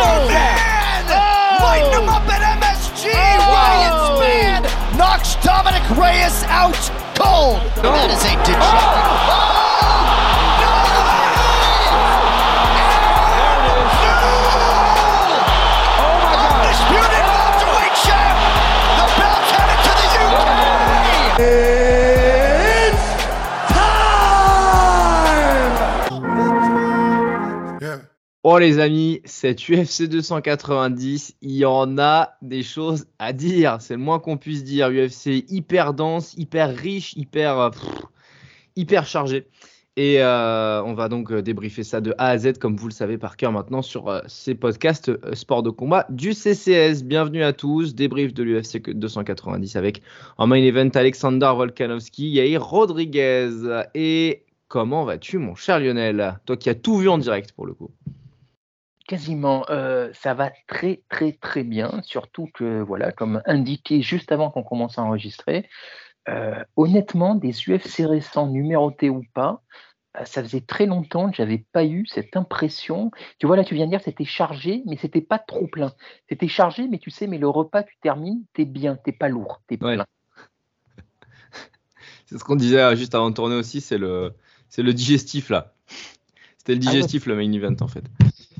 Oh, that's it! Oh! Lighten him up at MSG! Oh. Ryan Span knocks Dominic Reyes out cold. That is a dejected. Oh les amis, cette UFC 290, il y en a des choses à dire, c'est le moins qu'on puisse dire. UFC hyper dense, hyper riche, hyper, euh, hyper chargé. Et euh, on va donc euh, débriefer ça de A à Z, comme vous le savez par cœur maintenant, sur ces podcasts euh, sport de combat du CCS. Bienvenue à tous, débrief de l'UFC 290 avec en main event Alexander Volkanovski, Yair Rodriguez. Et comment vas-tu mon cher Lionel? Toi qui as tout vu en direct pour le coup. Quasiment, euh, ça va très très très bien, surtout que voilà, comme indiqué juste avant qu'on commence à enregistrer, euh, honnêtement, des UFC récents numérotés ou pas, euh, ça faisait très longtemps que j'avais pas eu cette impression. Tu vois là, tu viens de dire c'était chargé, mais c'était pas trop plein. C'était chargé, mais tu sais, mais le repas tu termines, t'es bien, t'es pas lourd, t'es Ouais. plein. C'est ce qu'on disait juste avant de tourner aussi, c'est le, c'est le digestif là. C'était le Ah ouais. digestif le main event en fait.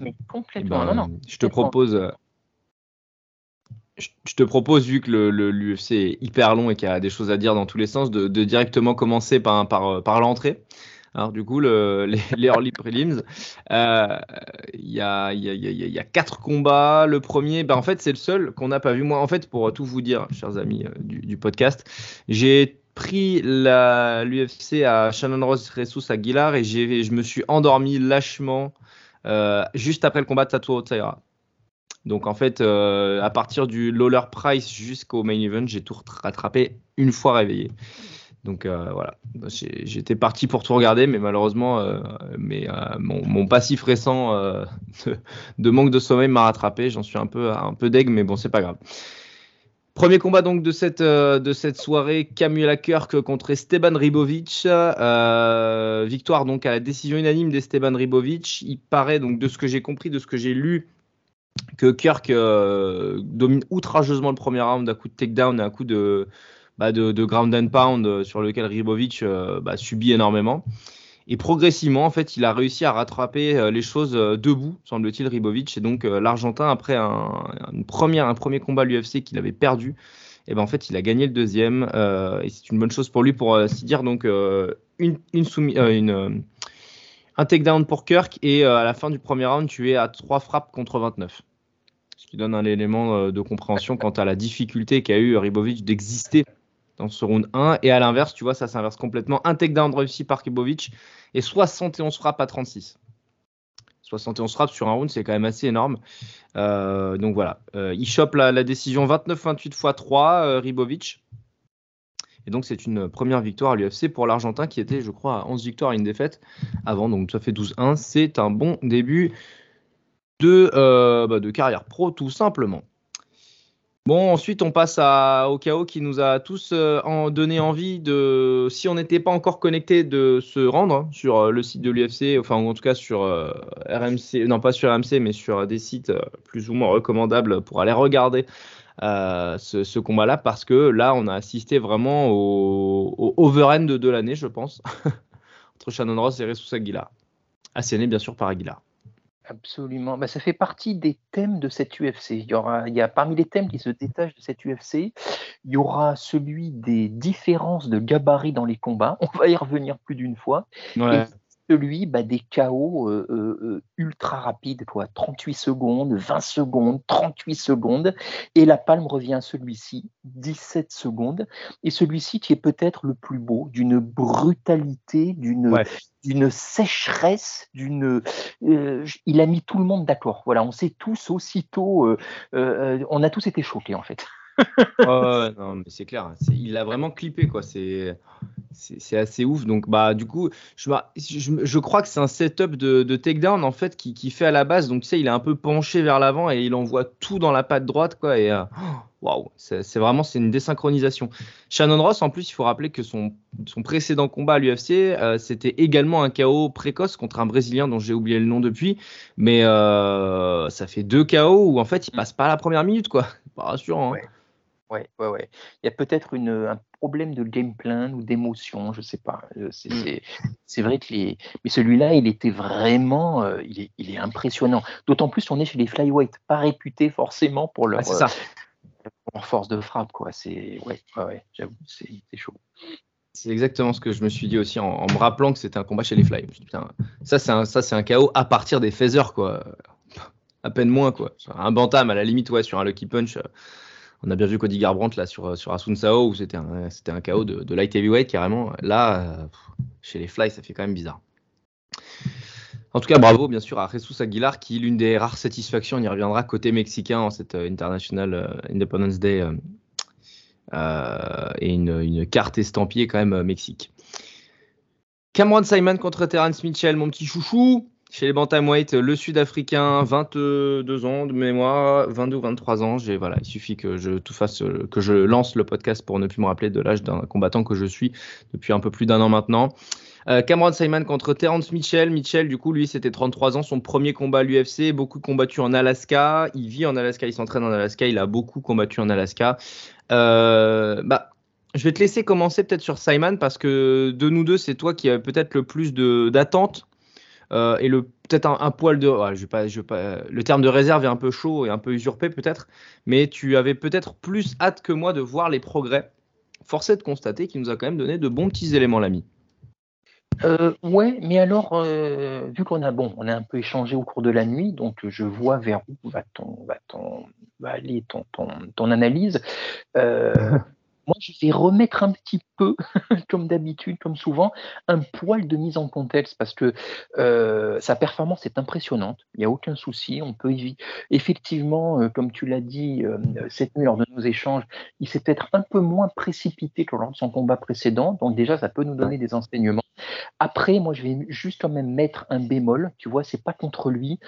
Mais complètement. ben, non, non. Je te propose, je, je te propose vu que le, le- l'UFC est hyper long et qu'il y a des choses à dire dans tous les sens, de, de directement commencer par, par, euh, par l'entrée. Alors du coup, le, les, les early prelims, euh, il y, a, il y, a, il y a- il y a quatre combats. Le premier, ben, en fait, c'est le seul qu'on n'a pas vu. Moi, en fait, pour tout vous dire, chers amis euh, du, du podcast, j'ai pris l'UFC à Shannon Ross Jesus Aguilar et je me suis endormi lâchement juste après le combat de Tato Taira. Donc en fait, euh, à partir du Lawler Price jusqu'au main event, j'ai tout rattrapé une fois réveillé. Donc euh, voilà, j'étais parti pour tout regarder, mais malheureusement, euh, mais, euh, mon, passif récent euh, de, de manque de sommeil m'a rattrapé. J'en suis un peu, un peu deg, mais bon, c'est pas grave. Premier combat donc de cette, euh, soirée, Kamula Kirk contre Esteban Ribovic. Euh, victoire donc à la décision unanime d'Esteban Ribovic. Il paraît donc de ce que j'ai compris, de ce que j'ai lu, que Kirk euh, domine outrageusement le premier round à coup de takedown et à coup de, bah, de, ground and pound sur lequel Ribovic bah, subit énormément. Et progressivement, en fait, il a réussi à rattraper euh, les choses euh, debout, semble-t-il, Ribovic. Et donc, euh, l'Argentin, après un, une première, un premier combat à l'UFC qu'il avait perdu, et ben en fait, il a gagné le deuxième. et c'est une bonne chose pour lui, pour ainsi dire. Donc, une, une, une, un takedown pour Kirk. Et à la fin du premier round, tu es à 3 frappes contre 29. Ce qui donne un élément de compréhension quant à la difficulté qu'a eu Ribovic d'exister dans ce round 1. Et à l'inverse, tu vois, ça s'inverse complètement. Un takedown réussi par Ribovic et 71 frappes à 36. 71 frappes sur un round, c'est quand même assez énorme. Euh, donc voilà, Euh, il chope la, décision 29-28 x 3, euh, Ribovic. Et donc c'est une première victoire à l'UFC pour l'Argentin qui était, je crois, à 11 victoires et une défaite avant. Donc ça fait 12-1. C'est un bon début de, euh, bah, de carrière pro, tout simplement. Bon, ensuite, on passe au KO qui nous a tous euh, donné envie de, si on n'était pas encore connecté, de se rendre hein, sur euh, le site de l'UFC, enfin, ou en tout cas sur euh, RMC, non pas sur RMC, mais sur des sites plus ou moins recommandables pour aller regarder ce, combat-là, parce que là, on a assisté vraiment au, au overend de, l'année, je pense, entre Shannon Ross et Jesus Aguilar. Asséné, bien sûr, par Aguilar. Absolument. Bah, ça fait partie des thèmes de cette UFC. Il y aura, il y a parmi les thèmes qui se détachent de cette UFC, il y aura celui des différences de gabarit dans les combats. On va y revenir plus d'une fois. Lui bah, des KO euh, euh, euh, ultra rapides, quoi. 38 secondes, 20 secondes, 38 secondes, et la palme revient à celui-ci, 17 secondes, et celui-ci qui est peut-être le plus beau, d'une brutalité, d'une d'une sécheresse, d'une. il a mis tout le monde d'accord. Voilà, on s'est tous aussitôt, on a tous été choqués en fait. Oh, non, mais c'est clair. Il a vraiment clippé, quoi. C'est c'est assez ouf. Donc, bah, du coup, je, je, crois que c'est un setup de, de, takedown en fait qui, qui, fait à la base. Donc, tu sais, il est un peu penché vers l'avant et il envoie tout dans la patte droite, quoi. Et euh, waouh, c'est vraiment c'est une désynchronisation. Shannon Ross, en plus, il faut rappeler que son, son précédent combat à l'UFC, euh, c'était également un KO précoce contre un Brésilien dont j'ai oublié le nom depuis. Mais euh, ça fait deux KO où en fait, il passe pas la première minute, quoi. Pas rassurant. Hein. Ouais, ouais, ouais. Il y a peut-être un problème de game plan ou d'émotion, je sais pas. Mmh. C'est vrai que les. Mais celui-là, il était vraiment. Euh, il, est, il est impressionnant. D'autant plus on est chez les flyweight, pas réputés forcément pour leur, ça. Euh, force de frappe, quoi. C'est. Ouais, ouais, j'avoue, c'est chaud. C'est exactement ce que je me suis dit aussi en, me rappelant que c'était un combat chez les Fly. ça, c'est un, ça, un chaos à partir des phasers, quoi. À peine moins, quoi. Un bantam, à la limite, ouais, sur un lucky punch on a bien vu Cody Garbrandt là sur, sur Asun Sao où c'était un, c'était un chaos de, light heavyweight carrément. Là, euh, chez les Fly, ça fait quand même bizarre. En tout cas, bravo bien sûr à Jesus Aguilar qui l'une des rares satisfactions, on y reviendra côté mexicain en cette euh, International euh, Independence Day et une, carte estampillée quand même Mexique. Cameron Simon contre Terence Mitchell, mon petit chouchou. Chez les bantamweight, le Sud-Africain, 22 ans de mémoire, 22 ou 23 ans. Voilà, il suffit que je tout fasse, que je lance le podcast pour ne plus me rappeler de l'âge d'un combattant que je suis depuis un peu plus d'un an maintenant. Euh, Cameron Simon contre Terence Mitchell. Mitchell, du coup, lui, c'était 33 ans, son premier combat à l'UFC, beaucoup combattu en Alaska. Il vit en Alaska, il s'entraîne en Alaska, il a beaucoup combattu en Alaska. Euh, bah, je vais te laisser commencer peut-être sur Simon parce que de nous deux, c'est toi qui as peut-être le plus d'attentes euh, et le peut-être un, poil de, je pas, je pas, le terme de réserve est un peu chaud et un peu usurpé peut-être, mais tu avais peut-être plus hâte que moi de voir les progrès. Force de constater qu'il nous a quand même donné de bons petits éléments l'ami. Euh, ouais, mais alors, euh, vu qu'on a bon, on a un peu échangé au cours de la nuit, donc je vois vers où va ton, va ton, va aller ton, ton, ton analyse. Euh, moi, je vais remettre un petit peu, comme d'habitude, comme souvent, un poil de mise en contexte parce que euh, sa performance est impressionnante. Il n'y a aucun souci. On peut effectivement, euh, comme tu l'as dit euh, cette nuit lors de nos échanges, il s'est peut-être un peu moins précipité que lors de son combat précédent. Donc déjà, ça peut nous donner des enseignements. Après, moi, je vais juste quand même mettre un bémol. Tu vois, c'est pas contre lui,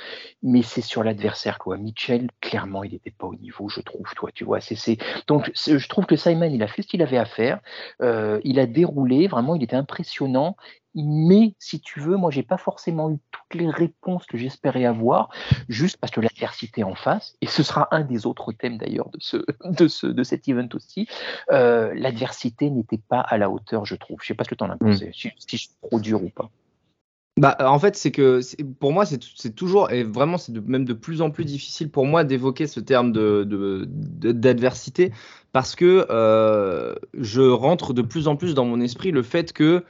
mais c'est sur l'adversaire. Quoi. Mitchell, clairement, il n'était pas au niveau, je trouve. Toi, tu vois, c'est donc je trouve que Simon, il a fait ce qu'il avait à faire. Euh, il a déroulé, vraiment, il était impressionnant. Mais si tu veux, moi, j'ai pas forcément eu toutes les réponses que j'espérais avoir, juste parce que l'adversité en face, et ce sera un des autres thèmes d'ailleurs de ce, de ce, de cet event aussi, euh, l'adversité n'était pas à la hauteur, je trouve. Je sais pas ce que tu en as pensé, mm. si, je suis trop dur ou pas. Bah, en fait, c'est que pour moi, c'est toujours, et vraiment, c'est même de plus en plus difficile pour moi d'évoquer ce terme d'adversité de, parce que euh, je rentre de plus en plus dans mon esprit le fait que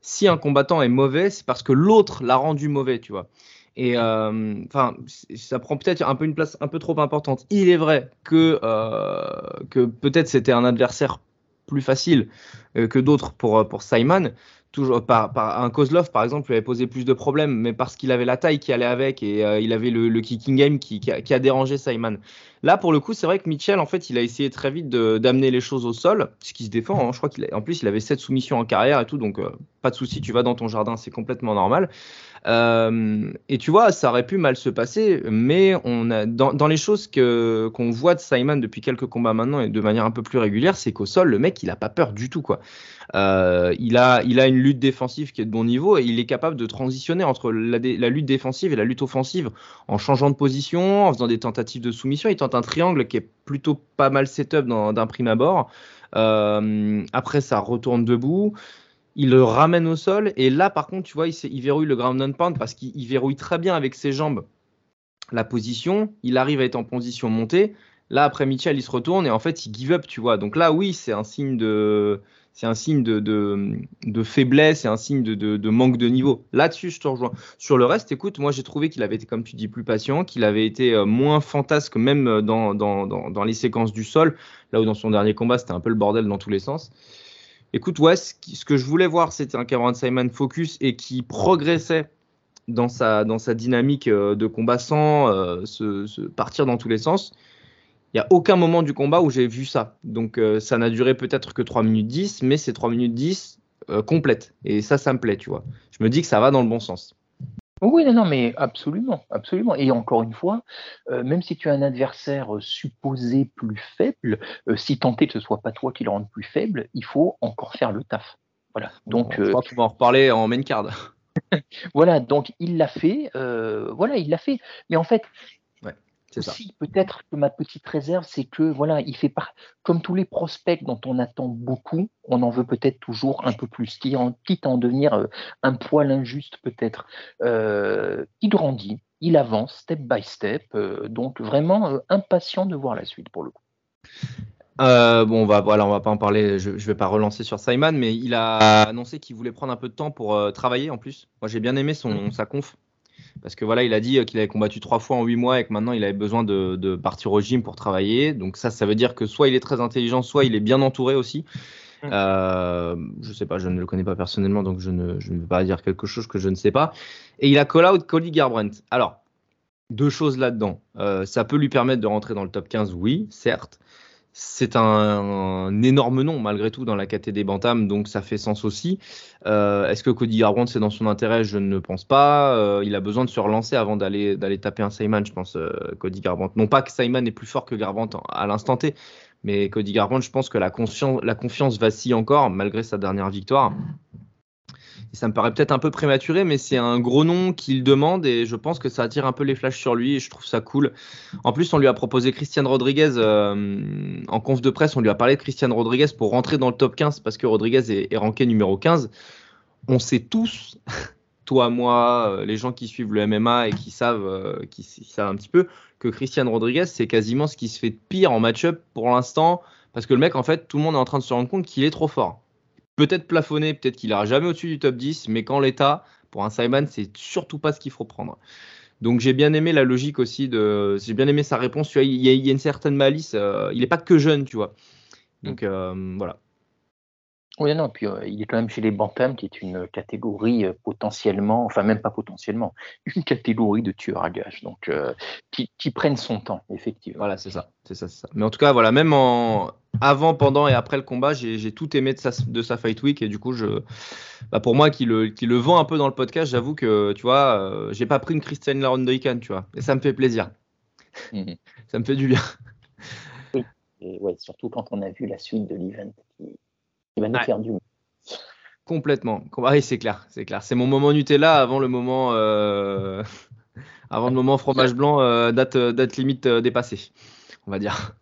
si un combattant est mauvais, c'est parce que l'autre l'a rendu mauvais, tu vois. Et euh, enfin, ça prend peut-être un peu une place un peu trop importante. Il est vrai que, euh, que peut-être c'était un adversaire plus facile euh, que d'autres pour, pour Simon. Toujours par, un Kozlov par exemple lui avait posé plus de problèmes, mais parce qu'il avait la taille qui allait avec et il avait le, kicking game qui, a, dérangé Simon. Là pour le coup c'est vrai que Mitchell en fait il a essayé très vite d'amener les choses au sol, ce qui se défend. Hein. Je crois qu'il en plus il avait 7 soumissions en carrière et tout, donc pas de souci, tu vas dans ton jardin, c'est complètement normal. Euh, et tu vois, ça aurait pu mal se passer, mais on a, dans, les choses que, qu'on voit de Simon depuis quelques combats maintenant et de manière un peu plus régulière, c'est qu'au sol, le mec, il a pas peur du tout. Quoi. Euh, il, a, il a une lutte défensive qui est de bon niveau et il est capable de transitionner entre la, lutte défensive et la lutte offensive en changeant de position, en faisant des tentatives de soumission. Il tente un triangle qui est plutôt pas mal setup d'un prime abord. Euh, après, ça retourne debout il le ramène au sol. Et là, par contre, tu vois, il, verrouille le ground and pound parce qu'il verrouille très bien avec ses jambes la position. Il arrive à être en position montée. Là, après Mitchell, il se retourne et en fait, il give up, tu vois. Donc là, oui, c'est un signe de, c'est faiblesse et un signe de, manque de niveau. Là-dessus, je te rejoins. Sur le reste, écoute, moi j'ai trouvé qu'il avait été, comme tu dis, plus patient, qu'il avait été euh, moins fantasque même euh, dans, dans, les séquences du sol, là où dans son dernier combat, c'était un peu le bordel dans tous les sens. Écoute, ouais, ce, que je voulais voir, c'était un Cameron Simon focus et qui progressait dans sa, dans sa dynamique euh, de combat sans euh, se, se partir dans tous les sens. Il n'y a aucun moment du combat où j'ai vu ça. Donc euh, ça n'a duré peut-être que 3 minutes 10, mais c'est 3 minutes 10 euh, complètes. Et ça, ça me plaît, tu vois. Je me dis que ça va dans le bon sens. Oui, non, non, mais absolument, absolument. Et encore une fois, euh, même si tu as un adversaire euh, supposé plus faible, euh, si tenté que ce soit pas toi qui le rende plus faible, il faut encore faire le taf. Voilà. Donc, je crois qu'on va en reparler en main card. voilà, donc il l'a fait. voilà, il l'a fait. Mais en fait. Aussi peut-être que ma petite réserve, c'est que voilà, il fait par comme tous les prospects dont on attend beaucoup, on en veut peut-être toujours un peu plus, qui en, quitte à en devenir euh, un poil injuste peut-être. Euh, il grandit, il avance step by step, euh, donc vraiment euh, impatient de voir la suite pour le coup. Euh, bon, on va, voilà, on va pas en parler. Je, vais pas relancer sur Simon, mais il a annoncé qu'il voulait prendre un peu de temps pour euh, travailler en plus. Moi, j'ai bien aimé son sa conf parce que voilà, il a dit euh, qu'il avait combattu trois fois en huit mois et que maintenant il avait besoin de, de, partir au gym pour travailler. Donc ça, ça veut dire que soit il est très intelligent, soit il est bien entouré aussi. Euh, je sais pas, je ne le connais pas personnellement, donc je ne, je ne veux pas dire quelque chose que je ne sais pas. Et il a call out Cody Garbrandt. Alors, deux choses là-dedans. Euh, ça peut lui permettre de rentrer dans le top 15, oui, certes. C'est un, énorme nom malgré tout dans la KT des Bantam, donc ça fait sens aussi. Euh, Est-ce que Cody Garbrandt c'est dans son intérêt? Je ne pense pas. Euh, il a besoin de se relancer avant d'aller d'aller taper un Simon, je pense. Euh, Cody Garbrandt. Non pas que Simon est plus fort que Garbrandt à l'instant T, mais Cody Garbrandt, je pense que la, la confiance vacille encore malgré sa dernière victoire. Ça me paraît peut-être un peu prématuré, mais c'est un gros nom qu'il demande et je pense que ça attire un peu les flashs sur lui et je trouve ça cool. En plus, on lui a proposé Christian Rodriguez euh, en conf de presse, on lui a parlé de Christian Rodriguez pour rentrer dans le top 15 parce que Rodriguez est, est ranké numéro 15. On sait tous, toi, moi, les gens qui suivent le MMA et qui savent, euh, qui, qui savent un petit peu, que Christian Rodriguez, c'est quasiment ce qui se fait de pire en match-up pour l'instant parce que le mec, en fait, tout le monde est en train de se rendre compte qu'il est trop fort peut-être plafonné, peut-être qu'il ira jamais au-dessus du top 10, mais qu'en l'état, pour un Simon, c'est surtout pas ce qu'il faut prendre. Donc j'ai bien aimé la logique aussi de, j'ai bien aimé sa réponse. Tu vois, il y a, il y a une certaine malice. Euh, il est pas que jeune, tu vois. Donc euh, voilà. Oui, non, puis euh, il est quand même chez les Bantams, qui est une catégorie euh, potentiellement, enfin même pas potentiellement, une catégorie de tueurs à gages, donc euh, qui, qui, prennent son temps, effectivement. Voilà, c'est ça, c'est ça, ça, Mais en tout cas, voilà, même en avant, pendant et après le combat, j'ai tout aimé de sa, de sa fight week et du coup, je, bah pour moi qui le, qui le vend un peu dans le podcast, j'avoue que tu vois, euh, j'ai pas pris une Christiane Larondoikan, tu vois, et ça me fait plaisir. Mm -hmm. ça me fait du bien. Oui, et ouais, surtout quand on a vu la suite de l'event qui va nous ouais. faire du Complètement. Oui, c'est clair, c'est clair. C'est mon moment Nutella avant le moment, euh... avant le moment fromage blanc, euh, date, date limite euh, dépassée, on va dire.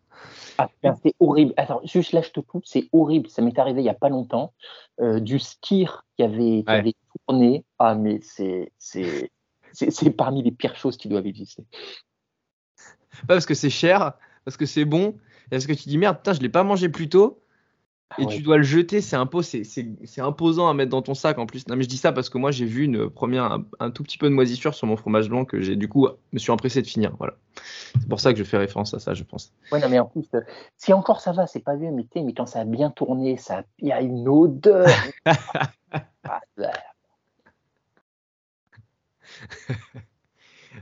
Ah, c'est horrible. Attends, juste là, je te coupe, c'est horrible. Ça m'est arrivé il n'y a pas longtemps. Euh, du skier qui avait, qui ouais. avait tourné. Ah, mais c'est parmi les pires choses qui doivent exister. Pas parce que c'est cher, parce que c'est bon, et parce que tu dis merde, putain, je ne l'ai pas mangé plus tôt. Et ouais. tu dois le jeter, c'est impo imposant à mettre dans ton sac en plus. Non, mais je dis ça parce que moi j'ai vu une première, un, un, tout petit peu de moisissure sur mon fromage blanc que j'ai du coup me suis empressé de finir. Voilà. C'est pour ça que je fais référence à ça, je pense. Ouais, non, mais en plus, euh, si encore ça va, c'est pas vieux, mais, mais quand ça a bien tourné, ça, il y a une odeur. ah,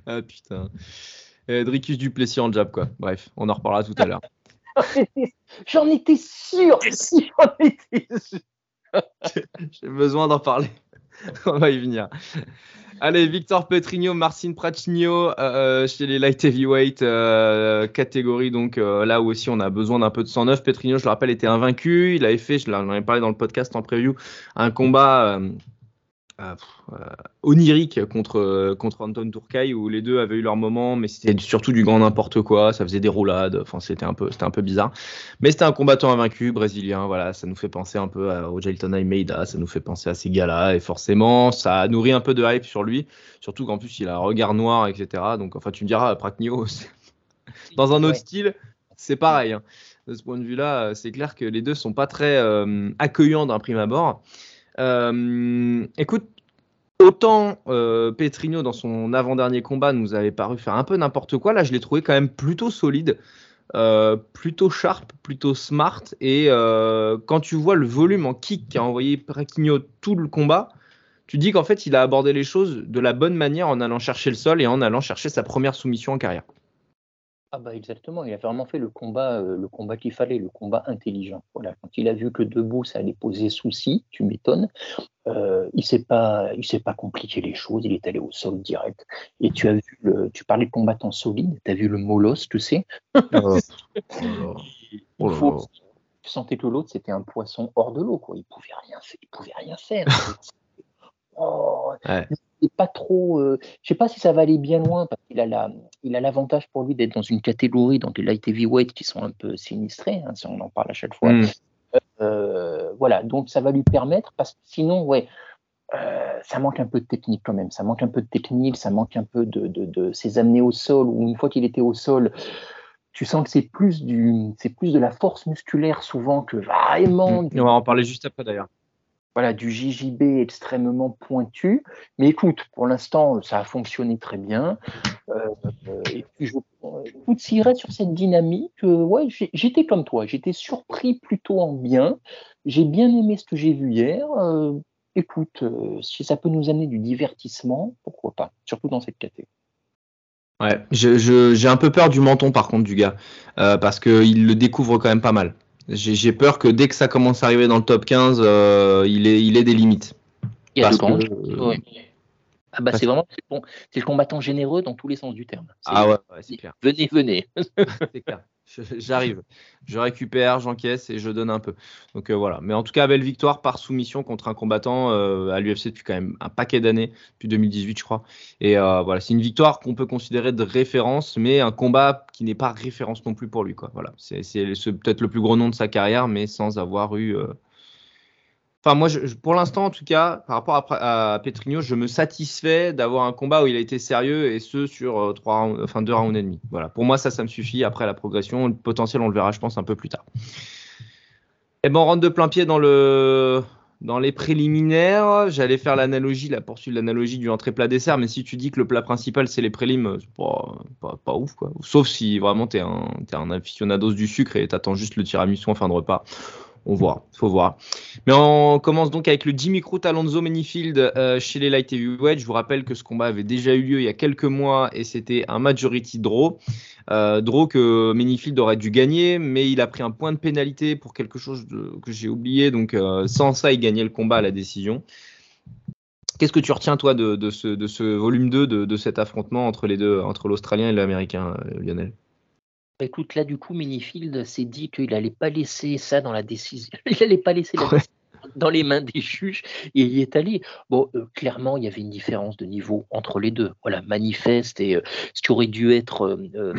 ah putain. Euh, Dricus Duplessis en jab, quoi. Bref, on en reparlera tout à l'heure. J'en étais sûr. J'en étais sûr. J'ai besoin d'en parler. On va y venir. Allez, Victor Petrigno, Marcin Prachnio euh, chez les light heavyweight euh, catégorie. Donc euh, là où aussi on a besoin d'un peu de 109. Petrigno, je le rappelle, était invaincu. Il avait fait, je l'en ai parlé dans le podcast en preview, un combat euh, onirique contre, contre Anton Tourcaille où les deux avaient eu leur moment, mais c'était surtout du grand n'importe quoi, ça faisait des roulades, enfin c'était un peu, c'était un peu bizarre. Mais c'était un combattant invaincu brésilien, voilà, ça nous fait penser un peu à, au Jailton Almeida, ça nous fait penser à ces gars-là, et forcément ça a nourri un peu de hype sur lui, surtout qu'en plus il a un regard noir, etc. Donc enfin tu me diras, Praknio, dans un autre ouais. style, c'est pareil. Hein. de ce point de vue-là, c'est clair que les deux sont pas très accueillants d'un prime abord. Écoute, autant Petrino dans son avant-dernier combat nous avait paru faire un peu n'importe quoi, là je l'ai trouvé quand même plutôt solide. Euh, plutôt sharp, plutôt smart. Et euh, quand tu vois le volume en kick qu'a envoyé Prequigno tout le combat, tu dis qu'en fait, il a abordé les choses de la bonne manière en allant chercher le sol et en allant chercher sa première soumission en carrière. Ah bah exactement, il a vraiment fait le combat, euh, le combat qu'il fallait, le combat intelligent. Voilà, quand il a vu que debout ça allait poser souci, tu m'étonnes, euh, il s'est pas, il s'est pas compliqué les choses, il est allé au sol direct. Et tu as vu le, tu parlais de combattant solide, tu as vu le molos, tu sais. Oh oh tu sentais que l'autre c'était un poisson hors de l'eau, quoi. Il pouvait rien, il pouvait rien faire. oh, pas trop. Euh, je sais pas si ça va aller bien loin parce qu'il a la, il a l'avantage pour lui d'être dans une catégorie dans les light heavyweight qui sont un peu sinistrés, hein, si on en parle à chaque fois. Hmm. Euh, voilà, donc ça va lui permettre parce que sinon, ouais. Euh, ça manque un peu de technique quand même. Ça manque un peu de technique, ça manque un peu de, de, de ses amenés au sol. Ou une fois qu'il était au sol, tu sens que c'est plus du, c'est plus de la force musculaire souvent que vraiment. Hmm. On va en parler juste après d'ailleurs voilà, du JJB extrêmement pointu. Mais écoute, pour l'instant, ça a fonctionné très bien. Euh, et puis, je, écoute, s'il reste sur cette dynamique, euh, ouais, j'étais comme toi, j'étais surpris plutôt en bien. J'ai bien aimé ce que j'ai vu hier. Euh, écoute, si ça peut nous amener du divertissement, pourquoi pas, surtout dans cette catégorie. Ouais, j'ai un peu peur du menton par contre du gars, parce qu'il le découvre quand même pas mal. J'ai peur que dès que ça commence à arriver dans le top 15, euh, il, est, il est des limites. Il y a euh, Ah bah c'est vraiment bon, c'est le combattant généreux dans tous les sens du terme. Ah ouais, c'est clair. Venez, venez. c'est clair. J'arrive, je récupère, j'encaisse et je donne un peu. Donc euh, voilà. Mais en tout cas, belle victoire par soumission contre un combattant euh, à l'UFC depuis quand même un paquet d'années, depuis 2018 je crois. Et euh, voilà, c'est une victoire qu'on peut considérer de référence, mais un combat qui n'est pas référence non plus pour lui. Quoi. Voilà, c'est peut-être le plus gros nom de sa carrière, mais sans avoir eu Enfin, moi, je, pour l'instant, en tout cas, par rapport à, Petrigno, je me satisfais d'avoir un combat où il a été sérieux et ce sur euh, trois, deux rounds et demi. Voilà. Pour moi, ça, ça me suffit. Après la progression, le potentiel, on le verra, je pense, un peu plus tard. Et eh ben, on rentre de plein pied dans le, dans les préliminaires, j'allais faire l'analogie, la poursuite l'analogie du entrée plat dessert, mais si tu dis que le plat principal c'est les prélims, c'est pas, ouf quoi. Sauf si vraiment t'es un, es un aficionados du sucre et t'attends juste le tiramisu en fin de repas on voit, faut voir. Mais on commence donc avec le Jimmy Crute Alonso Manyfield euh, chez les light heavyweight. Je vous rappelle que ce combat avait déjà eu lieu il y a quelques mois et c'était un majority draw. Euh, draw que Manyfield aurait dû gagner, mais il a pris un point de pénalité pour quelque chose que j'ai oublié. Donc euh, sans ça, il gagnait le combat à la décision. Qu'est-ce que tu retiens toi de, ce, volume 2 de, de, cet affrontement entre les deux, entre l'Australien et l'Américain, Lionel? Écoute, là, du coup, Minifield s'est dit qu'il n'allait pas laisser ça dans la décision. Il n'allait pas laisser la dans les mains des juges et il y est allé. Bon, euh, clairement, il y avait une différence de niveau entre les deux. Voilà, manifeste et euh, ce qui aurait dû être euh,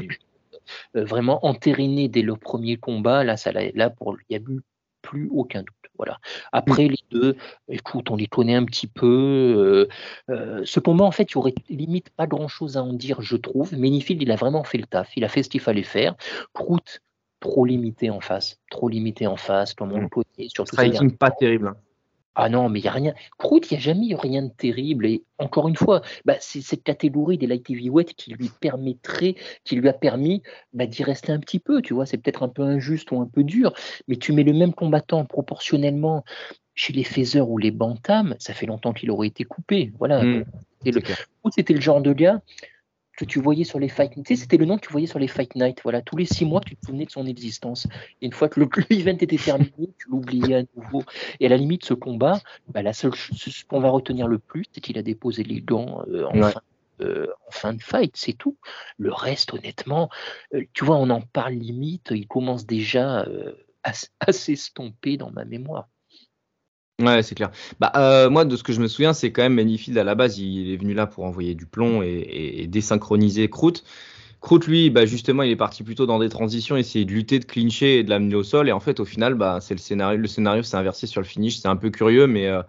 vraiment entériné dès le premier combat, là, ça, là pour, il n'y a eu plus aucun doute. Voilà. Après, les deux, écoute, on les connaît un petit peu. Euh, euh, ce combat, en fait, il n'y aurait limite pas grand-chose à en dire, je trouve. Menifield, il a vraiment fait le taf. Il a fait ce qu'il fallait faire. Prout, trop limité en face. Trop limité en face, comme on le connaît. Surtout ça, pas terrible. Ah non, mais il n'y a rien. Croûte, il n'y a jamais eu rien de terrible. Et encore une fois, bah, c'est cette catégorie des light heavyweight qui lui permettrait, qui lui a permis bah, d'y rester un petit peu. Tu vois, c'est peut-être un peu injuste ou un peu dur, mais tu mets le même combattant proportionnellement chez les faiseurs ou les bantams, ça fait longtemps qu'il aurait été coupé. Voilà. Mmh, c'était le genre de gars que tu voyais sur les fight. Tu sais, c'était le nom que tu voyais sur les fight night. Voilà, tous les six mois, tu te souvenais de son existence. Et une fois que le event était terminé, tu l'oubliais à nouveau. Et à la limite, ce combat, bah, la seule ce qu'on va retenir le plus, c'est qu'il a déposé les gants euh, euh, en, fin, de fight, c'est tout. Le reste, honnêtement, euh, tu vois, on en parle limite, il commence déjà à s'estomper dans ma mémoire. Ouais, c'est clair. Bah, euh, moi, de ce que je me souviens, c'est quand même Manifield à la base, il est venu là pour envoyer du plomb et, désynchroniser Kroot. Kroot, lui, bah, justement, il est parti plutôt dans des transitions, essayer de lutter, de clincher et de l'amener au sol. Et en fait, au final, bah, c'est le scénario. Le scénario s'est inversé sur le finish. C'est un peu curieux, mais, euh,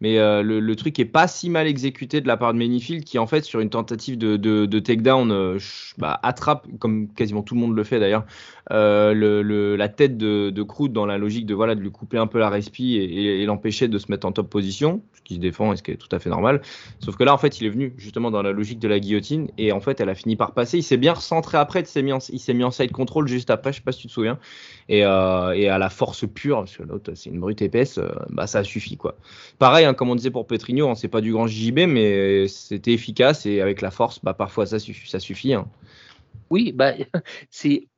mais euh, le, truc est pas si mal exécuté de la part de Manifield qui en fait sur une tentative de, de, takedown euh, bah, attrape comme quasiment tout le monde le fait d'ailleurs euh, la tête de, de dans la logique de voilà de lui couper un peu la respi et, l'empêcher de se mettre en top position ce qui se défend et ce qui est tout à fait normal. Sauf que là en fait il est venu justement dans la logique de la guillotine et en fait elle a fini par passer. Il s'est bien recentré après il s'est mis en, il s'est mis en side control juste après je sais pas si tu te souviens et, et à la force pure parce que l'autre c'est une brute épaisse bah ça suffit quoi pareil hein, comme on disait pour Petrigno, hein, c'est pas du grand JB, mais c'était efficace et avec la force, bah, parfois ça suffit. Ça suffit hein. Oui, bah, c'est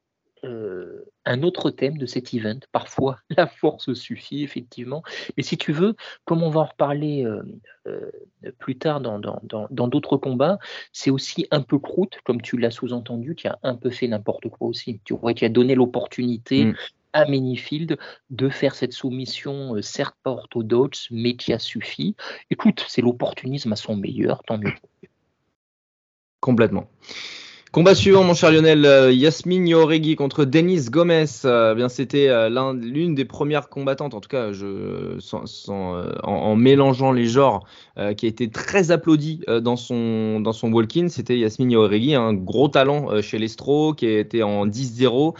euh, un autre thème de cet event. Parfois, la force suffit, effectivement. Mais si tu veux, comme on va en reparler euh, euh, plus tard dans d'autres combats, c'est aussi un peu croûte, comme tu l'as sous-entendu, qui a un peu fait n'importe quoi aussi. Tu vois, qui a donné l'opportunité mm à Minifield de faire cette soumission, certes pas orthodoxe, mais qui a suffi. Écoute, c'est l'opportunisme à son meilleur, tant mieux. Complètement. Combat suivant, mon cher Lionel, euh, Yasmine Yoregi contre Denis Gomez. Euh, bien, c'était l'une des premières combattantes, en tout cas, en, mélangeant les genres, qui a été très applaudie dans son dans son walk-in. C'était Yasmine Yoregi, un gros talent chez l'Estro, qui était en 10-0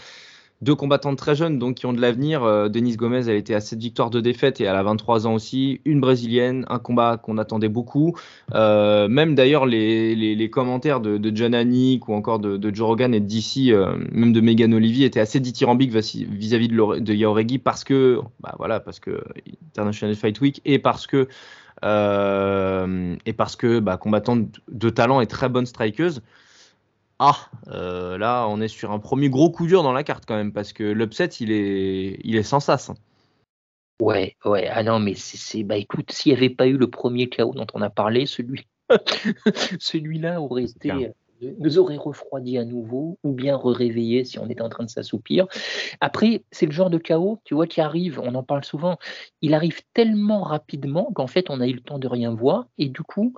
deux combattantes très jeunes donc qui ont de l'avenir. Euh, Denise Gomez, elle était à 7 victoires de défaite et elle a 23 ans aussi. Une brésilienne, un combat qu'on attendait beaucoup. Euh, même d'ailleurs les, commentaires de, John Anik ou encore de, Joe Rogan et de DC, euh, même de Megan Olivier, étaient assez dithyrambiques vis-à-vis de, de parce que, bah voilà, parce que International Fight Week et parce que et parce que bah, combattante de talent et très bonne strikeuse. Ah, euh, là, on est sur un premier gros coup dur dans la carte quand même, parce que l'upset, il est, il est sans sas. Ouais, ouais. Ah non, mais c'est, bah écoute, s'il n'y avait pas eu le premier chaos dont on a parlé, celui, celui-là aurait été, euh, nous aurait refroidi à nouveau, ou bien réveillé si on était en train de s'assoupir. Après, c'est le genre de chaos, tu vois, qui arrive, on en parle souvent, il arrive tellement rapidement qu'en fait, on a eu le temps de rien voir, et du coup,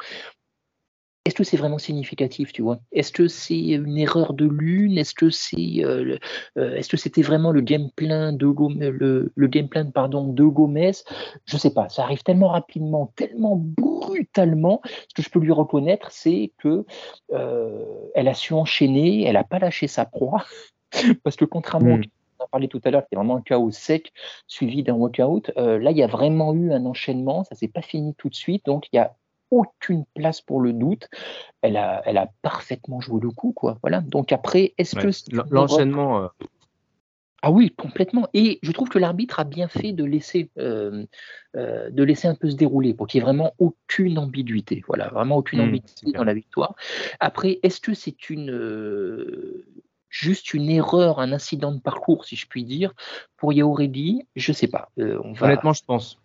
est-ce que c'est vraiment significatif, tu vois? Est-ce que c'est une erreur de lune? Est-ce que c'est, euh, euh, est-ce que c'était vraiment le game plan de Gomez, le, game plan pardon de Gomez? Je sais pas. Ça arrive tellement rapidement, tellement brutalement. Ce que je peux lui reconnaître, c'est que euh, elle a su enchaîner, elle a pas lâché sa proie, parce que contrairement mmh. on a parlé tout à l'heure, c'était vraiment un chaos sec suivi d'un walkout. là, il y a vraiment eu un enchaînement, ça s'est pas fini tout de suite, donc il y a aucune place pour le doute. Elle a, elle a parfaitement joué le coup, quoi. Voilà. Donc après, est-ce que l'enchaînement euh, ah oui, complètement. Et je trouve que l'arbitre a bien fait de laisser, euh, euh, de laisser un peu se dérouler pour qu'il n'y ait vraiment aucune ambiguïté. Voilà, vraiment aucune mmh, ambiguïté dans la victoire. Après, est-ce que c'est une juste une erreur, un incident de parcours, si je puis dire, pour Yaouredi Je ne sais pas. Honnêtement, je pense.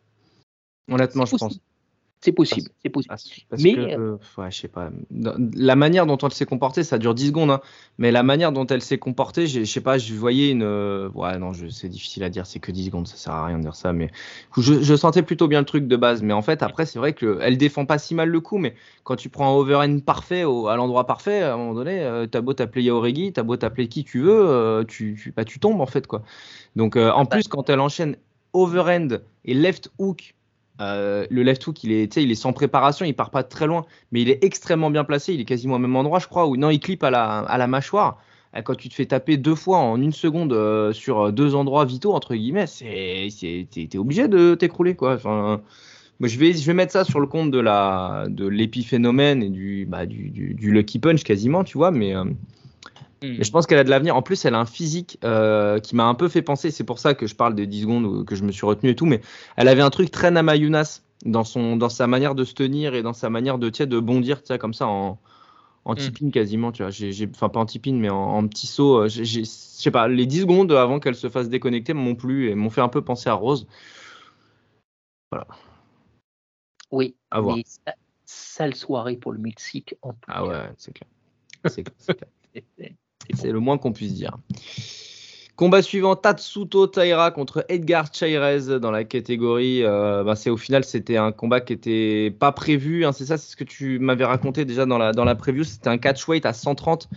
Honnêtement, je pense. C'est possible, c'est possible. mais euh, ouais, je sais pas. La manière dont elle s'est comportée, ça dure 10 secondes, hein, mais la manière dont elle s'est comportée, je sais pas, je voyais une. Euh, ouais, non, c'est difficile à dire, c'est que 10 secondes, ça sert à rien de dire ça, mais je, sentais plutôt bien le truc de base. Mais en fait, après, c'est vrai qu'elle défend pas si mal le coup, mais quand tu prends un overhand parfait au, à l'endroit parfait, à un moment donné, euh, t'as beau t'appeler Yaoregi, t'as beau t'appeler qui tu veux, tu, tu, bah, tu tombes en fait, quoi. Donc, en plus, quand elle enchaîne overhand et left hook euh, le left hook, il est, il est sans préparation, il part pas très loin, mais il est extrêmement bien placé. Il est quasiment au même endroit, je crois. Ou non, il clip à la, à la mâchoire. Euh, quand tu te fais taper deux fois en une seconde euh, sur deux endroits vitaux entre guillemets, c'est, t'es, obligé de t'écrouler quoi. Enfin, moi, je vais, je vais mettre ça sur le compte de de l'épiphénomène et du, bah, du, du, lucky punch quasiment, tu vois. Mais Hmm. Mais je pense qu'elle a de l'avenir. En plus, elle a un physique euh, qui m'a un peu fait penser. C'est pour ça que je parle des 10 secondes que je me suis retenu et tout. Mais elle avait un truc très Namayunas dans, son, dans sa manière de se tenir et dans sa manière de, de bondir, comme ça, en, en hmm. quasiment. Tu vois. enfin, pas en tipine, mais en, petit saut. Euh, je sais pas, les 10 secondes avant qu'elle se fasse déconnecter m'ont plu et m'ont fait un peu penser à Rose. Voilà. Oui. À voir. sale soirée pour le Mexique. En ah ouais, c'est clair. C'est clair. C'est le moins qu'on puisse dire. Combat suivant, Tatsuto Taira contre Edgar Chairez dans la catégorie. Euh, bah, c'est au final, c'était un combat qui était pas prévu. Hein, c'est ça, c'est ce que tu m'avais raconté déjà dans la dans la preview. C'était un catch weight à 130.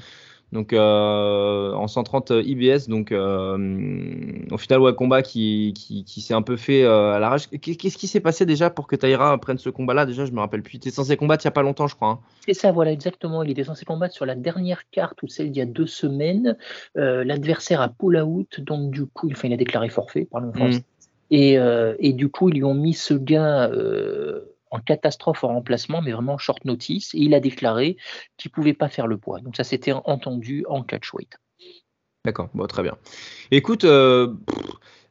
Donc euh, en 130 IBS, donc euh, au final, ouais, combat qui, qui, s'est un peu fait euh, à l'arrache. Qu'est-ce qui s'est passé déjà pour que Taïra prenne ce combat-là? Déjà, je me rappelle plus. Il était censé combattre il n'y a pas longtemps, je crois. Hein. C'est ça, voilà, exactement. Il était censé combattre sur la dernière carte ou celle d'il y a deux semaines. L'adversaire a pull out, donc du coup, enfin, il a déclaré forfait, par le mmh. Et, et, du coup, ils lui ont mis ce gars en catastrophe en remplacement, mais vraiment short notice, et il a déclaré qu'il ne pouvait pas faire le poids. Donc ça s'était entendu en catchweight. D'accord, bon, très bien. Écoute, euh,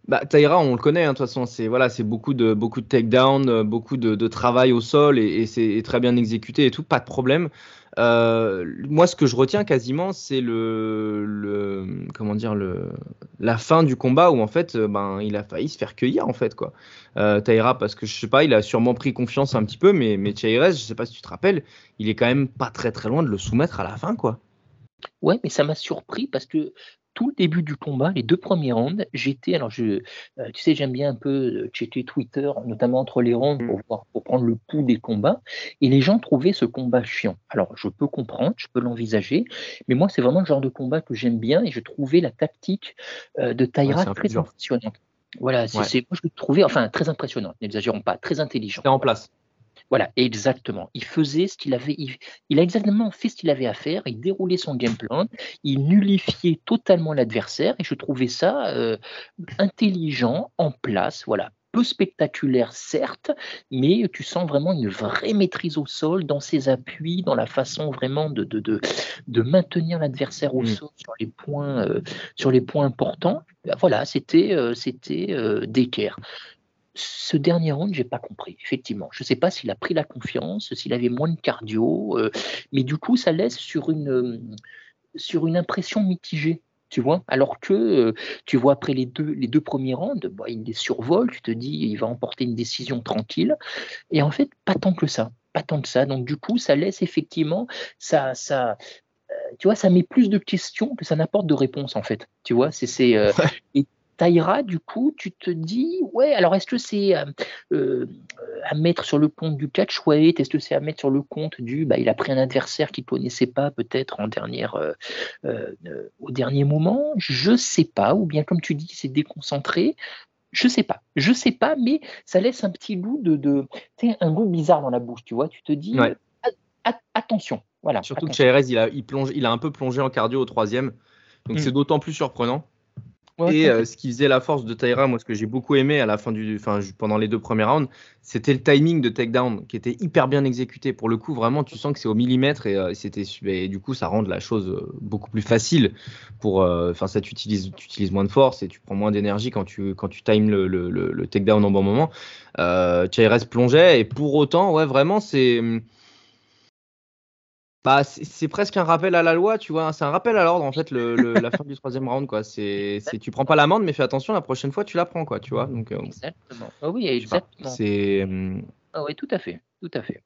bah, Taïra, on le connaît, hein, de toute façon, c'est voilà, c'est beaucoup de beaucoup de takedown, euh, beaucoup de, travail au sol et, c'est très bien exécuté et tout, pas de problème. Euh, moi, ce que je retiens quasiment, c'est le, comment dire la fin du combat où en fait, ben, il a failli se faire cueillir en fait quoi. Taïra, parce que je sais pas, il a sûrement pris confiance un petit peu, mais mais je sais pas si tu te rappelles, il est quand même pas très très loin de le soumettre à la fin quoi. Ouais, mais ça m'a surpris parce que tout le début du combat, les deux premiers rounds, j'étais, alors je, euh, tu sais, j'aime bien un peu euh, checker Twitter, notamment entre les rounds, pour, voir, pour prendre le pouls des combats, et les gens trouvaient ce combat chiant. Alors, je peux comprendre, je peux l'envisager, mais moi, c'est vraiment le genre de combat que j'aime bien, et je trouvais la tactique euh, de Taira très impressionnante. Voilà, c'est, moi je le trouvais, enfin, très impressionnant, n'exagérons pas, très intelligent. C'est en place. Voilà, exactement. Il faisait ce qu'il avait, il, a exactement fait ce qu'il avait à faire, il déroulait son game plan, il nullifiait totalement l'adversaire et je trouvais ça euh, intelligent, en place, voilà. Peu spectaculaire, certes, mais tu sens vraiment une vraie maîtrise au sol dans ses appuis, dans la façon vraiment de, de, de, maintenir l'adversaire au mmh. sol sur les points, euh, sur les points importants. Voilà, c'était euh, c'était d'équerre ce dernier round, j'ai pas compris, effectivement. Je ne sais pas s'il a pris la confiance, s'il avait moins de cardio, euh, mais du coup, ça laisse sur une, euh, sur une impression mitigée. Tu vois, alors que euh, tu vois après les deux, les deux premiers rounds, bah, il les survole, tu te dis il va emporter une décision tranquille, et en fait pas tant que ça, pas tant que ça. Donc du coup ça laisse effectivement ça, ça, tu vois, ça met plus de questions que ça n'apporte de réponses en fait. Tu vois, c'est Taïra, du coup, tu te dis, ouais, alors est-ce que c'est euh, euh, à mettre sur le compte du catchweight? Est-ce que c'est à mettre sur le compte du, bah, il a pris un adversaire qu'il ne connaissait pas peut-être en dernière, euh, au dernier moment? Je sais pas. Ou bien, comme tu dis, c'est déconcentré. Je sais pas, je sais pas, mais ça laisse un petit goût de, de un goût bizarre dans la bouche, tu vois. Tu te dis, attention, voilà. Surtout que chez il a, il, plonge, il a un peu plongé en cardio au troisième, donc c'est d'autant plus surprenant et euh, ce qui faisait la force de Taira, moi ce que j'ai beaucoup aimé à la fin du, enfin pendant les deux premiers rounds, c'était le timing de takedown qui était hyper bien exécuté. Pour le coup, vraiment, tu sens que c'est au millimètre et, euh, c'était et du coup ça rend la chose euh, beaucoup plus facile. Pour, enfin ça, tu utilises, moins de force et tu prends moins d'énergie quand tu quand tu times le, le, le, takedown au bon moment. Euh, plongeait et pour autant, ouais, vraiment c'est bah, c'est presque un rappel à la loi, tu vois. C'est un rappel à l'ordre, en fait, le, la fin du troisième round, quoi. C'est, tu prends pas l'amende, mais fais attention, la prochaine fois, tu la prends, quoi, tu vois. Donc, euh, exactement. Oh oui, exactement. C'est. Hum, ah oui, tout à fait, tout à fait.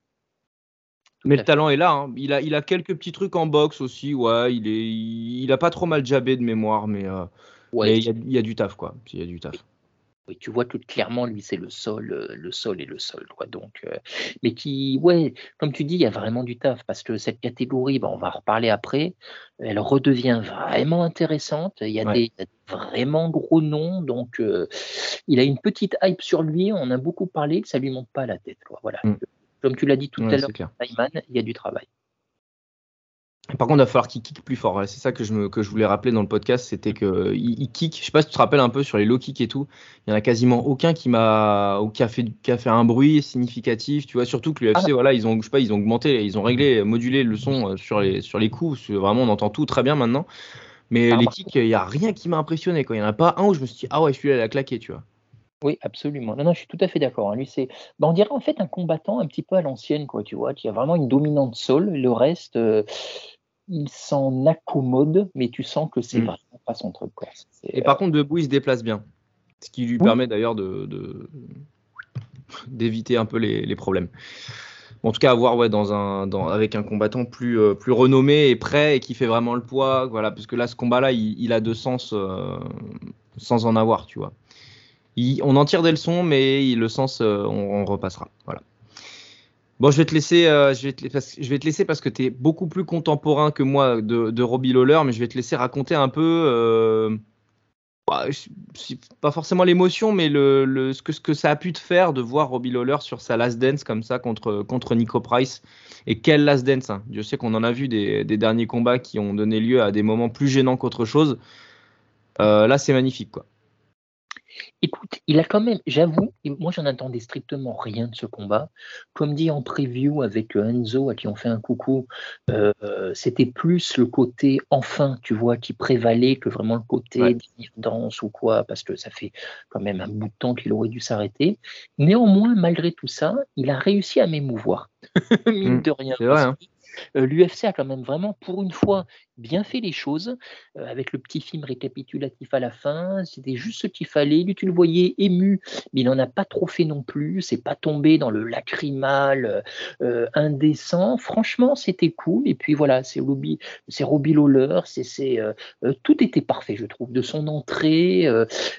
mais le talent est là. Hein. Il, a, il a quelques petits trucs en boxe aussi. Ouais, il est, il, a pas trop mal jabé de mémoire, mais, euh, ouais, il, y a, il, y a, du taf, quoi. Il y a du taf tu vois que clairement, lui, c'est le sol, euh, le sol et le sol. Quoi. Donc, euh, mais qui, ouais, comme tu dis, il y a vraiment du taf parce que cette catégorie, bah, on va en reparler après, elle redevient vraiment intéressante. Il y a, des, vraiment gros noms, donc euh, il a une petite hype sur lui. On a beaucoup parlé, ça lui monte pas à la tête. Quoi. Voilà. Mm. Comme tu l'as dit tout à l'heure, il y a du travail. Par contre, il va falloir qu'il kick plus fort. C'est ça que je, me, que je voulais rappeler dans le podcast, c'était qu'il il kick. Je sais pas si tu te rappelles un peu sur les low kicks et tout. Il y en a quasiment aucun qui m'a qui a fait qui a fait un bruit significatif. Tu vois, surtout que l'UFC, ah. voilà, ils ont je sais pas, ils ont augmenté, ils ont réglé, modulé le son euh, sur les sur les coups. Vraiment, on entend tout très bien maintenant. Mais les kicks, il y a rien qui m'a impressionné. Quoi. Il y en a pas un où je me suis dit ah ouais, celui-là, il a claqué, tu vois. Oui, absolument. Non, non, je suis tout à fait d'accord. Hein. Lui, c'est, ben, on dirait en fait un combattant un petit peu à l'ancienne, quoi. Tu vois, qui a vraiment une dominante sol. Le reste, euh, il s'en accommode, mais tu sens que c'est vraiment pas son truc. Et par contre, debout, il se déplace bien. Ce qui lui permet d'ailleurs de, d'éviter un peu les, problèmes. En tout cas, à voir ouais, dans un, dans, avec un combattant plus, euh, plus renommé et prêt et qui fait vraiment le poids. Voilà, parce que là, ce combat-là, il, a de sens euh, sans en avoir, tu vois. on en tire des leçons, mais le sens, euh, on, on, repassera. Voilà. Bon, je vais te laisser, euh, je, vais te, je vais te laisser parce que tu es beaucoup plus contemporain que moi de, Robbie Lawler, mais je vais te laisser raconter un peu, euh, bah, pas forcément l'émotion, mais le, ce, que, ce que ça a pu te faire de voir Robbie Lawler sur sa last dance comme ça contre, contre Nico Price. Et quel last dance hein. Je sais qu'on en a vu des, des, derniers combats qui ont donné lieu à des moments plus gênants qu'autre chose. Euh, là, c'est magnifique, quoi. Écoute, il a quand même, j'avoue, moi j'en attendais strictement rien de ce combat. Comme dit en preview avec euh, Enzo, à qui on fait un coucou, euh, c'était plus le côté enfin, tu vois, qui prévalait que vraiment le côté ouais. danse ou quoi, parce que ça fait quand même un bout de temps qu'il aurait dû s'arrêter. Néanmoins, malgré tout ça, il a réussi à m'émouvoir, mine mmh, de rien. Vrai, hein. L'UFC a quand même vraiment, pour une fois, bien fait les choses, euh, avec le petit film récapitulatif à la fin. C'était juste ce qu'il fallait. Lui, tu le voyais ému, mais il n'en a pas trop fait non plus. C'est pas tombé dans le lacrymal euh, indécent. Franchement, c'était cool. Et puis voilà, c'est Robbie, c'est Robbie Lawler. C'est, euh, tout était parfait, je trouve, de son entrée.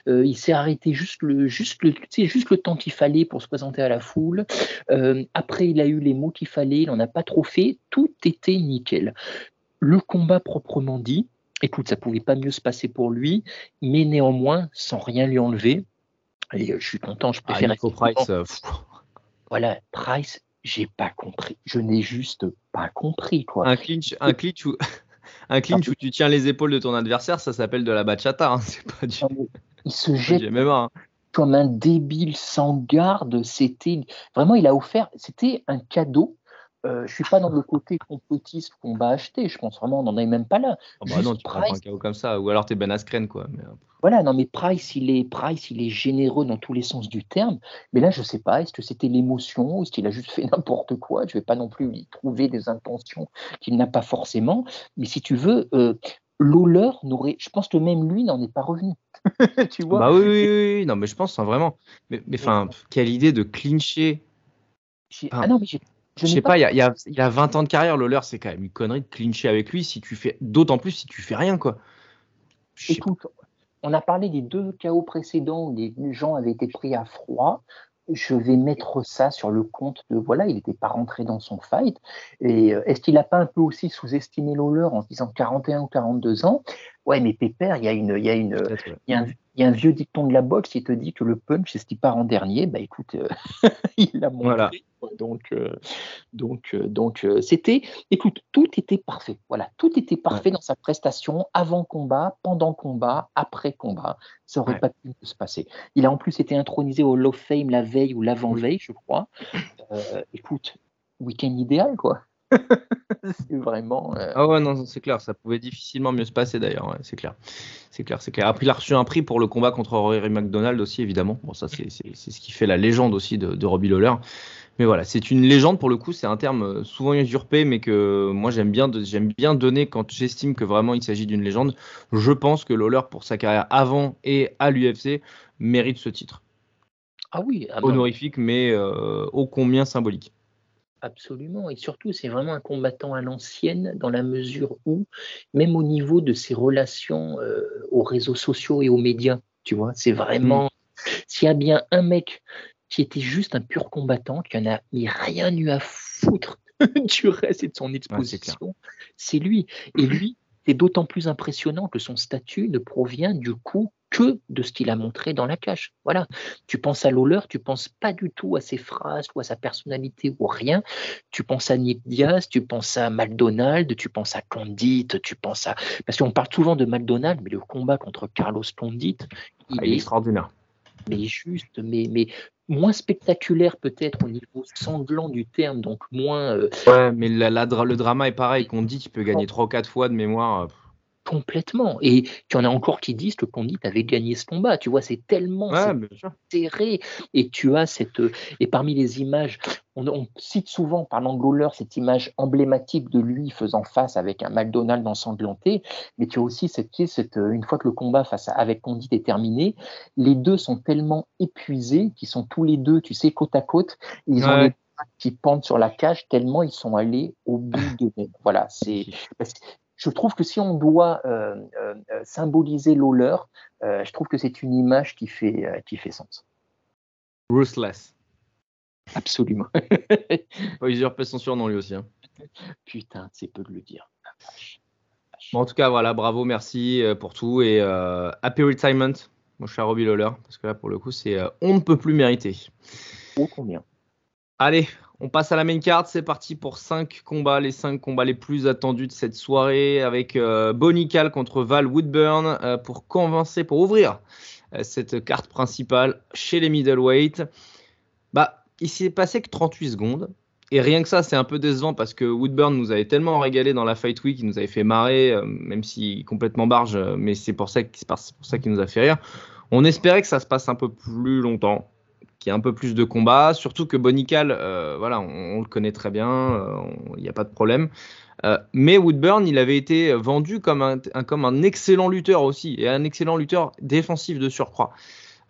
il s'est arrêté juste le, juste juste le temps qu'il fallait pour se présenter à la foule. après, il a eu les mots qu'il fallait. Il n'en a pas trop fait. Tout était nickel. Le combat proprement dit, écoute, ça pouvait pas mieux se passer pour lui, mais néanmoins, sans rien lui enlever, et je suis content, je préfère. Ah, Price, euh, voilà, Price, j'ai pas compris. Je n'ai juste pas compris. Quoi. Un clinch, un clinch où. Un clinch où tu tiens les épaules de ton adversaire, ça s'appelle de la bachata. Hein. C'est pas du. Il se jette hein. comme un débile sans garde. C'était vraiment, il a offert. C'était un cadeau euh, je suis pas dans le côté complotiste qu'on va acheter. Je pense vraiment, on n'en est même pas là. Oh bah non, tu Price, prends un chaos comme ça, ou alors tu es Ben Askren, quoi. Mais... euh, Voilà, non, mais Price il, est, Price, il est généreux dans tous les sens du terme. Mais là, je sais pas, est-ce que c'était l'émotion ou est-ce qu'il a juste fait n'importe quoi Je vais pas non plus y trouver des intentions qu'il n'a pas forcément. Mais si tu veux, euh, Lawler n'aurait. Je pense que même lui n'en est pas revenu. tu vois? Bah oui, oui, oui, non, mais je pense hein, vraiment. Mais mais, enfin, quelle idée de clincher. Enfin, Ah non, mais j'ai- Je n'ai sais pas, il y a, il y a- il a 20 ans de carrière, Lawler, c'est quand même une connerie de clincher avec lui si tu fais. D'autant plus si tu fais rien, quoi. Je Écoute, on a parlé des deux chaos précédents où les gens avaient été pris à froid. Je vais mettre ça sur le compte de voilà, il n'était pas rentré dans son fight. Et euh, est-ce qu'il n'a pas un peu aussi sous-estimé Lawler en se disant 41 ou 42 ans? Ouais, mais Pépère, il y a une, il y a une, il y, a un, il y a un vieux dicton de la boxe qui te dit que le punch, c'est ce qui part en dernier. Bah écoute, euh, il l'a montré. Voilà. Donc, euh, donc, euh, donc, c'était, écoute, tout était parfait. Voilà, tout était parfait dans sa prestation, avant combat, pendant combat, après combat. Ça aurait Ouais. pas pu se passer. Il a en plus été intronisé au Hall of Fame la veille ou l'avant-veille, je crois. Écoute, week-end idéal, quoi. C'est vraiment. euh, Ah ouais, non, c'est clair, ça pouvait difficilement mieux se passer d'ailleurs, ouais, c'est clair. C'est clair, c'est clair. Après, il a reçu un prix pour le combat contre Rory McDonald aussi, évidemment. Bon, ça, c'est ce qui fait la légende aussi de, de Robbie Lawler. Mais voilà, c'est une légende pour le coup, c'est un terme euh, souvent usurpé, mais que moi j'aime bien, j'aime bien donner quand j'estime que vraiment il s'agit d'une légende. Je pense que Lawler, pour sa carrière avant et à l'UFC, mérite ce titre. Ah oui, ah bah, Honorifique, mais euh, ô combien symbolique. Absolument. Et surtout, c'est vraiment un combattant à l'ancienne dans la mesure où, même au niveau de ses relations euh, aux réseaux sociaux et aux médias, tu vois, c'est vraiment. S'il y a bien un mec qui était juste un pur combattant, qui en a mis rien eu à foutre du reste et de son exposition, c'est lui. Et lui, c'est d'autant plus impressionnant que son statut ne provient du coup que de ce qu'il a montré dans la cage. Voilà. Tu penses à Lawler, tu penses pas du tout à ses phrases ou à sa personnalité ou rien. Tu penses à Nick Diaz, tu penses à McDonald, tu penses à Condit, tu penses à. Parce qu'on parle souvent de McDonald, mais le combat contre Carlos Condit, il Ah, il est extraordinaire. mais juste, mais, mais moins spectaculaire peut-être au niveau sanglant du terme, donc moins euh, Ouais, mais la- le drama est pareil, qu'on dit qu'il peut gagner 3 ou 4 fois de mémoire. Euh, complètement. Et tu en as encore qui disent que Condit avait gagné ce combat. Tu vois, c'est tellement Ouais, serré. Et tu as cette. Et parmi les images, on, on cite souvent, parlant de Lawler, cette image emblématique de lui faisant face avec un McDonald's ensanglanté. Mais tu as aussi cette, cette une fois que le combat face à, avec Condit est terminé, les deux sont tellement épuisés qu'ils sont tous les deux, tu sais, côte à côte. Ils ont les qui pendent sur la cage tellement ils sont allés au bout de Voilà, c'est. Je trouve que si on doit euh, euh, euh, symboliser euh, je trouve que c'est une image qui fait, qui fait sens. Ruthless. Absolument. Faut usurper son surnom lui aussi. hein. Putain, c'est peu de le dire. Bon, en tout cas, voilà, bravo, merci pour tout et happy retirement, mon cher Robbie Lawler, parce que là, pour le coup, c'est on ne peut plus mériter. Oh, combien Allez, on passe à la main card. C'est parti pour 5 combats, les 5 combats les plus attendus de cette soirée avec euh, Bonical contre Val Woodburn euh, pour convancer, pour ouvrir euh, cette carte principale chez les middleweight. Bah, il s'est passé que 38 secondes. Et rien que ça, c'est un peu décevant parce que Woodburn nous avait tellement régalé dans la Fight Week, il nous avait fait marrer, euh, même si complètement barge, mais c'est pour ça qu'il nous a fait rire. On espérait que ça se passe un peu plus longtemps, qu'il y ait un peu plus de combats, surtout que Bonical, euh, voilà, on, le connaît très bien, euh, il n'y a pas de problème. Euh, mais Woodburn, il avait été vendu comme un, comme un excellent lutteur aussi, et un excellent lutteur défensif de surcroît.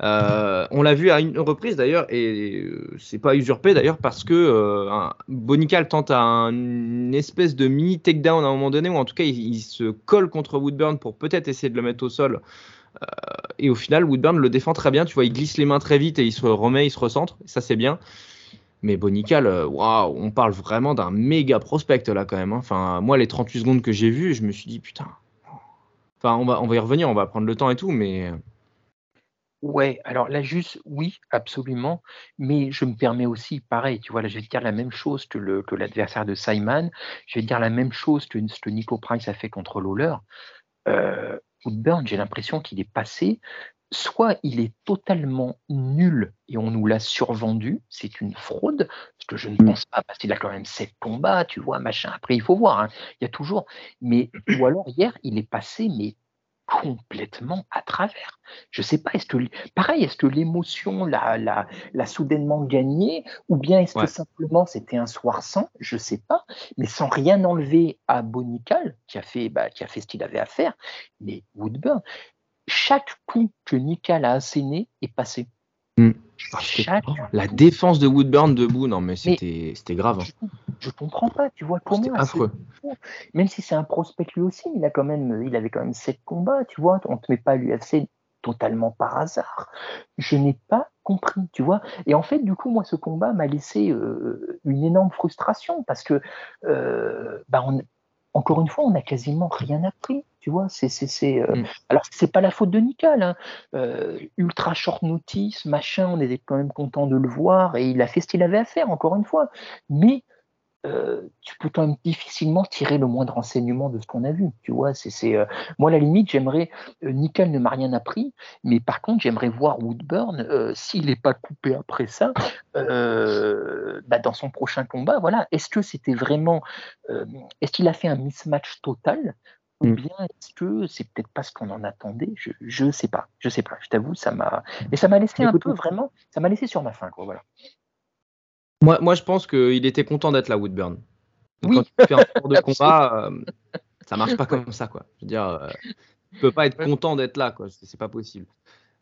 On l'a vu à une reprise d'ailleurs, et c'est pas usurpé d'ailleurs parce que Bonical tente un- une espèce de mini takedown à un moment donné, ou en tout cas il se colle contre Woodburn pour peut-être essayer de le mettre au sol. Euh, et au final, Woodburn le défend très bien. Tu vois, il glisse les mains très vite et il se remet, il se recentre. Ça, c'est bien. Mais Bonical, euh, waouh, on parle vraiment d'un méga prospect là quand même. hein. Enfin, moi, les 38 secondes que j'ai vues, je me suis dit putain. Enfin, on va, on va y revenir, on va prendre le temps et tout, mais Ouais, alors là, juste, oui, absolument. Mais je me permets aussi, pareil, tu vois, là, je vais te dire la même chose que l'adversaire de Simon. Je vais te dire la même chose que que Nico Price a fait contre Lawler. Euh, Woodburn, j'ai l'impression qu'il est passé. Soit il est totalement nul et on nous l'a survendu, c'est une fraude, ce que je ne pense pas, parce qu'il a quand même sept combats, tu vois, machin. Après, il faut voir, hein, il y a toujours. Mais, ou alors hier, il est passé, mais complètement à travers. Je sais pas, est-ce que, pareil, est-ce que l'émotion l'a, l'a, l'a soudainement gagné, ou bien est-ce Ouais. que simplement c'était un soir sans, je sais pas, mais sans rien enlever à Bonical, qui a fait, bah, qui a fait ce qu'il avait à faire, mais Woodburn, chaque coup que Nical a asséné est passé. Hmm. Chaque la défense de Woodburn debout, non mais c'était c'était grave. hein. je, je comprends pas, tu vois comment. affreux. même si c'est un prospect lui aussi, il a quand même, il avait quand même sept combats, tu vois. On te met pas à l'UFC totalement par hasard. Je n'ai pas compris, tu vois. Et en fait, du coup, moi, ce combat m'a laissé euh, une énorme frustration parce que, euh, bah, on- encore une fois, on n'a quasiment rien appris, tu vois. C'est, c'est, c'est, euh, Mm. Alors, c'est pas la faute de Nickel, hein. Euh, ultra short notice, machin. On était quand même content de le voir et il a fait ce qu'il avait à faire, encore une fois. Mais euh, tu peux quand même difficilement tirer le moindre renseignement de ce qu'on a vu. Tu vois, c'est, c'est, euh, moi, à la limite, j'aimerais. Euh, Nickel ne m'a rien appris, mais par contre, j'aimerais voir Woodburn, s'il n'est pas coupé après ça, bah, dans son prochain combat. Voilà. Est-ce que c'était vraiment. est-ce qu'il a fait un mismatch total ou Mm. bien est-ce que c'est peut-être pas ce qu'on en attendait? Je ne sais pas. Je sais pas. Je t'avoue, ça m'a. Mais ça m'a laissé un Écoute, peu vraiment. Ça m'a laissé sur ma faim, quoi. Voilà. Moi, moi, je pense qu'il était content d'être là, Woodburn. Oui. Quand tu fais un sport de combat, euh, ça marche pas comme ça, quoi. Je veux dire, euh, tu peux pas être content d'être là, quoi. C'est pas possible.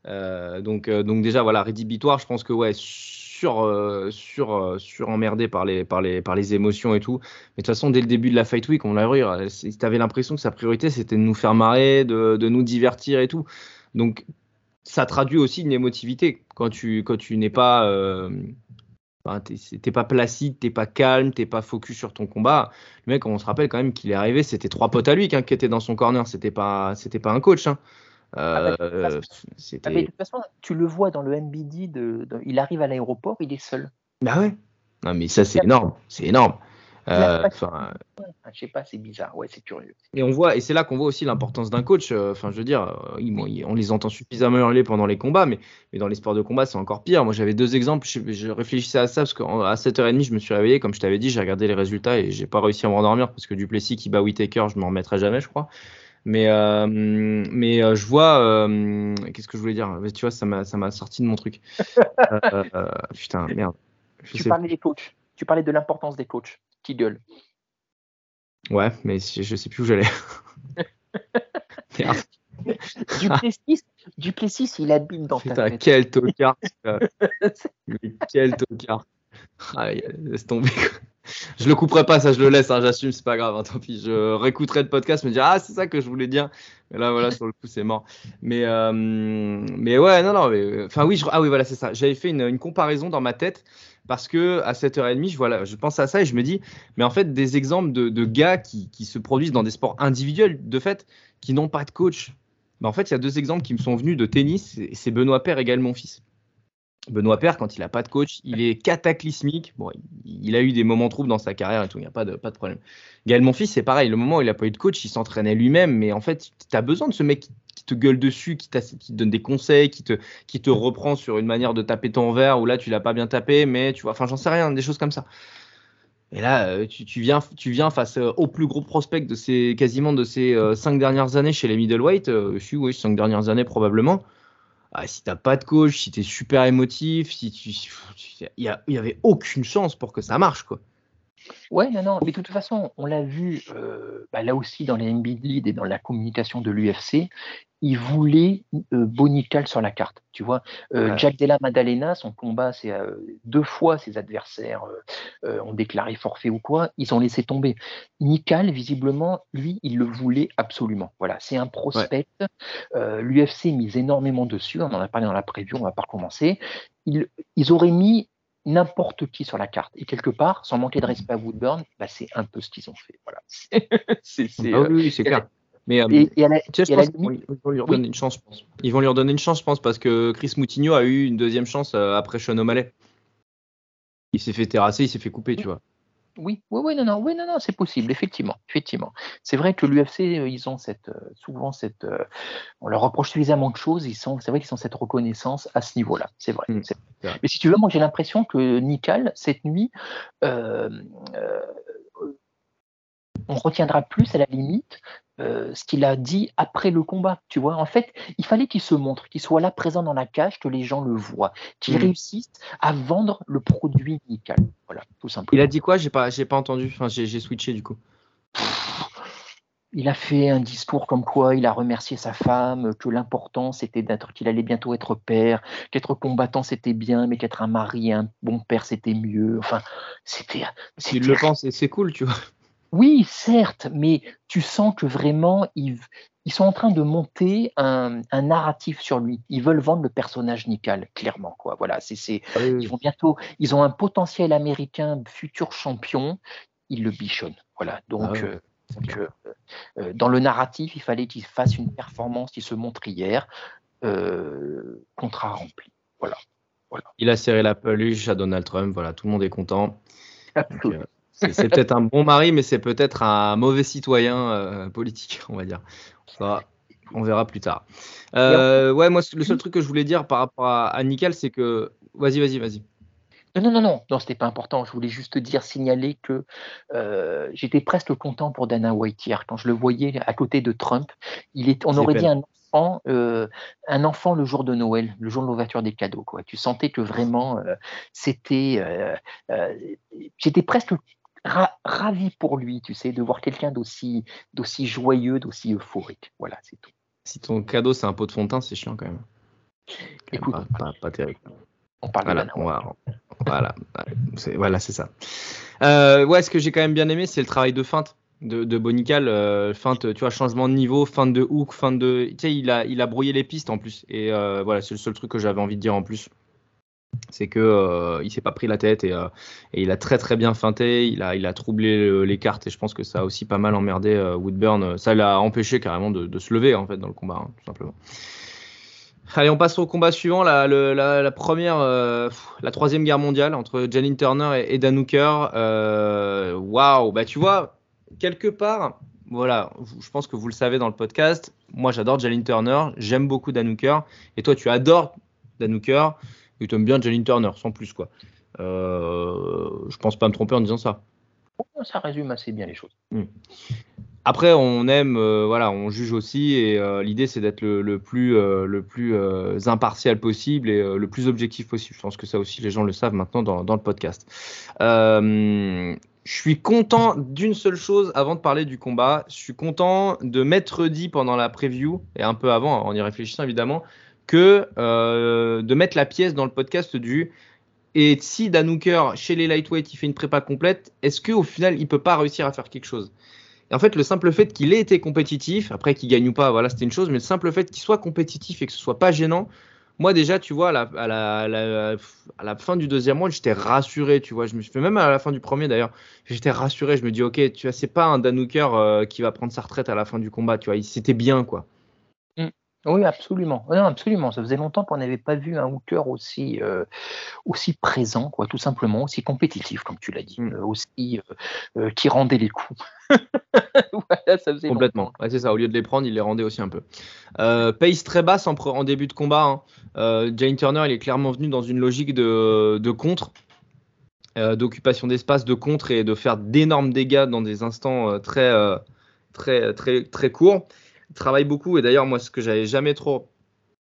Euh, donc, euh, donc déjà, voilà, rédhibitoire. Je pense que ouais, sur, euh, sur, sur emmerdé par les, par les, par les émotions et tout. Mais de toute façon, dès le début de la Fight Week, on l'a vu. Tu avais l'impression que sa priorité, c'était de nous faire marrer, de, de nous divertir et tout. Donc, ça traduit aussi une émotivité quand tu, quand tu n'es pas. Enfin, t'es pas placide, t'es pas calme, t'es pas focus sur ton combat. Le mec, on se rappelle quand même qu'il est arrivé, c'était trois potes à lui hein, qui étaient dans son corner, c'était pas, c'était pas un coach. hein. Euh, Ah bah, Ah, mais de toute façon, tu le vois dans le MBD, de, de- il arrive à l'aéroport, il est seul. Bah ouais. Non mais ça c'est énorme, c'est énorme. Euh, Je sais pas, c'est bizarre. Ouais, c'est curieux. Et on voit, et c'est là qu'on voit aussi l'importance d'un coach. euh, Enfin, je veux dire, euh, on les entend suffisamment hurler pendant les combats, mais, mais dans les sports de combat, c'est encore pire. Moi, j'avais deux exemples. Je, je réfléchissais à ça parce qu'à 7h30, je me suis réveillé. Comme je t'avais dit, j'ai regardé les résultats et j'ai pas réussi à me rendormir parce que Duplessis qui bat Whitaker, je m'en remettrai jamais, je crois. Mais, euh, mais euh, je vois. euh, Qu'est-ce que je voulais dire? Tu vois, ça m'a sorti de mon truc. Putain, merde. Je Tu parlais des coachs. Tu parlais de l'importance des coachs qui gueulent. Ouais, mais je, sais plus où j'allais. Duplessis, Duplessis, il habite dans ta Putain, tête. quel tocard. Mais quel tocard. Laisse tomber. je le couperai pas, ça je le laisse, hein, j'assume, c'est pas grave, hein, tant pis. Je réécouterai le podcast, me dire ah c'est ça que je voulais dire. Mais là voilà, sur le coup c'est mort. Mais euh, mais ouais, non non, enfin oui, ah oui voilà c'est ça. J'avais fait une, comparaison dans ma tête parce que à 7h30, je voilà, je pense à ça et je me dis mais en fait des exemples de, gars qui, qui, se produisent dans des sports individuels de fait qui n'ont pas de coach. En fait, il y a deux exemples qui me sont venus de tennis, c'est Benoît Père et mon fils. Benoît Père, quand il n'a pas de coach, il est cataclysmique. Bon, il a eu des moments troubles dans sa carrière et tout, il n'y a pas de, pas de problème. Gaël Monfils, c'est pareil. Le moment où il n'a pas eu de coach, il s'entraînait lui-même. Mais en fait, tu as besoin de ce mec qui, te gueule dessus, qui, qui, te donne des conseils, qui te, qui te reprend sur une manière de taper ton verre où là, tu l'as pas bien tapé, mais tu vois, enfin, j'en sais rien, des choses comme ça. Et là, euh, tu, viens, tu viens face euh, au plus gros prospect de ces, quasiment de ces euh, cinq dernières années chez les middleweight. Euh, oui, cinq dernières années probablement ah, si t'as pas de coach, si tu es super émotif, si tu, il y, avait aucune chance pour que ça marche quoi. Ouais, non, non, mais de toute façon, on l'a vu euh, bah, là aussi dans les NBA et dans la communication de l'UFC, il voulait euh, Bonical sur la carte. Tu vois, euh, Jack Della Maddalena, son combat, c'est euh, deux fois ses adversaires ont déclaré forfait ou quoi, ils ont laissé tomber. Nical, visiblement, lui, il le voulait absolument. Voilà, c'est un prospect. L'UFC mise énormément dessus. On en a parlé dans la preview, on va pas recommencer. Ils, ils auraient mis n'importe qui sur la carte. Et quelque part, sans manquer de respect à Woodburn, bah, c'est un peu ce qu'ils ont fait. Voilà. c'est, ah oui, c'est clair. Mais je vont lui redonner une chance, je pense. Ils vont lui redonner une chance, je pense, parce que Chris Moutinho a eu une deuxième chance euh, après Sean O'Malley. Il s'est fait terrasser, il s'est fait couper, tu vois. Oui, oui, oui, non, non, oui, non, non, c'est possible, effectivement, effectivement. C'est vrai que l'UFC, euh, ils ont cette, euh, souvent cette, on leur reproche suffisamment de choses, ils sont, c'est vrai qu'ils ont cette reconnaissance à ce niveau-là, c'est vrai, Mais si tu veux, moi j'ai l'impression que Nikal cette nuit, on retiendra plus à la limite euh, ce qu'il a dit après le combat. Tu vois, en fait, il fallait qu'il se montre, qu'il soit là présent dans la cage, que les gens le voient, qu'il mm. réussisse à vendre le produit nickel. Voilà, tout simplement. Il a dit quoi? J'ai pas, j'ai pas entendu. Enfin, j'ai switché du coup. Il a fait un discours comme quoi il a remercié sa femme, que l'important c'était d'être, qu'il allait bientôt être père, qu'être combattant c'était bien, mais qu'être un mari, un bon père c'était mieux. Enfin, c'était. Il le pense et c'est cool, tu vois. Oui, certes, mais tu sens que vraiment, ils, sont en train de monter un, narratif sur lui. Ils veulent vendre le personnage Nical, clairement. Quoi. Voilà, c'est, ah Ils vont bientôt. Ils ont un potentiel américain futur champion. Ils le bichonnent. Voilà. Donc, ah euh, euh, euh, dans le narratif, il fallait qu'il fasse une performance qui se montre hier. contrat rempli. Voilà. voilà. Il a serré la peluche à Donald Trump. Voilà, tout le monde est content. Absolument. C'est peut-être un bon mari, mais c'est peut-être un mauvais citoyen euh, politique, on va dire. on verra plus tard. Euh, ouais, moi, le seul truc que je voulais dire par rapport à, Nickel, c'est que. Vas-y, vas-y, vas-y. Non, non, non, non, c'était pas important. Je voulais juste dire, signaler que euh, j'étais presque content pour Dana White hier quand je le voyais à côté de Trump. Il est, on aurait dit un enfant, un enfant le jour de Noël, le jour de l'ouverture des cadeaux. Quoi. Tu sentais que vraiment, c'était, j'étais presque ravi pour lui, tu sais, de voir quelqu'un d'aussi, d'aussi joyeux, d'aussi euphorique. Voilà, c'est tout. Si ton cadeau c'est un pot de fond de teint, c'est chiant quand même. Écoute, pas, terrible. On parle voilà, de voilà, c'est, voilà, c'est ça. Euh, ouais, ce que j'ai quand même bien aimé, c'est le travail de feinte de, de Bonical, euh, feinte, tu vois, changement de niveau, feinte de hook, feinte de, tu sais, il a, il a brouillé les pistes en plus. Et euh, voilà, c'est le seul truc que j'avais envie de dire en plus c'est que euh, il s'est pas pris la tête et, euh, il a très très bien feinté, il a, troublé les cartes et je pense que ça a aussi pas mal emmerdé euh, Woodburn. Ça l'a empêché carrément de, se lever en fait dans le combat, hein, tout simplement. Allez, on passe au combat suivant, la, première, la troisième guerre mondiale entre Janine Turner et, et Dan Hooker. Waouh, bah tu vois, quelque part, voilà, je pense que vous le savez dans le podcast. Moi, j'adore Janine Turner, j'aime beaucoup Dan Hooker, et toi, tu adores Dan Hooker tu aimes bien Jalen Turner, sans plus. quoi. Euh, je pense pas me tromper en disant ça. Ça résume assez bien les choses. Hmm. Après, on aime, euh, voilà, on juge aussi, et euh, l'idée c'est d'être le, plus, euh, le plus impartial possible et le plus objectif possible. Je pense que ça aussi, les gens le savent maintenant dans, dans le podcast. je suis content d'une seule chose avant de parler du combat. Je suis content de m'être dit pendant la preview, et un peu avant, en y réfléchissant évidemment, que euh, de mettre la pièce dans le podcast du Et si Dan Hooker, chez les lightweight, il fait une prépa complète, est-ce qu'au final, il peut pas réussir à faire quelque chose? Et en fait, le simple fait qu'il ait été compétitif, après qu'il gagne ou pas, voilà, c'était une chose, mais le simple fait qu'il soit compétitif et que ce soit pas gênant, moi déjà, tu vois, à la, à la, à la, fin du deuxième mois, j'étais rassuré, tu vois. Je me suis même à la fin du premier d'ailleurs, j'étais rassuré. Je me dis, ok, tu vois, c'est pas un Dan Hooker euh, qui va prendre sa retraite à la fin du combat, tu vois. C'était bien, quoi. Oui, absolument. Non, absolument. Ça faisait longtemps qu'on n'avait pas vu un hooker aussi, euh, aussi présent, quoi, tout simplement, aussi compétitif, comme tu l'as dit, mm. euh, aussi euh, qui rendait les coups. voilà, ça faisait Complètement. c'est ça. Au lieu de les prendre, il les rendait aussi un peu. pace très basse en, en, début de combat. Hein. Jane Turner, il est clairement venu dans une logique de, de contre, d'occupation d'espace, de contre et de faire d'énormes dégâts dans des instants très, très, très, très courts travaille beaucoup. Et d'ailleurs, moi, ce que j'avais jamais trop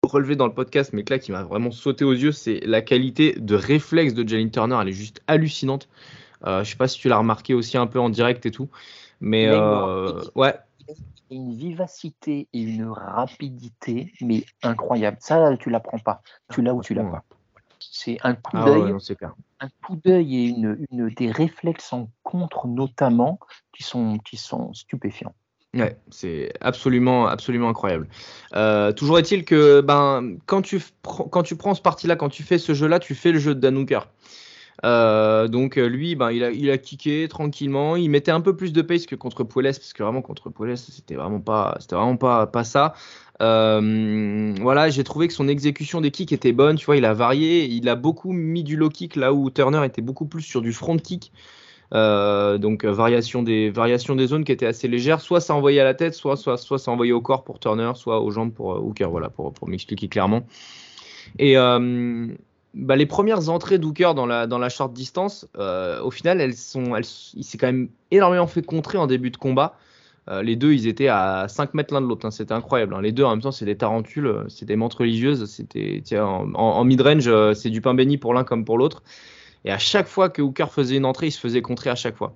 relevé dans le podcast, mais que là, qui m'a vraiment sauté aux yeux, c'est la qualité de réflexe de Jalen Turner. Elle est juste hallucinante. Euh, je sais pas si tu l'as remarqué aussi un peu en direct et tout. Mais euh, ouais. Une vivacité et une rapidité, mais incroyable. Ça, tu l'apprends pas. Tu l'as ou tu l'as pas. C'est un coup ah d'œil. un coup d'œil et une, une, des réflexes en contre notamment qui sont, qui sont stupéfiants. Ouais, c'est absolument, absolument incroyable. Euh, toujours est-il que ben, quand, tu prends ce parti-là, quand tu fais ce jeu-là, tu fais le jeu de Danouker. Euh, donc lui, ben, il, a, il kické tranquillement. Il mettait un peu plus de pace que contre Poules, parce que vraiment contre Poules, c'était vraiment pas, c'était vraiment pas, ça. Euh, voilà, j'ai trouvé que son exécution des kicks était bonne. Tu vois, il a varié. Il a beaucoup mis du low kick là où Turner était beaucoup plus sur du front kick. Euh, donc euh, variation des, variations des zones qui étaient assez légères. Soit ça envoyait à la tête, soit, soit, soit ça envoyait au corps pour Turner, soit aux jambes pour euh, Hooker, voilà, pour, pour m'expliquer clairement. Et bah, les premières entrées d'Hooker dans la, dans la short distance, au final, elles sont, elles, il s'est quand même énormément fait contrer en début de combat. les deux, ils étaient à 5 mètres l'un de l'autre. Hein, c'était incroyable. Hein. Les deux, en même temps, c'est des tarentules, c'est des montres religieuses. En, en mid-range, c'est du pain béni pour l'un comme pour l'autre. Et à chaque fois que Hooker faisait une entrée, il se faisait contrer à chaque fois.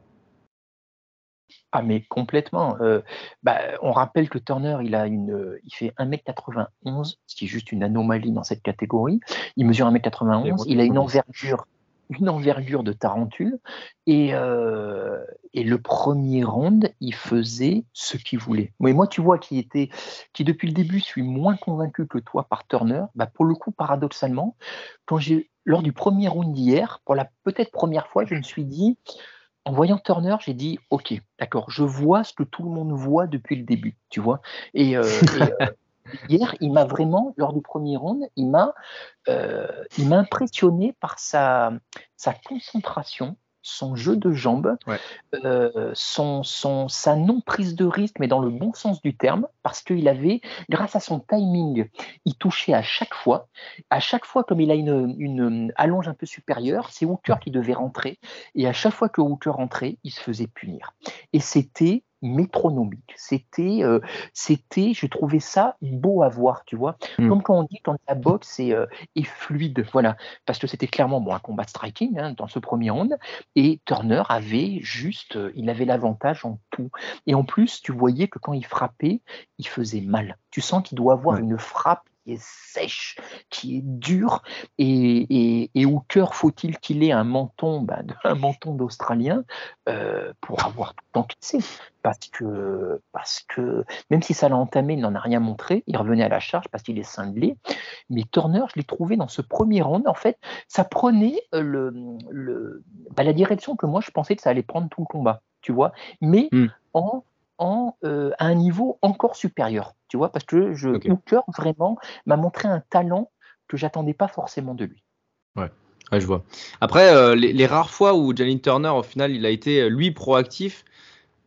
Ah mais complètement. Euh, bah, on rappelle que Turner, il a une, il fait 1m91, ce qui est juste une anomalie dans cette catégorie. Il mesure 1m91, il a une envergure une envergure de tarentule. Et, euh, et, le premier round, il faisait ce qu'il voulait. Mais moi, tu vois, qui était, qui depuis le début suis moins convaincu que toi par Turner, bah pour le coup, paradoxalement, quand j'ai lors du premier round d'hier, pour la peut-être première fois, je me suis dit, en voyant Turner, j'ai dit, ok, d'accord, je vois ce que tout le monde voit depuis le début, tu vois. Et, euh, euh, hier, il m'a vraiment, lors du premier round, il m'a, euh, il m'a impressionné par sa, sa concentration, son jeu de jambes, euh, son, son, sa non-prise de risque, mais dans le bon sens du terme, parce qu'il avait, grâce à son timing, il touchait à chaque fois. À chaque fois, comme il a une, une allonge un peu supérieure, c'est Hooker qui devait rentrer. Et à chaque fois que Hooker rentrait, il se faisait punir. Et c'était métronomique. C'était, euh, c'était, je trouvais ça beau à voir, tu vois. Mm. Comme quand on dit quand la boxe est, euh, est fluide, voilà, parce que c'était clairement bon un combat striking hein, dans ce premier round, et Turner avait juste, euh, il avait l'avantage en tout. Et en plus, tu voyais que quand il frappait, il faisait mal. Tu sens qu'il doit avoir une frappe qui est sèche, qui est dure, et, et, au cœur faut-il qu'il ait un menton, ben, un menton d'Australien euh, pour avoir tout encaissé? Parce que, parce que même si ça l'a entamé, il n'en a rien montré, il revenait à la charge parce qu'il est cinglé. Mais Turner, je l'ai trouvé dans ce premier round, en fait, ça prenait euh, le, le ben, la direction que moi je pensais que ça allait prendre tout le combat, tu vois, mais hmm. en en, euh, à un niveau encore supérieur, tu vois, parce que je, Hooker vraiment m'a montré un talent que j'attendais pas forcément de lui. Ouais. je vois. Après, euh, les, rares fois où Jalin Turner, au final, il a été euh, lui proactif,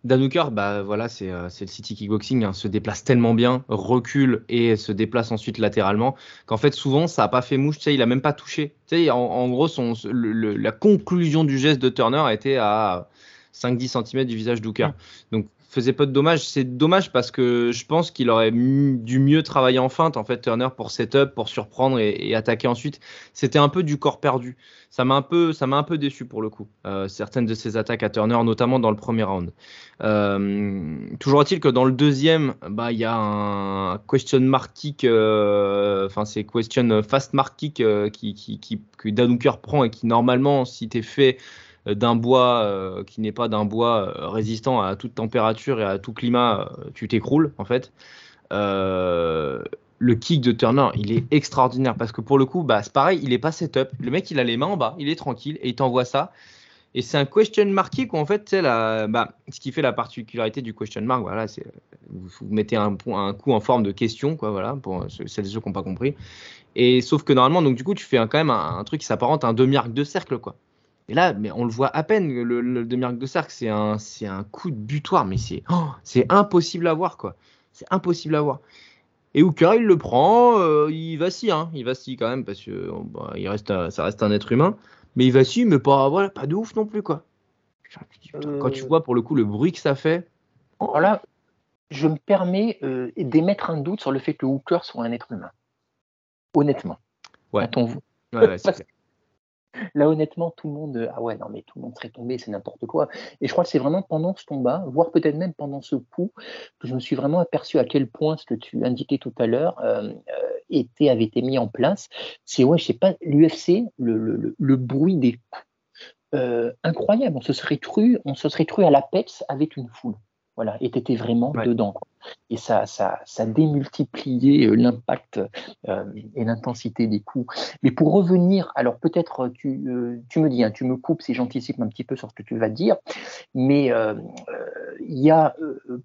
Dan Hooker, bah voilà, c'est le City Kickboxing, hein, se déplace tellement bien, recule et se déplace ensuite latéralement, qu'en fait souvent ça n'a pas fait mouche, tu sais, il a même pas touché. Tu sais, en, gros, son, la conclusion du geste de Turner a été à 5-10 cm du visage d'Hooker. Donc faisait peu de dommages. C'est dommage parce que je pense qu'il aurait dû mieux travailler en feinte, en fait, Turner, pour setup, pour surprendre et, attaquer ensuite. C'était un peu du corps perdu. Ça m'a un peu, ça m'a un peu déçu pour le coup. Euh, certaines de ses attaques à Turner, notamment dans le premier round. Euh, toujours est-il que dans le deuxième, bah, il y a un question mark kick, euh, enfin, c'est question fast mark kick qui, qui, que Danouker prend et qui, normalement, si t'es fait d'un bois euh, qui n'est pas d'un bois euh, résistant à toute température et à tout climat, tu t'écroules en fait. le kick de Turner, il est extraordinaire parce que pour le coup, bah, c'est pareil, il est pas setup. Le mec, il a les mains en bas, il est tranquille et il t'envoie ça. Et c'est un question où en fait, c'est bah, ce qui fait la particularité du question mark, voilà, c'est vous, mettez un, un coup en forme de question, quoi, voilà, pour celles et ceux qui n'ont pas compris. Et sauf que normalement, donc du coup, tu fais quand même un, un truc qui s'apparente à un demi-arc de cercle, quoi. Et là, mais on le voit à peine, le, demi-arc de cercle, c'est un, c'est un coup de butoir, mais c'est, oh, c'est impossible à voir, quoi. C'est impossible à voir. Et Hooker, il le prend, euh, il vacille, hein, il vacille quand même, parce que bah, il reste, ça reste un être humain, mais il vacille, mais pas, voilà, pas de ouf non plus, quoi. Quand tu euh. vois pour le coup le bruit que ça fait. Voilà, je me permets euh, d'émettre un doute sur le fait que Hooker soit un être humain. Honnêtement. Ouais. Quand on... ouais, ouais, Là, honnêtement, tout le monde, ah ouais, non, mais tout le monde serait tombé, c'est n'importe quoi. Et je crois que c'est vraiment pendant ce combat, voire peut-être même pendant ce coup, que je me suis vraiment aperçu à quel point ce que tu indiquais tout à l'heure euh, euh, était, avait été mis en place. C'est, ouais, je sais pas, l'UFC, le, le, bruit des coups. Euh, incroyable, on se serait cru, on se serait cru à l'Apex avec une foule. Voilà, et tu étais vraiment dedans. Et ça, ça, ça démultipliait euh, l'impact euh, et l'intensité des coups. Mais pour revenir, alors peut-être tu, euh, tu me dis, hein, tu me coupes si j'anticipe un petit peu sur ce que tu vas dire, mais il y a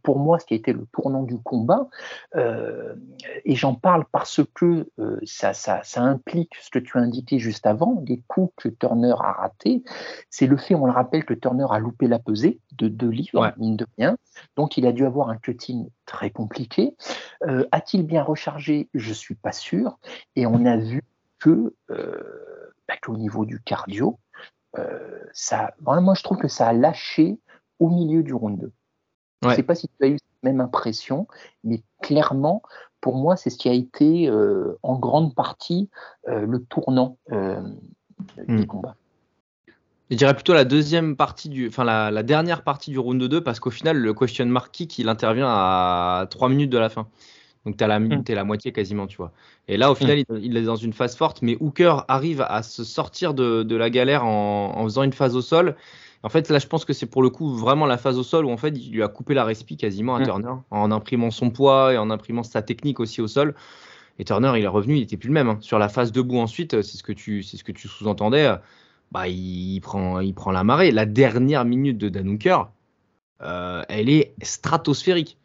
pour moi ce qui a été le tournant du combat, et j'en parle parce que ça, ça, ça, implique ce que tu as indiqué juste avant, les coups que Turner a ratés, c'est le fait, on le rappelle, que Turner a loupé la pesée de deux livres, mine de rien, donc il a dû avoir un cutting très compliqué. Euh, a-t-il bien rechargé? Je ne suis pas sûr. Et on a vu que euh, bah, qu'au niveau du cardio, euh, ça, moi je trouve que ça a lâché au milieu du round 2. Je ne sais pas si tu as eu cette même impression, mais clairement, pour moi, c'est ce qui a été en grande partie le tournant du hmm. combat. Je dirais plutôt la deuxième partie du, enfin la, dernière partie du round 2 parce qu'au final le question mark kick il intervient à 3 minutes de la fin. Donc tu la minute mm. et la moitié quasiment, tu vois. Et là au mm. final il, est dans une phase forte, mais Hooker arrive à se sortir de, la galère en, faisant une phase au sol. En fait là je pense que c'est pour le coup vraiment la phase au sol où en fait il lui a coupé la respi quasiment à mm. Turner en imprimant son poids et en imprimant sa technique aussi au sol. Et Turner il est revenu, il était plus le même. Hein. Sur la phase debout ensuite, c'est ce que tu, c'est ce que tu sous-entendais bah, il, prend, il prend la marée. La dernière minute de Danouker, euh, elle est stratosphérique.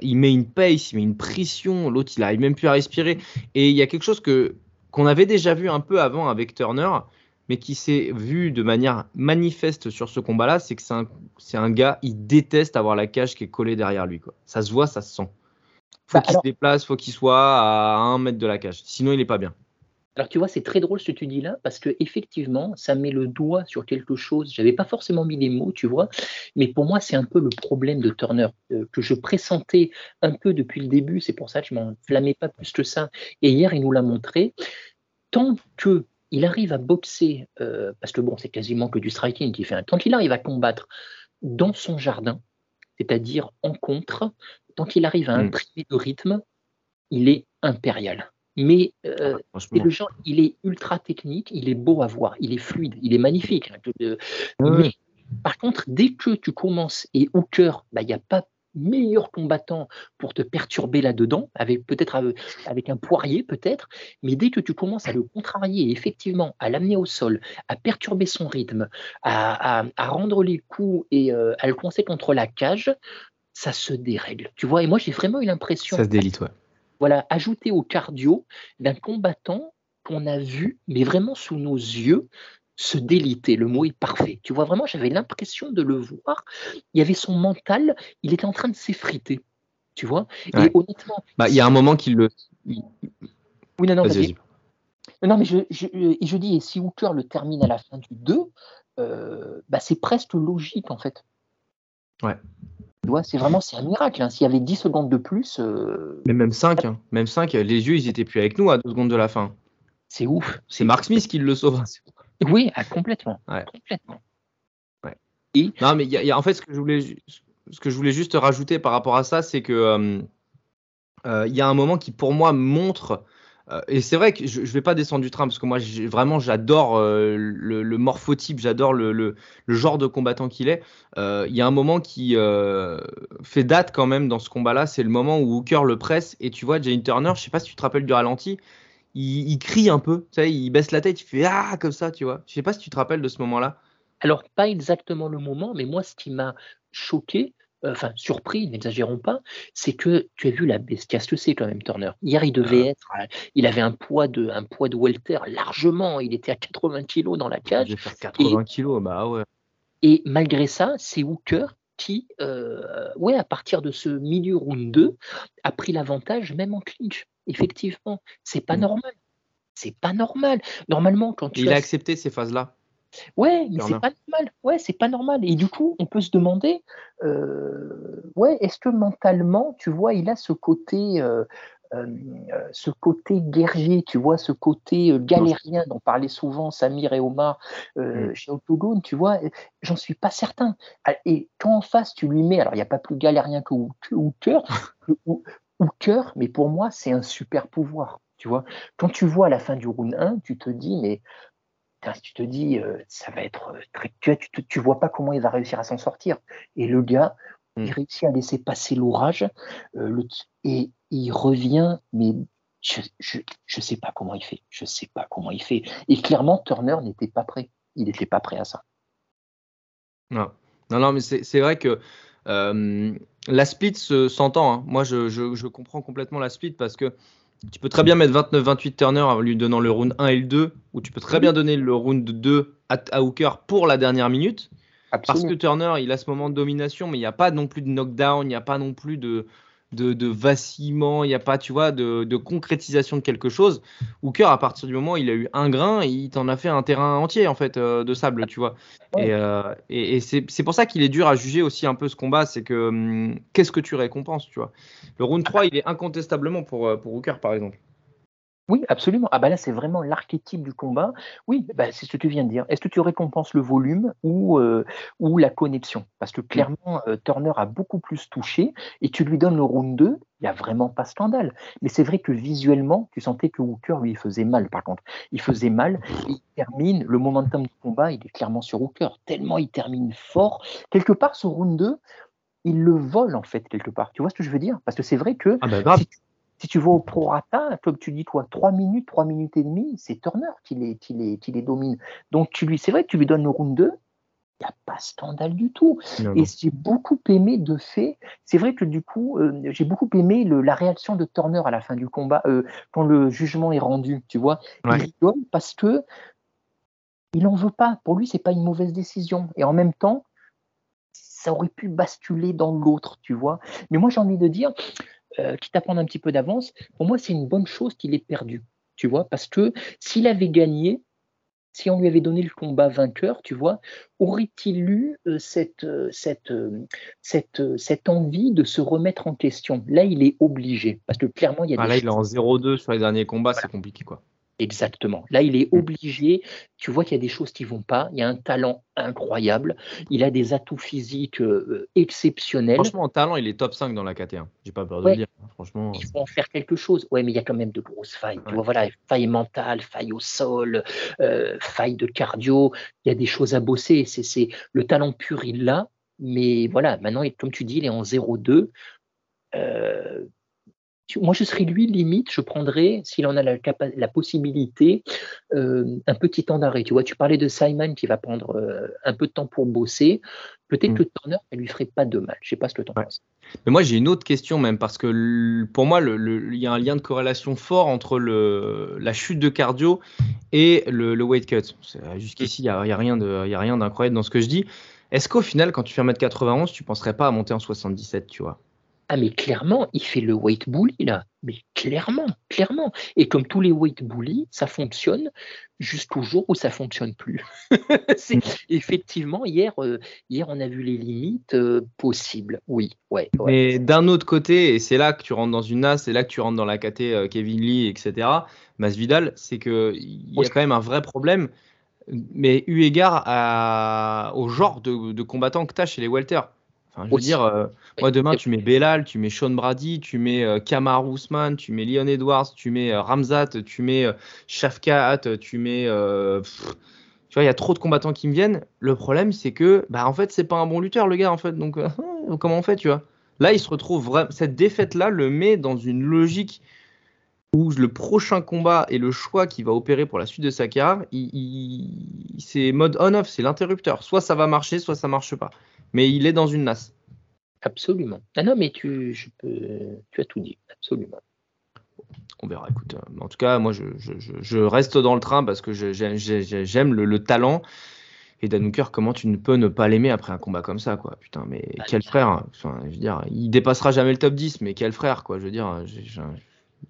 il met une pace, il met une pression, l'autre il n'arrive même plus à respirer. Et il y a quelque chose que qu'on avait déjà vu un peu avant avec Turner, mais qui s'est vu de manière manifeste sur ce combat-là, c'est que c'est un, un, gars, il déteste avoir la cage qui est collée derrière lui. Quoi. Ça se voit, ça se sent. Faut bah, qu'il se déplace, faut qu'il soit à un mètre de la cage. Sinon, il n'est pas bien. Alors tu vois, c'est très drôle ce que tu dis là, parce que effectivement, ça met le doigt sur quelque chose. J'avais pas forcément mis les mots, tu vois, mais pour moi, c'est un peu le problème de Turner euh, que je pressentais un peu depuis le début. C'est pour ça que je m'enflammais pas plus que ça. Et hier, il nous l'a montré. Tant que il arrive à boxer, euh, parce que bon, c'est quasiment que du striking qui fait. Un, tant il arrive à combattre dans son jardin, c'est-à-dire en contre, tant qu'il arrive à imprimer le rythme, il est impérial mais euh, ah, le genre, il est ultra technique, il est beau à voir, il est fluide, il est magnifique. Hein, mais par contre, dès que tu commences, et au cœur, bah, il n'y a pas meilleur combattant pour te perturber là-dedans, avec peut-être avec un poirier peut-être, mais dès que tu commences à le contrarier, effectivement, à l'amener au sol, à perturber son rythme, à, rendre les coups et euh, à le coincer contre la cage, ça se dérègle. Tu vois, et moi j'ai vraiment eu l'impression. Ça se délite, ouais voilà, ajouté au cardio d'un combattant qu'on a vu, mais vraiment sous nos yeux, se déliter. Le mot est parfait. Tu vois, vraiment, j'avais l'impression de le voir. Il y avait son mental, il était en train de s'effriter. Tu vois? Et honnêtement. Bah, il y a un moment qu'il le. Oui, non, non, vas-y. Non, mais je, je, dis, et si Hooker le termine à la fin du 2, euh, bah, c'est presque logique, en fait. Ouais. C'est vraiment c'est un miracle. hein. S'il y avait 10 secondes de plus, euh, Mais même 5, même 5, les yeux, ils étaient plus avec nous à deux secondes de la fin. c'est ouf. C'est Mark Smith qui le sauve. Oui, ah, complètement. Ouais. complètement. Non, mais il y a- il y a- en fait, ce que, je voulais, ce que je voulais juste rajouter par rapport à ça, c'est que euh, euh, il y a un moment qui, pour moi, montre. Euh, et c'est vrai que je ne vais pas descendre du train parce que moi, vraiment, j'adore euh, le, morphotype, j'adore le, genre de combattant qu'il est. Euh, Il y a un moment qui fait date quand même dans ce combat-là, c'est le moment où Hooker le presse et tu vois, Jane Turner, je sais pas si tu te rappelles du ralenti, il, crie un peu, tu sais, il baisse la tête, il fait ah comme ça, tu vois. Je sais pas si tu te rappelles de ce moment-là. Alors, pas exactement le moment, mais moi, ce qui m'a choqué, enfin surpris, n'exagérons pas, c'est que tu as vu la bestiace que c'est quand même Turner? Hier, il devait être, à- il avait un poids de, un poids de welter largement, il était à 80 kilos dans la cage, vais faire 80 kilos, bah ouais. et malgré ça, c'est Hooker qui, euh, ouais, à partir de ce milieu round 2, a pris l'avantage même en clinch. Effectivement, c'est pas Mm. normal. C'est pas normal. Normalement, quand tu Il a accepté ces phases-là. Ouais, mais c'est pas normal. Ouais, c'est pas normal. Et du coup, on peut se demander, euh, ouais, est-ce que mentalement, tu vois, il a ce côté, euh, euh, ce côté guerrier, tu vois, ce côté galérien dont parlaient souvent Samir et Omar Mm. chez Octogone, tu vois, j'en suis pas certain. Ah, Et quand en face, tu lui mets, alors il n'y a pas plus galérien que Hook- que Hooker, Hooker, mais pour moi, c'est un super pouvoir. Tu vois, quand tu vois à la fin du round 1, tu te dis, mais tu te dis, euh, ça va être euh, très. Tu, tu, tu vois pas comment il va réussir à s'en sortir. Et le gars, Mm. il réussit à laisser passer l'orage euh, et il revient, mais je, je, je sais pas comment il fait. Je sais pas comment il fait. Et clairement, Turner n'était pas prêt. Il n'était pas prêt à ça. Non, non, non mais c'est vrai que euh, la split se- s'entend. hein. Moi, je, je- je comprends complètement la split parce que tu peux très bien mettre 29-28 Turner en lui donnant le round 1 et le 2, ou tu peux très bien donner le round 2 à, à Hooker pour la dernière minute. Parce que. Turner, il a ce moment de domination, mais il n'y a pas non plus de knockdown, il n'y a pas non plus de, de, de vacillement, il n'y a pas, tu vois, de, de concrétisation de quelque chose. Hooker, à partir du moment où il a eu un grain, il t'en a fait un terrain entier, en fait, euh, de sable, tu vois. Et, euh, et, et c'est pour ça qu'il est dur à juger aussi un peu ce combat, c'est que hum, qu'est-ce que tu récompenses, tu vois. Le round 3, il est incontestablement pour, euh, pour Hooker, par exemple. Oui, absolument. Ah bah là, c'est vraiment l'archétype du combat. Oui, bah, c'est ce que tu viens de dire. Est-ce que tu récompenses le volume ou, euh, ou la connexion? Parce que clairement, euh, Turner a beaucoup plus touché et tu lui donnes le round 2, il n'y a vraiment pas scandale. Mais c'est vrai que visuellement, tu sentais que Hooker lui faisait mal par contre. Il faisait mal et il termine, le momentum du combat, il est clairement sur Hooker. Tellement il termine fort. Quelque part, ce round 2, il le vole en fait, quelque part. Tu vois ce que je veux dire? Parce que c'est vrai que Ah bah si, tu- si tu vas au prorata, comme tu dis toi, 3 minutes, 3 minutes et demie, c'est Turner qui les, qui, les, qui les domine. Donc tu lui, c'est vrai que tu lui donnes le round 2, il n'y a pas scandale du tout. Non, Et j'ai beaucoup aimé de fait, c'est vrai que du coup, euh, j'ai beaucoup aimé le- la réaction de Turner à la fin du combat, euh, quand le jugement est rendu, tu vois. Ouais. Il rigole parce que il n'en veut pas. Pour lui, c'est pas une mauvaise décision. Et en même temps, ça aurait pu basculer dans l'autre, tu vois. Mais moi, j'ai envie de dire, euh, quitte à prendre un petit peu d'avance, pour moi, c'est une bonne chose qu'il ait perdu, tu vois, parce que s'il avait gagné, si on lui avait donné le combat vainqueur, tu vois, aurait-il eu euh, cette, euh, cette, euh, cette, cette envie de se remettre en question? Là, il est obligé, parce que clairement, il y a Ah, des là, il est en 0-2 sur les derniers combats, c'est compliqué, quoi. Exactement. Là, il est obligé. Tu vois qu'il y a des choses qui vont pas. Il y a un talent incroyable. Il a des atouts physiques euh, exceptionnels. Franchement, en talent, il est top 5 dans la KT1. J'ai pas peur de Ouais. le dire. hein. Franchement. Il faut en faire quelque chose. Ouais, mais il y a quand même de grosses failles. Tu Ouais. vois, voilà, failles mentales, failles au sol, euh, failles de cardio. Il y a des choses à bosser. C'est, le talent pur, il l'a. Mais voilà, maintenant, comme tu dis, il est en 0-2. Euh, tu- moi, je serais lui, limite, je prendrais, s'il en a la, possibilité, euh, un petit temps d'arrêt. Tu vois, tu parlais de Simon qui va prendre euh, un peu de temps pour bosser. Peut-être Mm. que Turner, ça lui ferait pas de mal. Je sais pas ce que tu en Ouais. penses. Mais moi, j'ai une autre question même, parce que pour moi, il y a un lien de corrélation fort entre le, la chute de cardio et le, le weight cut. C'est- Jusqu'ici, il n'y a, y a rien d'incroyable dans ce que je dis. Est-ce qu'au final, quand tu fais 1m91, tu penserais pas à monter en 77, tu vois? Ah mais clairement, il fait le weight bully là. Mais clairement, clairement. Et comme tous les weight bully, ça fonctionne jusqu'au jour où ça fonctionne plus. C'est- effectivement, hier, euh, hier, on a vu les limites euh, possibles. Oui, ouais. ouais. Mais d'un autre côté, et c'est là que tu rentres dans une NAS, c'est là que tu rentres dans la KT euh, Kevin Lee, etc. Masvidal, c'est que il y a quand même un vrai problème, mais eu égard à- au genre de, de combattant que tu as chez les welter. Enfin, je veux dire, euh, moi demain, tu mets Belal, tu mets Sean Brady, tu mets euh, Kamar Ousmane, tu mets Leon Edwards, tu mets euh, Ramzat, tu mets euh, Shafkat, tu mets. pff, tu vois, il y a trop de combattants qui me viennent. Le problème, c'est que, bah, en fait, c'est pas un bon lutteur, le gars, en fait. Donc, comment on fait, tu vois? Là, il se retrouve vraiment. Cette défaite-là le met dans une logique où le prochain combat et le choix qu'il va opérer pour la suite de sa carrière, il, il- c'est mode on-off, c'est l'interrupteur. Soit ça va marcher, soit ça marche pas. Mais il est dans une nasse. Absolument. Ah non, mais tu, je peux, tu as tout dit. Absolument. On verra, écoute. euh, En tout cas, moi, je, je- je- je reste dans le train parce que j'aime le, le talent. Et Dan Hooker, comment tu ne peux ne pas l'aimer après un combat comme ça, quoi? Putain, mais Ah, quel bien. frère enfin, je veux dire, Il dépassera jamais le top 10, mais quel frère, quoi? Je veux dire,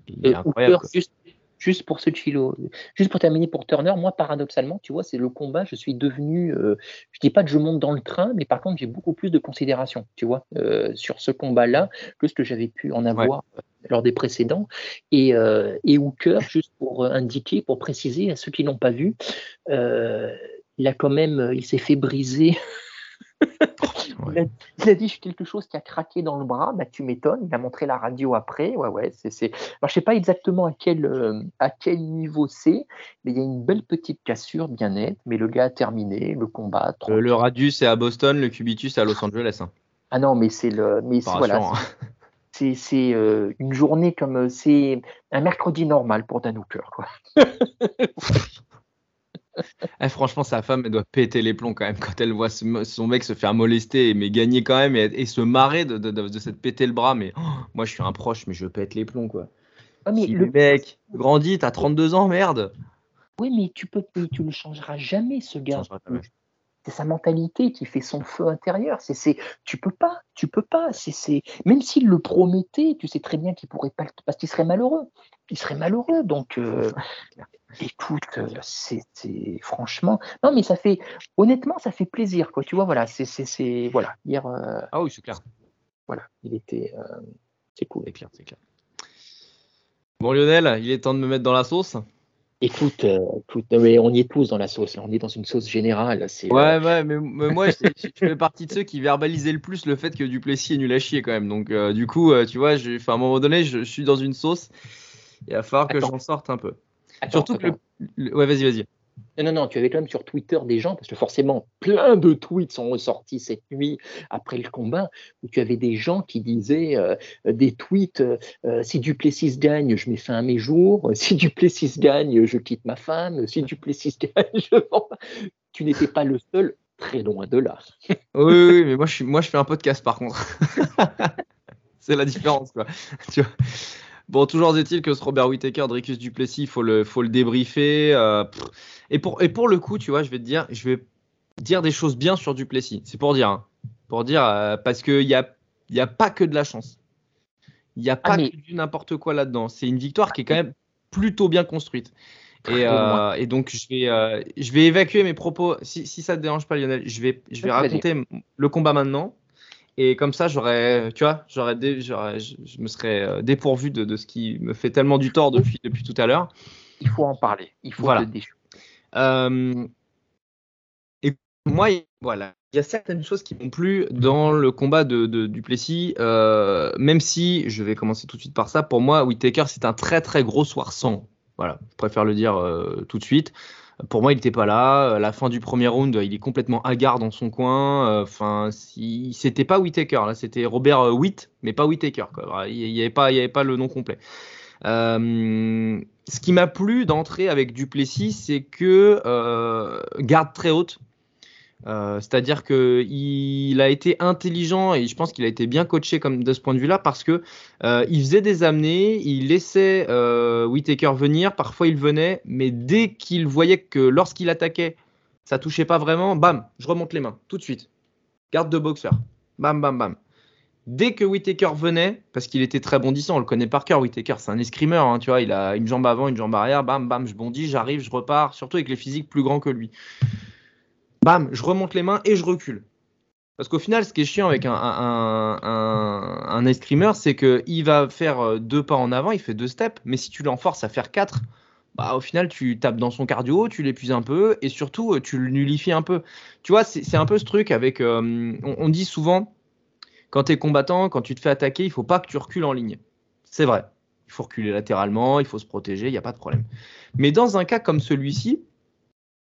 il est Euh, incroyable. Juste, juste pour ce juste pour terminer pour Turner, moi paradoxalement, tu vois, c'est le combat, je suis devenu, euh, je dis pas que je monte dans le train, mais par contre j'ai beaucoup plus de considération, tu vois, euh, sur ce combat-là que ce que j'avais pu en avoir euh, lors des précédents. Et, euh, et Hooker, juste pour indiquer, pour préciser à ceux qui l'ont pas vu, euh, il a quand même, il s'est fait briser. Il, a, il a dit quelque chose qui a craqué dans le bras, bah, tu m'étonnes. Il a montré la radio après. Ouais, ouais, c'est. Alors, je sais pas exactement à quel, euh, à quel niveau c'est, mais il y a une belle petite cassure bien nette. Mais le gars a terminé le combat. Le, radius est à Boston, le cubitus est à Los Angeles. Hein. Ah non, mais c'est le, mais c'est, voilà, hein. c'est, c'est euh, une journée comme euh, c'est un mercredi normal pour Dan Hooker, quoi. Eh, franchement, sa femme, elle doit péter les plombs quand même quand elle voit ce- son mec se faire molester, mais gagner quand même et, et se marrer de, de, de, de s'être pété le bras. Mais oh, moi, je suis un proche, mais je pète les plombs, quoi. Ouais, mais Si le mec grandit, t'as 32 ans, merde. Oui, mais tu peux, tu le changeras jamais, ce gars. jamais. C'est sa mentalité qui fait son feu intérieur. C'est, c'est, tu peux pas, tu peux pas. C'est, c'est, même s'il le promettait, tu sais très bien qu'il pourrait pas, le- parce qu'il serait malheureux. Il serait malheureux. Donc, euh, écoute, euh, c'est, c'est- franchement, non, mais ça fait, honnêtement, ça fait plaisir, quoi. Tu vois, voilà, c'est, c'est, c'est- voilà. Hier, euh, Ah oui, c'est clair. voilà, il était, euh, c'est cool. C'est clair, c'est clair. Bon, Lionel, il est temps de me mettre dans la sauce. Écoute, euh, écoute, mais on y est tous dans la sauce. là. On est dans une sauce générale. C'est, euh, Ouais, ouais, mais, mais moi, je, je fais partie de ceux qui verbalisaient le plus le fait que Duplessis est nul à chier quand même. Donc, euh, du coup, tu vois, à un moment donné, je, je suis dans une sauce. Il va falloir que j'en sorte un peu. attends, Surtout que attends. le, le- Ouais, vas-y, vas-y. Non, non, tu avais quand même sur Twitter des gens, parce que forcément, plein de tweets sont ressortis cette nuit après le combat, où tu avais des gens qui disaient euh, des tweets euh, euh, si Duplessis gagne, je mets fin à mes jours, si Duplessis gagne, je quitte ma femme, si Duplessis gagne, je. Tu n'étais pas le seul, très loin de là. Oui, mais moi je, suis, moi, je fais un podcast par contre. c'est la différence, quoi. Tu vois? Bon, toujours est-il que ce Robert Whittaker, Dricus Duplessis, il faut le, faut le débriefer. euh, et, pour, et pour le coup, tu vois, je vais te dire, je vais dire des choses bien sur Duplessis. C'est pour dire, hein. pour dire, euh, parce qu'il n'y a, y a pas que de la chance. Il n'y a pas mais- que du n'importe quoi là-dedans. C'est une victoire qui est quand même plutôt bien construite. Et, euh, et donc, je vais, euh, je vais évacuer mes propos. Si, si ça te dérange pas, Lionel, je vais, je vais raconter le combat maintenant. Et comme ça, j'aurais, tu vois, j'aurais, dé- j'aurais- je, je me serais euh, dépourvu de, de ce qui me fait tellement du tort depuis, depuis tout à l'heure. Il faut en parler. Il faut Voilà. te déchirer. Euh, et moi, il- voilà, il y a certaines choses qui m'ont plu dans le combat de, de Duplessis, euh, même si je vais commencer tout de suite par ça. Pour moi, Whittaker, c'est un très très gros soir sans. Voilà, je préfère le dire euh, tout de suite. Pour moi, il n'était pas là. À la fin du premier round, il est complètement hagard dans son coin. Euh, Enfin, si, c'était pas Whittaker, là, c'était Robert euh, Witt, mais pas. Voilà, Il n'y avait, pas- le nom complet. Euh, ce qui m'a plu d'entrer avec Duplessis, c'est que euh, garde très haute. Euh, C'est-à-dire qu'il a été intelligent et je pense qu'il a été bien coaché comme de ce point de vue-là parce que euh, il faisait des amenées, il laissait euh, Whittaker venir, parfois il venait, mais dès qu'il voyait que lorsqu'il attaquait, ça touchait pas vraiment, bam, je remonte les mains tout de suite. Garde de boxeur, bam, bam, bam. dès que Whitaker venait, parce qu'il était très bondissant, on le connaît par cœur, Whitaker, c'est un escrimeur, hein, tu vois, il a une jambe avant, une jambe arrière, bam, bam, je bondis, j'arrive, je repars, surtout avec les physiques plus grands que lui. Bam, je remonte les mains et je recule. Parce qu'au final, ce qui est chiant avec un, un, un, un c'est qu'il va faire euh, deux pas en avant, il fait deux steps, mais si tu l'enforces à faire quatre, bah, au final, tu tapes dans son cardio, tu l'épuises un peu, et surtout, euh, tu le nullifies un peu. Tu vois, c'est un peu ce truc avec. Euh, on, on, dit souvent, quand tu es combattant, quand tu te fais attaquer, il faut pas que tu recules en ligne. C'est vrai. Il faut reculer latéralement, il faut se protéger, il n'y a pas de problème. Mais dans un cas comme celui-ci,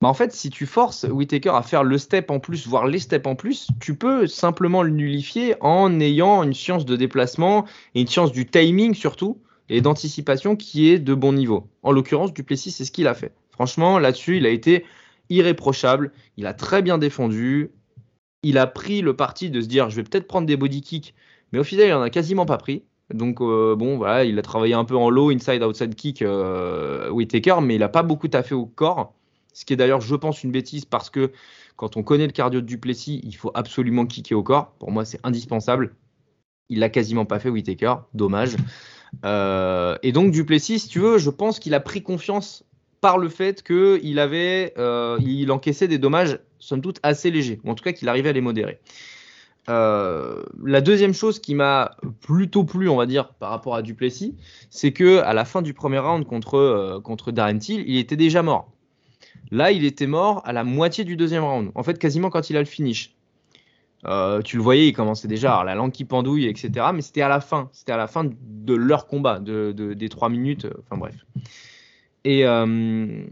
bah en fait, si tu forces Whitaker à faire le step en plus, voire les steps en plus, tu peux simplement le nullifier en ayant une science de déplacement et une science du timing surtout et d'anticipation qui est de bon niveau. En l'occurrence, Duplessis, c'est ce qu'il a fait. Franchement, là-dessus, il a été irréprochable. Il a très bien défendu. Il a pris le parti de se dire, je vais peut-être prendre des body kicks, mais au final, il en a quasiment pas pris. Donc euh, bon, voilà, il a travaillé un peu en low, inside, outside kick, euh, Whitaker, mais il n'a pas beaucoup taffé au corps. Ce qui est d'ailleurs, je pense, une bêtise parce que quand on connaît le cardio de Duplessis, il faut absolument kicker au corps. Pour moi, c'est indispensable. Il l'a quasiment pas fait, Whitaker. Dommage. Euh, et donc, Duplessis, si tu veux, je pense qu'il a pris confiance par le fait qu'il avait, euh, il encaissait des dommages, somme toute, assez légers, ou en tout cas qu'il arrivait à les modérer. Euh, la deuxième chose qui m'a plutôt plu, on va dire, par rapport à Duplessis, c'est que à la fin du premier round contre, contre Darren Till, il était déjà mort. Là, il était mort à la moitié du deuxième round. En fait, quasiment quand il a le finish. Euh, tu le voyais, il commençait déjà à la langue qui pendouille, etc. Mais c'était à la fin. C'était à la fin de leur combat, de, de, des trois minutes. Enfin bref. Et, euh,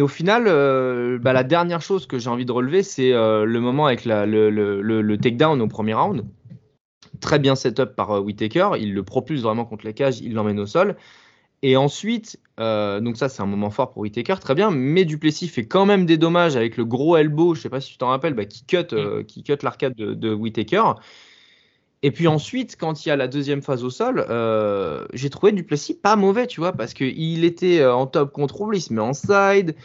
au final, euh, bah, la dernière chose que j'ai envie de relever, c'est euh, le moment avec le, takedown au premier round. Très bien setup par euh, Whitaker. Il le propulse vraiment contre la cage, il l'emmène au sol. Et ensuite, euh, donc ça c'est un moment fort pour Whitaker, très bien, mais Duplessis fait quand même des dommages avec le gros elbow, je sais pas si tu t'en rappelles, bah, qui cut, euh, qui cut l'arcade de, de, Whitaker. Et puis ensuite, quand il y a la deuxième phase au sol, euh, j'ai trouvé Duplessis pas mauvais, tu vois, parce qu'il était en top control, il se met en side,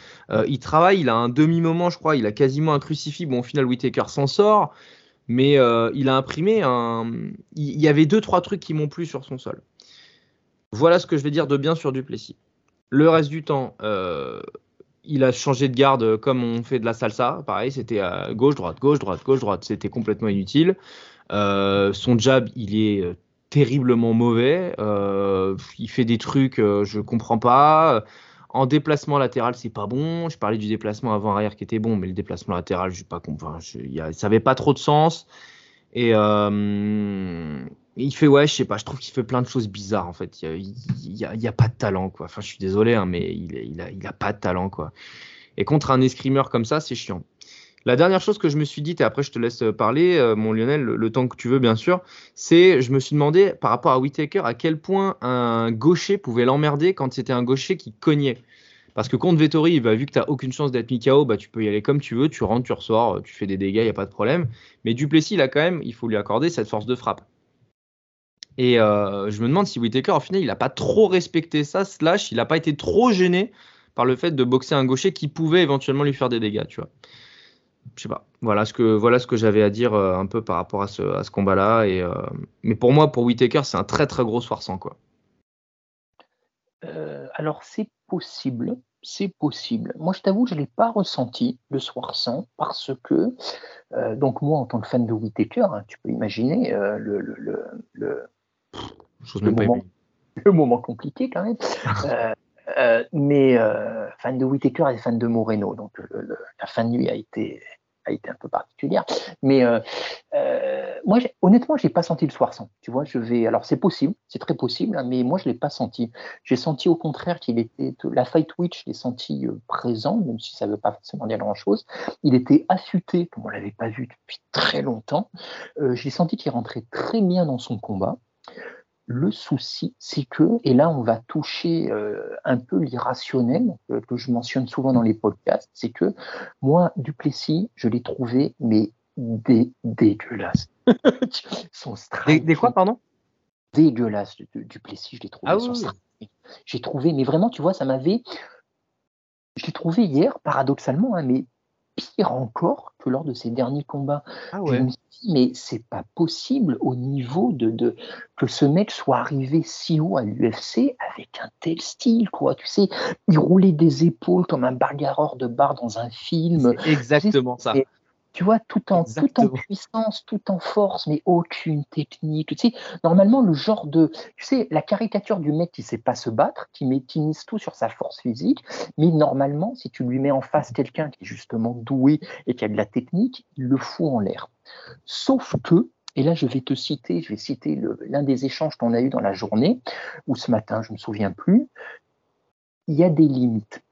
il travaille, il a un demi-moment, je crois, il a quasiment un crucifix. Bon, au final, Whitaker s'en sort, mais il a imprimé un. Il y avait deux, trois trucs qui m'ont plu sur son sol. Voilà ce que je vais dire de bien sur Duplessis. Le reste du temps, euh, il a changé de garde comme on fait de la salsa. Pareil, c'était à gauche, droite, gauche, droite, gauche, droite. C'était complètement inutile. Euh, son jab, il est euh, terriblement mauvais. Euh, il fait des trucs, euh, je comprends pas. En déplacement latéral, c'est pas bon. Je parlais du déplacement avant-arrière qui était bon, mais le déplacement latéral, je pas je, y a, ça avait pas trop de sens. Et euh, il fait, ouais, je sais pas, je trouve qu'il fait plein de choses bizarres en fait. Il n'y a, pas de talent quoi. Enfin, je suis désolé, hein, mais il, il, a, pas de talent quoi. Et contre un escrimeur comme ça, c'est chiant. La dernière chose que je me suis dit, et après je te laisse parler, euh, mon Lionel, le, temps que tu veux bien sûr, c'est je me suis demandé par rapport à Whitaker à quel point un gaucher pouvait l'emmerder quand c'était un gaucher qui cognait. Parce que contre Vettori, vu que tu n'as aucune chance d'être mis bah, tu peux y aller comme tu veux, tu rentres, tu ressors, tu fais des dégâts, il n'y a pas de problème. Mais Duplessis, il a quand même, il faut lui accorder cette force de frappe. Et euh, je me demande si Whitaker, au final, il n'a pas trop respecté ça, slash, il n'a pas été trop gêné par le fait de boxer un gaucher qui pouvait éventuellement lui faire des dégâts, tu vois. Je sais pas. Voilà ce que, voilà que j'avais à dire euh, un peu par rapport à ce, à ce combat-là. Euh, mais pour moi, pour Whitaker, c'est un très très gros soir sans quoi. alors c'est possible, c'est possible. Moi, je t'avoue, je ne l'ai pas ressenti le soir sans parce que, donc moi, en tant que fan de Whitaker, hein, tu peux imaginer le, le, le, le, le moment, le moment compliqué quand même. euh, mais euh, fan de Whitaker et fan de Moreno, donc la fin de nuit a été a été un peu particulière. Mais euh, euh, moi, honnêtement, je n'ai pas senti le soir sans. Tu vois, je vais. Alors, c'est possible, c'est très possible, hein, mais moi, je ne l'ai pas senti. J'ai senti au contraire qu'il était. La fight witch, je l'ai senti euh, présent, même si ça ne veut pas forcément dire grand-chose. Il était affûté, comme on ne l'avait pas vu depuis très longtemps. Euh, J'ai senti qu'il rentrait très bien dans son combat. Le souci, c'est que, et là on va toucher euh, un peu l'irrationnel euh, que je mentionne souvent dans les podcasts, c'est que moi, Duplessis, je l'ai trouvé, mais dé dégueulasse. son. Des, des, quoi, pardon? Dégueulasse, Duplessis, je l'ai trouvé. Ah, oui. J'ai trouvé, mais vraiment, tu vois, ça m'avait. Je l'ai trouvé hier, paradoxalement, hein, mais pire encore que lors de ses derniers combats. Ah ouais. mais c'est pas possible au niveau de, de, que ce mec soit arrivé si haut à l'UFC avec un tel style, quoi. Tu sais, il roulait des épaules comme un bagarreur de bar dans un film. Exactement ça. Tu vois, tout en, tout en puissance, tout en force, mais aucune technique. Tu sais, normalement, le genre de. Tu sais, la caricature du mec qui sait pas se battre, qui métinise tout sur sa force physique, mais normalement, si tu lui mets en face quelqu'un qui est justement doué et qui a de la technique, il le fout en l'air. Sauf que, et là, je vais te citer, je vais citer l'un des échanges qu'on a eu dans la journée, ou ce matin, je ne me souviens plus, il y a des limites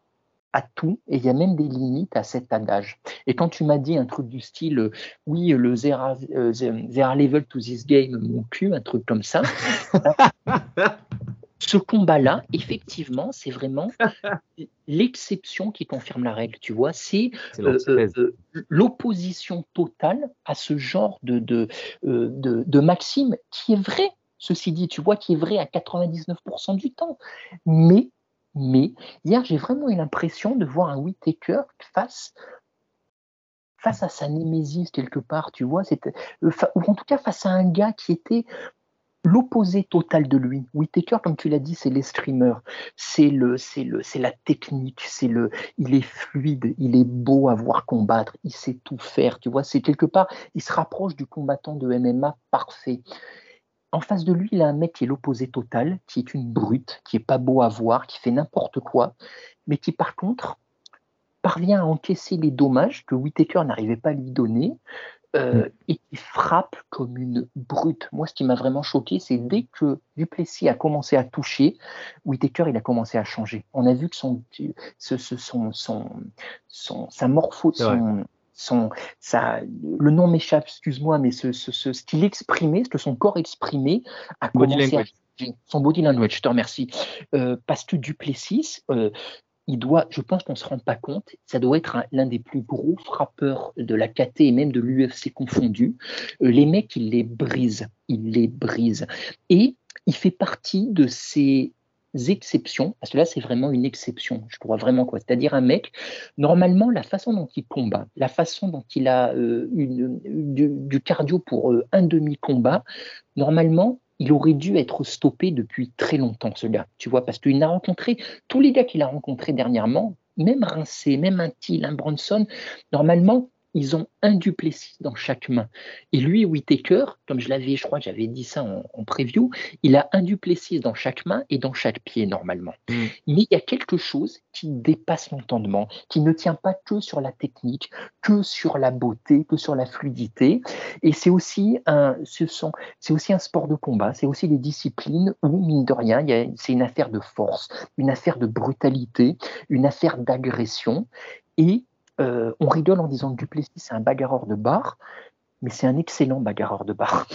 à tout, et il y a même des limites à cet adage. Et quand tu m'as dit un truc du style, euh, oui, le zero, euh, level to this game, mon cul, un truc comme ça, ce combat-là, effectivement, c'est vraiment l'exception qui confirme la règle, tu vois, c'est euh, l'opposition totale à ce genre de, de, de, maxime qui est vrai, ceci dit, tu vois, qui est vrai à 99% du temps, mais mais hier, j'ai vraiment eu l'impression de voir un Whitaker face, face à sa némésis quelque part, tu vois, euh, ou en tout cas face à un gars qui était l'opposé total de lui. Whitaker, comme tu l'as dit, c'est les streamers, c'est le, le, c'est la technique, c'est le, il est fluide, il est beau à voir combattre, il sait tout faire, tu vois. C'est quelque part, il se rapproche du combattant de MMA parfait. En face de lui, il a un mec qui est l'opposé total, qui est une brute, qui est pas beau à voir, qui fait n'importe quoi, mais qui par contre parvient à encaisser les dommages que Whitaker n'arrivait pas à lui donner euh, mm. et qui frappe comme une brute. Moi, ce qui m'a vraiment choqué, c'est dès que Duplessis a commencé à toucher, Whitaker, il a commencé à changer. On a vu que son, ce, son, son, son, sa morpho, son, son, ça, le nom m'échappe, excuse-moi, mais ce, ce, ce, style exprimé, ce que son corps exprimé a commencé à son body language, je te remercie. Euh, parce que Duplessis, euh, il doit, je pense qu'on ne se rend pas compte, ça doit être l'un des plus gros frappeurs de la KT et même de l'UFC confondu. Euh, les mecs, il les brise, il les brise. Et il fait partie de ces exceptions, parce que là c'est vraiment une exception, je crois vraiment quoi. C'est-à-dire un mec, normalement la façon dont il combat, la façon dont il a euh, du, cardio pour euh, un demi-combat, normalement il aurait dû être stoppé depuis très longtemps ce gars, tu vois, parce qu'il a rencontré tous les gars qu'il a rencontrés dernièrement, même Rincé, même un Thiel, un Bronson, normalement ils ont un Duplessis dans chaque main. Et lui, Whitaker, comme je l'avais, je crois que j'avais dit ça en, preview, il a un Duplessis dans chaque main et dans chaque pied normalement. Mm. Mais il y a quelque chose qui dépasse l'entendement, qui ne tient pas que sur la technique, que sur la beauté, que sur la fluidité. Et c'est aussi un, ce sont, c'est aussi un sport de combat, c'est aussi des disciplines où, mine de rien, c'est une affaire de force, une affaire de brutalité, une affaire d'agression. Et euh, on rigole en disant que Duplessis c'est un bagarreur de bar, mais c'est un excellent bagarreur de bar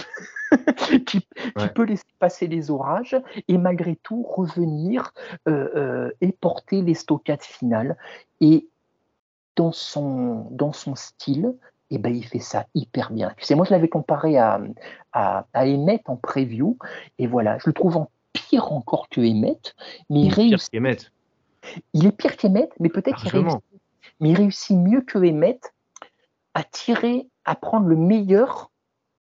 qui, peut laisser passer les orages et malgré tout revenir euh, euh, et porter les stockades finales. Et dans son, dans son style, eh ben, il fait ça hyper bien. Tu sais, moi je l'avais comparé à, à, Emmett en preview, et voilà, je le trouve en pire encore que Emmett, mais il, réussit. Il est pire qu'Emmett, mais peut-être qu'il réussit mais il réussit mieux que Emmett à tirer, à prendre le meilleur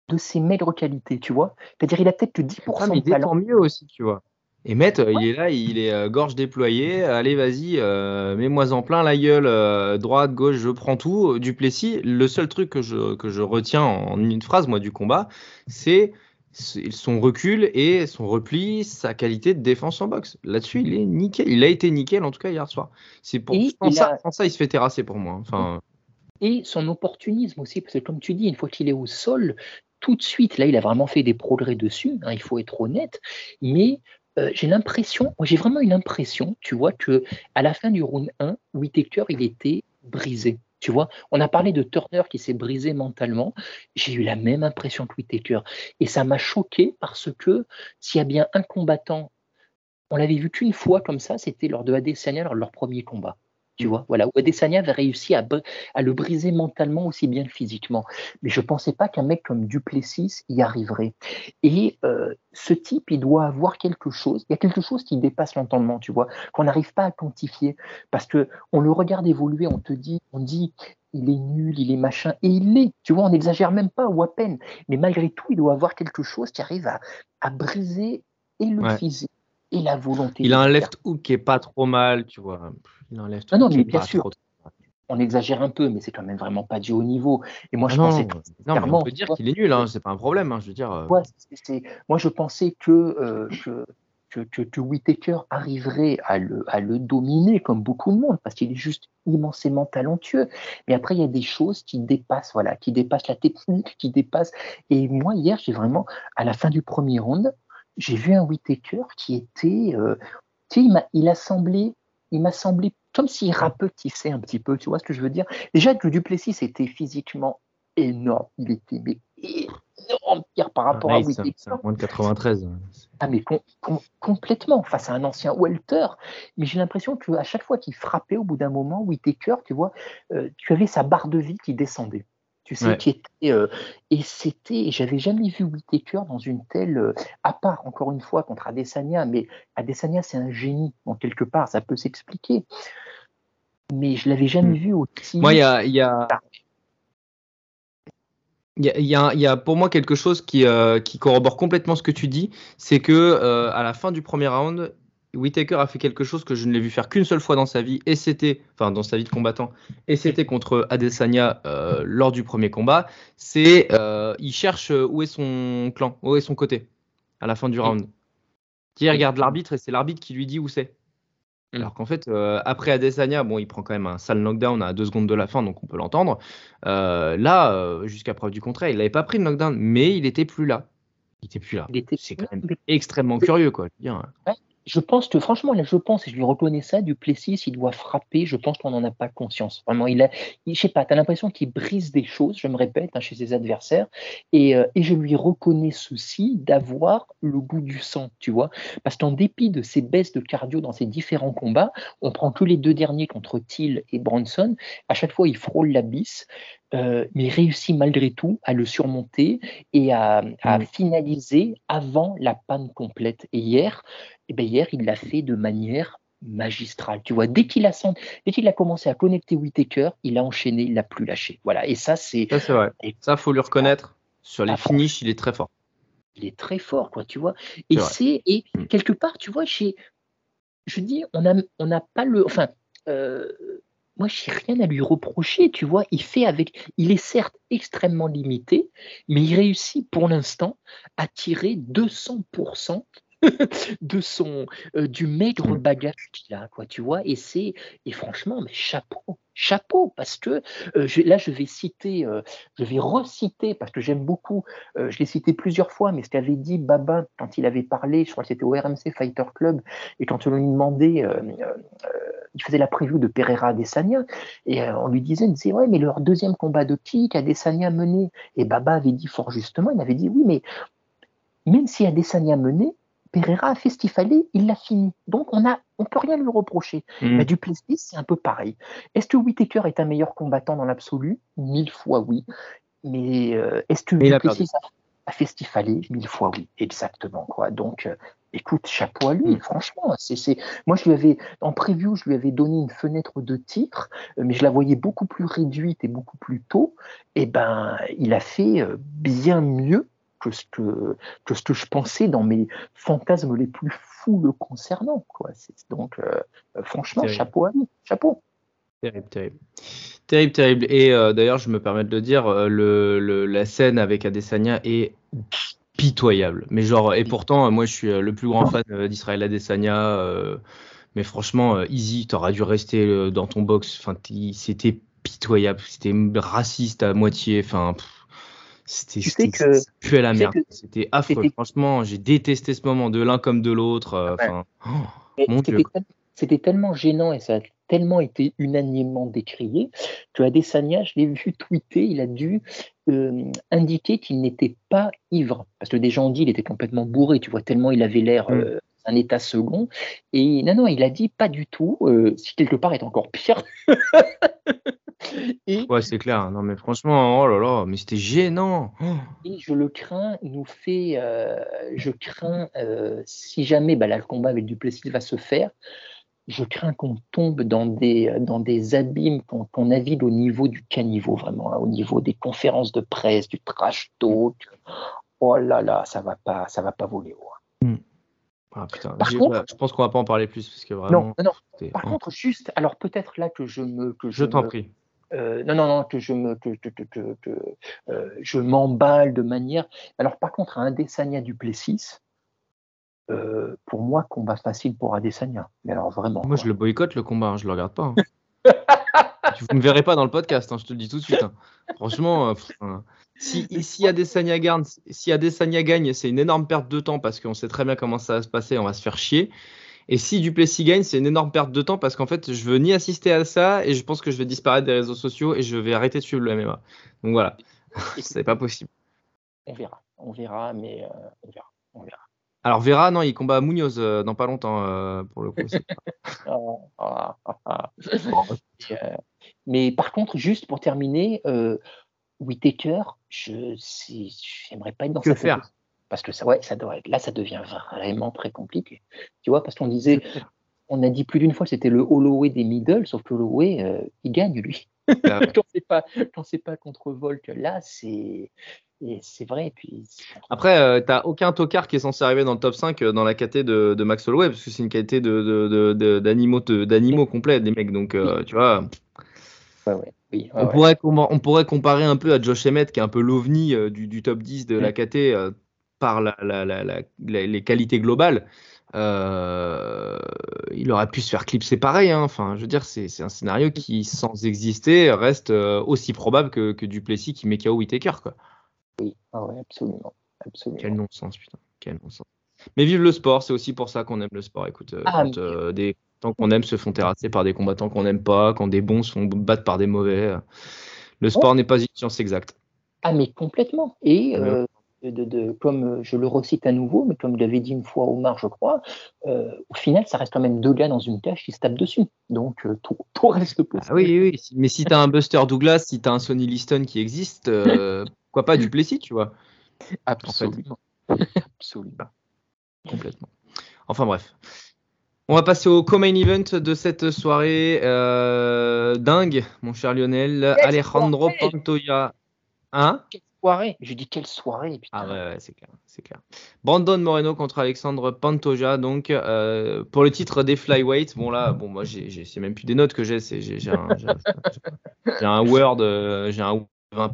de ses maigres qualités, tu vois. C'est-à-dire, il a peut-être que 10% ah, mais il défend mieux aussi, tu vois. Emmett, il est là, il est euh, gorge déployée. Allez, vas-y, euh, mets-moi en plein la gueule, euh, droite, gauche, je prends tout. Duplessis, le seul truc que je, que je retiens en une phrase, moi, du combat, c'est son recul et son repli, sa qualité de défense en boxe. Là-dessus, il est nickel. Il a été nickel en tout cas hier soir. C'est pour ça, sans ça, il se fait terrasser pour moi. Enfin. Et son opportunisme aussi, parce que comme tu dis, une fois qu'il est au sol, tout de suite, là, il a vraiment fait des progrès dessus. Hein, il faut être honnête. Mais euh, j'ai l'impression, j'ai vraiment une impression, tu vois, que à la fin du round 1, Whitaker, il était brisé. Tu vois, on a parlé de Turner qui s'est brisé mentalement. J'ai eu la même impression que Whitaker. Et ça m'a choqué parce que s'il y a bien un combattant, on l'avait vu qu'une fois comme ça, c'était lors de Adesanya, lors de leur premier combat. Tu vois. Voilà, où Adesanya avait réussi à, à, le briser mentalement aussi bien que physiquement. Mais je ne pensais pas qu'un mec comme Duplessis y arriverait. Et euh, ce type, il doit avoir quelque chose. Il y a quelque chose qui dépasse l'entendement, tu vois, qu'on n'arrive pas à quantifier. Parce que on le regarde évoluer, on te dit, on dit, il est nul, il est machin, et il l'est. Tu vois, on n'exagère même pas ou à peine. Mais malgré tout, il doit avoir quelque chose qui arrive à, à briser et le physique et la volonté. Il a un left hook qui est pas trop mal, tu vois. Il a un left hook non, mais bien sûr. On exagère un peu, mais c'est quand même vraiment pas du haut niveau. Et moi, je non, pensais non, on peut dire qu'il est nul, hein, c'est pas un problème. Hein, je veux dire. Euh. moi, je pensais que, euh, que, que, que, Whitaker arriverait à le, à le dominer comme beaucoup de monde, parce qu'il est juste immensément talentueux. Mais après, il y a des choses qui dépassent, voilà, qui dépassent la technique, qui dépassent. Et moi, hier, j'ai vraiment, à la fin du premier round, j'ai vu un Whitaker qui était, euh, tu sais, il m'a, il a semblé, il m'a semblé comme s'il rapetissait un petit peu, tu vois ce que je veux dire? Déjà, que Duplessis était physiquement énorme, il était mais énorme Pierre, par rapport à Whitaker. C'est moins de 93. Ah mais complètement, face à un ancien welter. Mais j'ai l'impression qu'à chaque fois qu'il frappait, au bout d'un moment, Whitaker, tu vois, euh, tu avais sa barre de vie qui descendait tu sais, qui était. Euh, et c'était. J'avais jamais vu Whitaker dans une telle. Euh, à part, encore une fois, contre Adesanya, mais Adesanya, c'est un génie, en quelque part, ça peut s'expliquer. Mais je l'avais jamais hmm. vu aussi. Moi, il y a. Y a... Il y, a, y, a, pour moi quelque chose qui, euh, qui, corrobore complètement ce que tu dis, c'est que à la fin du premier round, Whitaker a fait quelque chose que je ne l'ai vu faire qu'une seule fois dans sa vie, et c'était, enfin dans sa vie de combattant, et c'était contre Adesanya euh, lors du premier combat. C'est, euh, il cherche où est son clan, où est son côté, à la fin du round. Il regarde l'arbitre et c'est l'arbitre qui lui dit où c'est. Mm. Alors qu'en fait, euh, après Adesanya, bon, il prend quand même un sale knockdown à deux secondes de la fin, donc on peut l'entendre. là, jusqu'à preuve du contraire, il n'avait pas pris le knockdown, mais il était plus là. Il était plus là. C'est quand même extrêmement curieux, quoi. Je pense que franchement, là, je pense, et je lui reconnais ça, du Plessis, il doit frapper, je pense qu'on n'en a pas conscience. Vraiment, il a, je sais pas, tu as l'impression qu'il brise des choses, je me répète, hein, chez ses adversaires, et, euh, et, je lui reconnais ceci d'avoir le goût du sang, tu vois, parce qu'en dépit de ses baisses de cardio dans ses différents combats, on prend que les deux derniers contre Thiel et Bronson, à chaque fois il frôle l'abysse, euh, mais réussit malgré tout à le surmonter et à, à mmh. finaliser avant la panne complète. Et hier, eh bien hier, il l'a fait de manière magistrale. Tu vois, dès qu'il a, dès qu'il a commencé à connecter Whitaker, il a enchaîné, il l'a plus lâché. Voilà, et ça, c'est. Ça, c'est vrai. Et ça, faut lui reconnaître. Sur les finishes, il est très fort. Il est très fort, quoi, tu vois. Et c'est. Et mm. quelque part, tu vois, chez. Je dis, on n'a on a pas le. Enfin. Euh, moi, je n'ai rien à lui reprocher, tu vois. Il fait avec, il est certes extrêmement limité, mais il réussit pour l'instant à tirer 200% de son euh, du maigre mmh. bagage qu'il a quoi tu vois et c'est et franchement mais chapeau chapeau parce que euh, là je vais citer euh, je vais reciter parce que j'aime beaucoup je l'ai cité plusieurs fois mais ce qu'avait dit Babin quand il avait parlé je crois que c'était au RMC Fighter Club et quand on lui demandait il faisait la preview de Pereira Adesanya et on lui disait il disait ouais mais leur deuxième combat de qui qu'Adesanya mené et Baba avait dit fort justement il avait dit oui mais même si Adesanya menait Pereira a fait ce qu'il fallait, il l'a fini. Donc on a, on peut rien lui reprocher. Mm. Mais Duplessis, c'est un peu pareil. Est-ce que Whitaker est un meilleur combattant dans l'absolu? Mille fois oui. Mais euh, est-ce que Duplessis a, fait ce qu'il fallait? Mille fois oui, exactement. Quoi. Donc euh, écoute, chapeau à lui, mm. franchement. C'est, Moi, je lui avais, en preview, je lui avais donné une fenêtre de titre, euh, mais je la voyais beaucoup plus réduite et beaucoup plus tôt. Et eh ben, il a fait bien mieux que ce que, que ce que je pensais dans mes fantasmes les plus fous le concernant. Quoi. Donc, euh, franchement, chapeau à lui, chapeau. Terrible, terrible. Terrible, terrible. Et euh, d'ailleurs, je me permets de le dire, euh, le, la scène avec Adesanya est pitoyable. Mais genre, et pourtant, moi, je suis le plus grand fan d'Israël Adesanya. mais franchement, Easy, t'aurais dû rester dans ton box. Enfin, c'était pitoyable. C'était raciste à moitié. Enfin, c'était tu à la merde. C'était affreux. Franchement, j'ai détesté ce moment de l'un comme de l'autre. Euh, oh, c'était tellement gênant et ça a tellement été unanimement décrié que Adesanya, je l'ai vu tweeter, il a dû euh, indiquer qu'il n'était pas ivre. Parce que des gens ont dit qu'il était complètement bourré, tu vois, tellement il avait l'air mm. euh, un état second. Et non, non, il a dit pas du tout. Euh, si quelque part est encore pire. et, ouais, c'est clair. Non, mais franchement, oh là là, mais c'était gênant. Et je le crains, il nous fait. Euh, je crains, euh, si jamais bah, là, le combat avec Duplessis va se faire, je crains qu'on tombe dans des, dans des abîmes, qu'on navire au niveau du caniveau, vraiment, hein, au niveau des conférences de presse, du trash talk. Oh là là, ça va pas, ça va pas voler haut. Hein. Hmm. Ah, putain. je pense qu'on va pas en parler plus parce que vraiment. Non, non. Par contre, juste, alors peut-être là que je me, que je, t'en prie. Euh, non, non, non, que je me, que, que, que, que euh, je m'emballe de manière. Alors par contre, à Adesanya du Plessis, euh, pour moi, combat facile pour Adesanya. Mais alors vraiment. Moi, je le boycotte le combat, hein, je le regarde pas. Hein. Vous ne me verrez pas dans le podcast, hein, je te le dis tout de suite. Franchement, si, si, Adesanya gagne, si Adesanya gagne, c'est une énorme perte de temps parce qu'on sait très bien comment ça va se passer, on va se faire chier. Et si Duplessis gagne, c'est une énorme perte de temps parce qu'en fait, je veux ni assister à ça et je pense que je vais disparaître des réseaux sociaux et je vais arrêter de suivre le MMA. Donc voilà, c'est pas possible. On verra, on verra, mais euh, on verra, on verra. Alors Vera, non, il combat Munoz euh, dans pas longtemps euh, pour le coup. Ah, ah, ah, mais par contre, juste pour terminer, Whitaker, je j'aimerais pas être dans que faire? Parce que ça, ouais, ça doit être, là, ça devient vraiment très compliqué. Tu vois, parce qu'on disait, on a dit plus d'une fois, c'était le Holloway des middle, sauf que Holloway, euh, il gagne lui. Ah quand c'est pas, pas contre Volk, là, c'est, c'est vrai. Puis Après, euh, tu n'as aucun tocard qui est censé arriver dans le top 5 euh, dans la qualité de, de, Max Holloway, parce que c'est une qualité d'animaux de, d'animaux complets, des mecs. Donc, tu vois. Ouais, ouais on, Pourrait, on pourrait comparer un peu à Josh Emmett, qui est un peu l'ovni euh, du, top 10 de la Euh, par les qualités globales. Euh, il aurait pu se faire clipser pareil. Hein. Enfin, je veux dire, c'est un scénario qui, sans exister, reste aussi probable que, que Duplessis qui met KO Whitaker. Quoi. Oui, ah absolument. absolument. Quel non-sens, putain. Quel non-sens. Mais vive le sport, c'est aussi pour ça qu'on aime le sport. Écoute, ah, des Tant qu'on aime se font terrasser par des combattants qu'on n'aime pas, quand des bons se font battre par des mauvais. Le sport n'est pas une science exacte. Ah, mais complètement. Et euh, de, comme je le recite à nouveau, mais comme l'avait dit une fois Omar, je crois, euh, au final, ça reste quand même deux gars dans une cage qui se tapent dessus. Donc, euh, tout, reste possible. Ah oui, oui, mais si tu as un Buster Douglas, si tu as un Sonny Liston qui existe, pourquoi pas du Plessis, tu vois Absolument. Absolument. Complètement. Enfin bref. On va passer au co-main event de cette soirée euh, dingue, mon cher Lionel. Alejandro Pantoya. Hein? Soirée Je dis quelle soirée Ah ouais, c'est clair, c'est clair. Brandon Moreno contre Alexandre Pantoja, donc euh, pour le titre des flyweight. Bon là, bon moi c'est même plus des notes que j'ai, c'est j'ai, un, Word, euh, j'ai un Word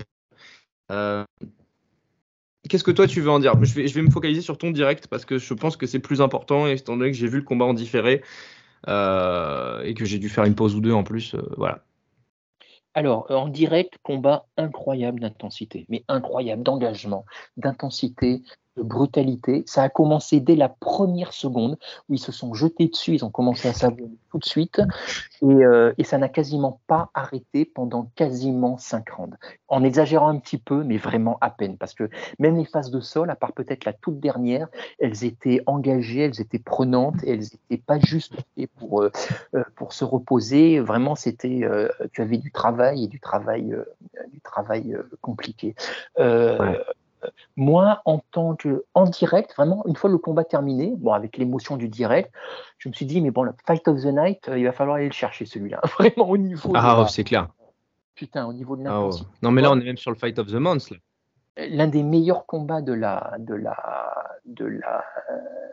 Qu'est-ce que toi tu veux en dire? Je vais, je vais me focaliser sur ton direct parce que je pense que c'est plus important étant donné que j'ai vu le combat en différé euh, et que j'ai dû faire une pause ou deux en plus. Euh, voilà. Alors, en direct, combat incroyable d'intensité, mais incroyable d'engagement, d'intensité, de brutalité. Ça a commencé dès la première seconde où ils se sont jetés dessus, ils ont commencé à s'abonner tout de suite et, euh, et ça n'a quasiment pas arrêté pendant quasiment cinq rounds. En exagérant un petit peu, mais vraiment à peine parce que même les phases de sol, à part peut-être la toute dernière, elles étaient engagées, elles étaient prenantes elles n'étaient pas juste pour, euh, euh, pour se reposer. Vraiment, c'était, tu avais du travail et du travail, du travail compliqué. Moi, en tant que en direct, vraiment, une fois le combat terminé, bon, avec l'émotion du direct, je me suis dit, mais bon, le Fight of the Night, euh, il va falloir aller le chercher celui-là. Vraiment au niveau. Ah, c'est clair. Putain, au niveau de ah, l'intensité. Non, mais là, on est même sur le Fight of the Month. L'un des meilleurs combats de la, de la, de la.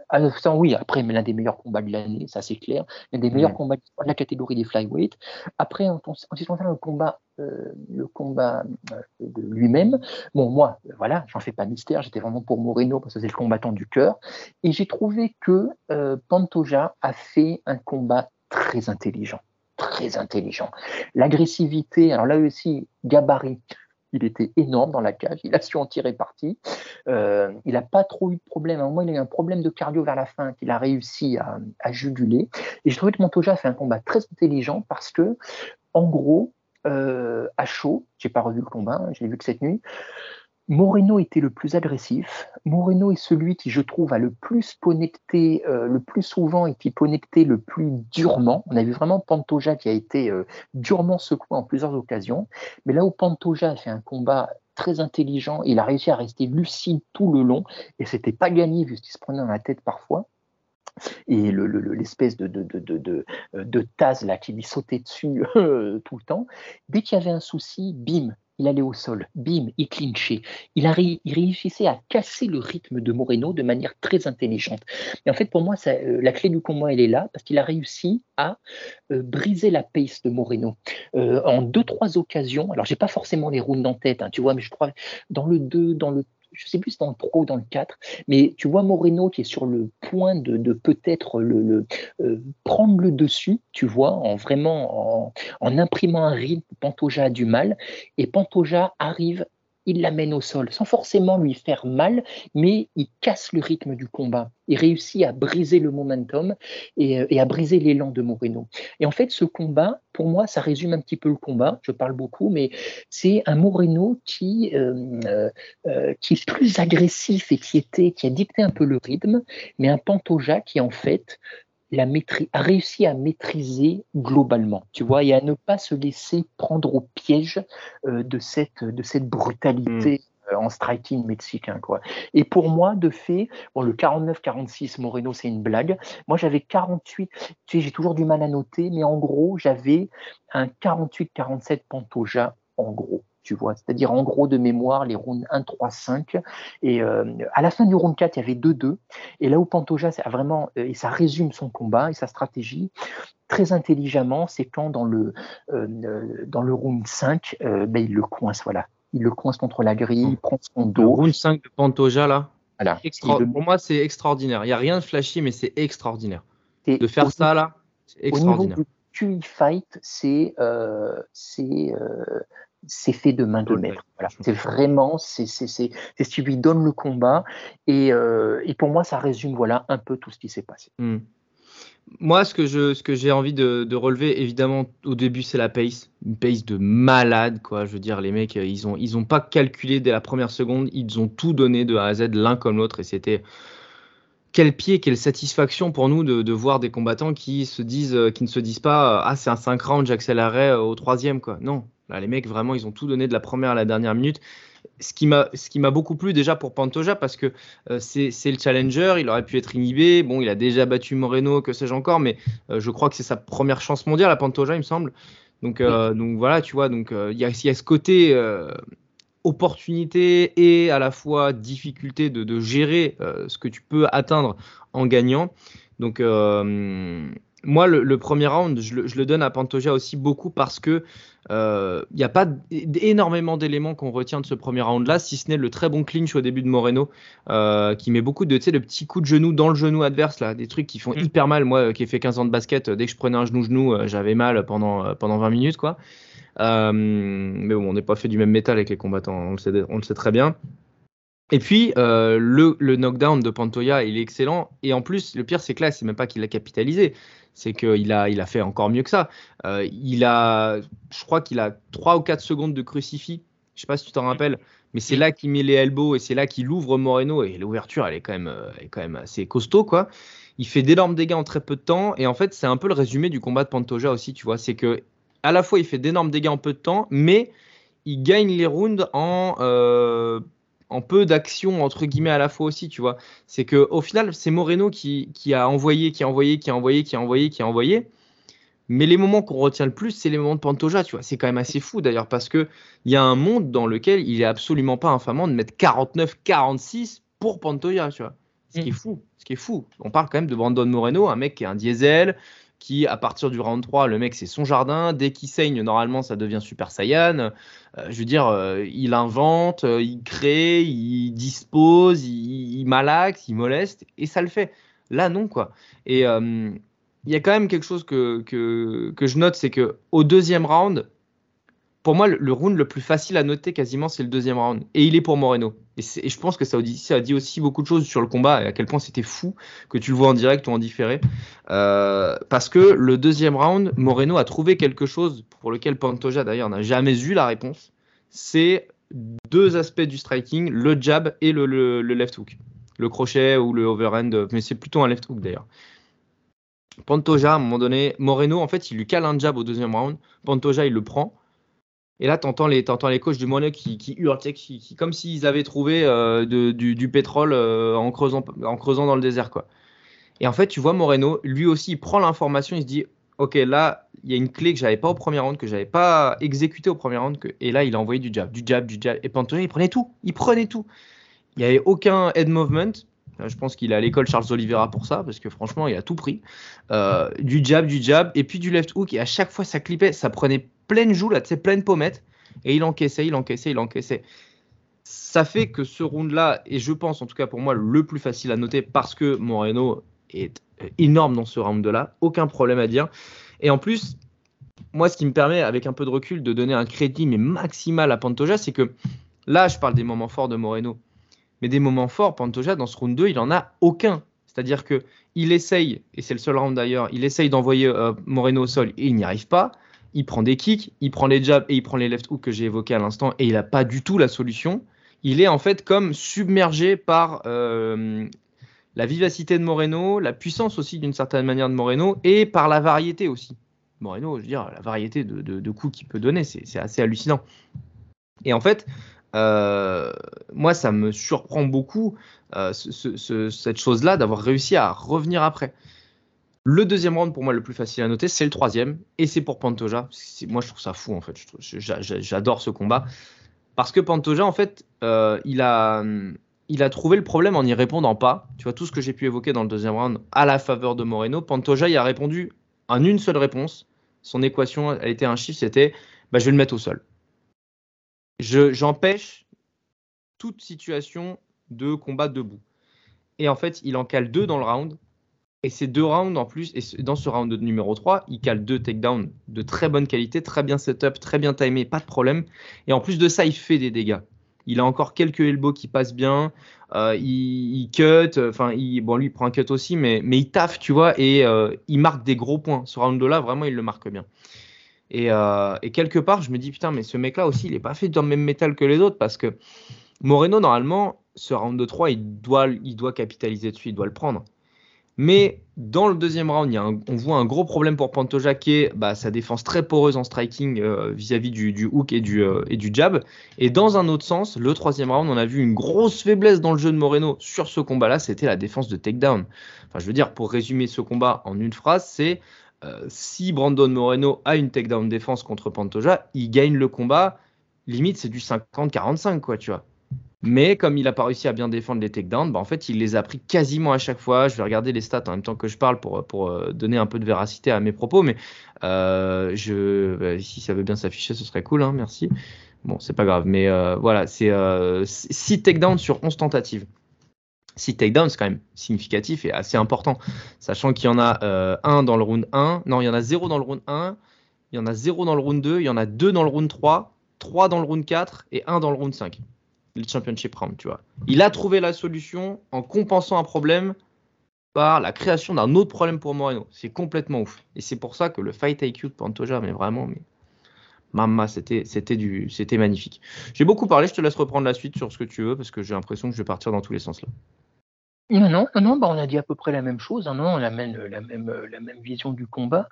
Ah, oui, après, mais l'un des meilleurs combats de l'année, ça c'est clair. L'un des meilleurs combats de la catégorie des flyweight. Après, en, ce qui concerne le combat, euh, le combat euh, de lui-même, bon, moi, voilà, j'en fais pas mystère, j'étais vraiment pour Moreno parce que c'est le combattant du cœur. Et j'ai trouvé que euh, Pantoja a fait un combat très intelligent très intelligent. L'agressivité, alors là aussi, gabarit, il était énorme dans la cage, il a su en tirer parti. Euh, il n'a pas trop eu de problème. À un moment, il a eu un problème de cardio vers la fin qu'il a réussi à, juguler. Et je trouvais que Montoja a fait un combat très intelligent parce que, en gros, euh, à chaud, j'ai pas revu le combat, hein, je l'ai vu que cette nuit, Moreno était le plus agressif. Moreno est celui qui, je trouve, a le plus connecté, euh, le plus souvent et qui connecté le plus durement. On a vu vraiment Pantoja qui a été euh, durement secoué en plusieurs occasions. Mais là où Pantoja a fait un combat très intelligent, il a réussi à rester lucide tout le long et c'était pas gagné vu ce qu'il se prenait dans la tête parfois et l'espèce de, de, de, de, tasse là, qui lui sautait dessus tout le temps. Dès qu'il y avait un souci, bim, il allait au sol, bim, il clinchait. Il, réussissait à casser le rythme de Moreno de manière très intelligente. Et en fait, pour moi, euh, la clé du combat, elle est là, parce qu'il a réussi à euh, briser la pace de Moreno. Euh, en deux, trois occasions, alors j'ai pas forcément les rounds en tête, hein, tu vois, mais je crois dans le 2, dans le je sais plus si dans le 3 ou dans le 4, mais tu vois Moreno qui est sur le point de, peut-être le, euh, prendre le dessus, tu vois, en vraiment en, imprimant un rythme. Pantoja a du mal et Pantoja arrive il l'amène au sol, sans forcément lui faire mal, mais il casse le rythme du combat. Il réussit à briser le momentum et, euh, à briser l'élan de Moreno. Et en fait, ce combat, pour moi, ça résume un petit peu le combat. Je parle beaucoup, mais c'est un Moreno qui, euh, euh, est plus agressif et qui, était, qui a dicté un peu le rythme, mais un Pantoja qui, en fait, la a réussi à maîtriser globalement, tu vois, et à ne pas se laisser prendre au piège euh, de, cette, de cette brutalité. Hmm. Euh, en striking mexicain quoi. Et pour moi de fait, bon le 49-46 Moreno c'est une blague. Moi j'avais 48, tu sais j'ai toujours du mal à noter, mais en gros j'avais un 48-47 Pantoja en gros tu vois, c'est-à-dire en gros de mémoire les rounds 1, 3, 5. Et euh, à la fin du round 4, il y avait 2-2. Et là où Pantoja a vraiment, euh, et ça résume son combat et sa stratégie, très intelligemment, c'est quand dans le, euh, dans le round 5, ben, il le coince, voilà. Il le coince contre la grille, il prend son dos. Le round 5 de Pantoja, là, voilà. Pour moi, c'est extraordinaire. Il n'y a rien de flashy, mais c'est extraordinaire. De faire ça, là, c'est extraordinaire. Au niveau du QI fight, c'est c'est c'est fait de main de maître. Voilà. C'est vraiment, c'est ce qui lui donne le combat. Et, euh, et, pour moi, ça résume voilà un peu tout ce qui s'est passé. Hmm. Moi, ce que je, ce que j'ai envie de, de, relever, évidemment, au début, c'est la pace, une pace de malade, quoi. Je veux dire, les mecs, ils ont, ils ont pas calculé dès la première seconde, ils ont tout donné de A à Z, l'un comme l'autre, et c'était quel pied, quelle satisfaction pour nous de, de, voir des combattants qui se disent, qui ne se disent pas, ah, c'est un 5 rounds, j'accélérerai au troisième, quoi. Non, les mecs, vraiment, ils ont tout donné de la première à la dernière minute. Ce qui m'a beaucoup plu déjà pour Pantoja parce que euh, c'est le challenger, il aurait pu être inhibé. Bon, il a déjà battu Moreno, que sais-je encore, mais euh, je crois que c'est sa première chance mondiale à Pantoja, il me semble. Donc, euh, donc voilà, tu vois, donc il y, a, ce côté opportunité et à la fois difficulté de, de gérer ce que tu peux atteindre en gagnant. Donc moi, le, premier round, je le, donne à Pantoja aussi beaucoup parce que il euh, n'y a pas énormément d'éléments qu'on retient de ce premier round-là, si ce n'est le très bon clinch au début de Moreno, euh, qui met beaucoup de, de petits coups de genou dans le genou adverse, là, des trucs qui font mm. hyper mal. Moi, qui ai fait 15 ans de basket, dès que je prenais un genou-genou, euh, j'avais mal pendant, pendant 20 minutes, quoi. mais bon, on n'est pas fait du même métal avec les combattants, on le sait, on le sait très bien. Et puis, euh, le, le, knockdown de Pantoya, il est excellent. Et en plus, le pire, c'est que là, c'est même pas qu'il a capitalisé, c'est qu'il a, il a fait encore mieux que ça. Euh, il a, je crois qu'il a 3 ou 4 secondes de crucifix. Je sais pas si tu t'en rappelles, mais c'est là qu'il met les elbows et c'est là qu'il ouvre Moreno. Et l'ouverture, elle est quand même, euh, elle est quand même assez costaud, quoi. Il fait d'énormes dégâts en très peu de temps. Et en fait, c'est un peu le résumé du combat de Pantoja aussi, tu vois. C'est que à la fois, il fait d'énormes dégâts en peu de temps, mais il gagne les rounds en en peu d'action entre guillemets à la fois aussi, tu vois. C'est que au final, c'est Moreno qui, a envoyé, qui a envoyé, qui a envoyé, qui a envoyé, qui a envoyé. Mais les moments qu'on retient le plus, c'est les moments de Pantoja, tu vois. C'est quand même assez fou d'ailleurs parce que il y a un monde dans lequel il est absolument pas infamant de mettre 49-46 pour Pantoja, tu vois. Ce qui est mm. fou, ce qui est fou. On parle quand même de Brandon Moreno, un mec qui est un diesel, qui, à partir du round 3, le mec, c'est son jardin. Dès qu'il saigne, normalement, ça devient Super Saiyan. Euh, je veux dire, euh, il invente, euh, il crée, il dispose, il, malaxe, il moleste, et ça le fait. Là, non, quoi. Et il y a quand même quelque chose que, que, que je note, c'est que au deuxième round, pour moi, le, round le plus facile à noter quasiment, c'est le deuxième round. Et il est pour Moreno. Et, je pense que ça, ça, a dit aussi beaucoup de choses sur le combat et à quel point c'était fou que tu le vois en direct ou en différé. Euh, parce que le deuxième round, Moreno a trouvé quelque chose pour lequel Pantoja d'ailleurs n'a jamais eu la réponse. C'est deux aspects du striking, le jab et le left hook. Le crochet ou le overhand, mais c'est plutôt un left hook d'ailleurs. Pantoja, à un moment donné, Moreno, en fait, il lui cale un jab au deuxième round. Pantoja, il le prend. Et là, t'entends les, entends les coachs du Moreno qui, qui hurlent, qui, comme s'ils avaient trouvé euh, du, pétrole euh, en, creusant, en creusant dans le désert. Quoi. Et en fait, tu vois Moreno, lui aussi, il prend l'information, il se dit, ok, là, il y a une clé que j'avais pas au premier round, que j'avais pas exécuté au premier round, et là, il a envoyé du jab, du jab, du jab. Et Pantoja, il prenait tout, il prenait tout. Il n'y avait aucun head movement. Je pense qu'il est à l'école Charles Oliveira pour ça, parce que franchement, il a tout pris. Euh, du jab, du jab, et puis du left hook. Et à chaque fois, ça clippait, ça prenait pleine joue, là, tu sais, pleine pommette. Et il encaissait, il encaissait, il encaissait. Ça fait que ce round-là, et je pense en tout cas pour moi le plus facile à noter, parce que Moreno est énorme dans ce round-là, aucun problème à dire. Et en plus, moi, ce qui me permet, avec un peu de recul, de donner un crédit mais maximal à Pantoja, c'est que là, je parle des moments forts de Moreno. Mais des moments forts, Pantoja, dans ce round 2, il n'en a aucun. C'est-à-dire que il essaye, et c'est le seul round d'ailleurs, il essaye d'envoyer euh, Moreno au sol et il n'y arrive pas. Il prend des kicks, il prend les jabs et il prend les left hooks que j'ai évoqués à l'instant et il n'a pas du tout la solution. Il est en fait comme submergé par euh, la vivacité de Moreno, la puissance aussi d'une certaine manière de Moreno et par la variété aussi. Moreno, je veux dire, la variété de, coups qu'il peut donner, c'est assez hallucinant. Et en fait, euh, moi, ça me surprend beaucoup euh, ce, ce, cette chose-là d'avoir réussi à revenir après. Le deuxième round, pour moi, le plus facile à noter, c'est le troisième, et c'est pour Pantoja. Moi, je trouve ça fou, en fait. J'adore ce combat. Parce que Pantoja, en fait, euh, il, a, trouvé le problème en n'y répondant pas. Tu vois, tout ce que j'ai pu évoquer dans le deuxième round à la faveur de Moreno, Pantoja, il a répondu en une seule réponse. Son équation a été un chiffre, c'était bah, je vais le mettre au sol j'empêche toute situation de combat debout. Et en fait, il en cale deux dans le round. Et ces deux rounds en plus, et dans ce round numéro 3, il cale deux takedowns de très bonne qualité, très bien setup, très bien timé, pas de problème. Et en plus de ça, il fait des dégâts. Il a encore quelques elbows qui passent bien. Euh, il, cut, enfin, bon, lui, il prend un cut aussi, mais, mais il taffe, tu vois, et euh, il marque des gros points. Ce round-là, vraiment, il le marque bien. Et, euh, quelque part, je me dis, putain, mais ce mec-là aussi, il n'est pas fait dans le même métal que les autres parce que Moreno, normalement, ce round de 3, il doit, il doit capitaliser dessus, il doit le prendre. Mais dans le deuxième round, on voit un gros problème pour Pantoja qui est bah, sa défense très poreuse en striking euh, vis-à-vis du, hook et du, euh, et du jab. Et dans un autre sens, le troisième round, on a vu une grosse faiblesse dans le jeu de Moreno sur ce combat-là, c'était la défense de takedown. Enfin, je veux dire, pour résumer ce combat en une phrase, c'est euh, si Brandon Moreno a une takedown défense contre Pantoja, il gagne le combat. Limite, c'est du 50-45, quoi, tu vois. Mais comme il n'a pas réussi à bien défendre les takedowns, bah, en fait, il les a pris quasiment à chaque fois. Je vais regarder les stats en même temps que je parle pour, euh, donner un peu de véracité à mes propos. Mais euh, je, bah, si ça veut bien s'afficher, ce serait cool, hein, merci. Bon, c'est pas grave. Mais euh, voilà, c'est 6 takedowns sur 11 tentatives. 6 takedowns, c'est quand même significatif et assez important, sachant qu'il y en a euh, un dans le round 1, non, il y en a 0 dans le round 1, il y en a 0 dans le round 2, il y en a 2 dans le round 3, 3 dans le round 4 et 1 dans le round 5. Le championship round, tu vois. Il a trouvé la solution en compensant un problème par la création d'un autre problème pour Moreno. C'est complètement ouf. Et c'est pour ça que le fight IQ de Pantoja, mais vraiment, mais Mamma, c'était c'était magnifique. J'ai beaucoup parlé, je te laisse reprendre la suite sur ce que tu veux parce que j'ai l'impression que je vais partir dans tous les sens là. Non, non, non, bah on a dit à peu près la même chose. Hein, non, on amène la même, la même vision du combat.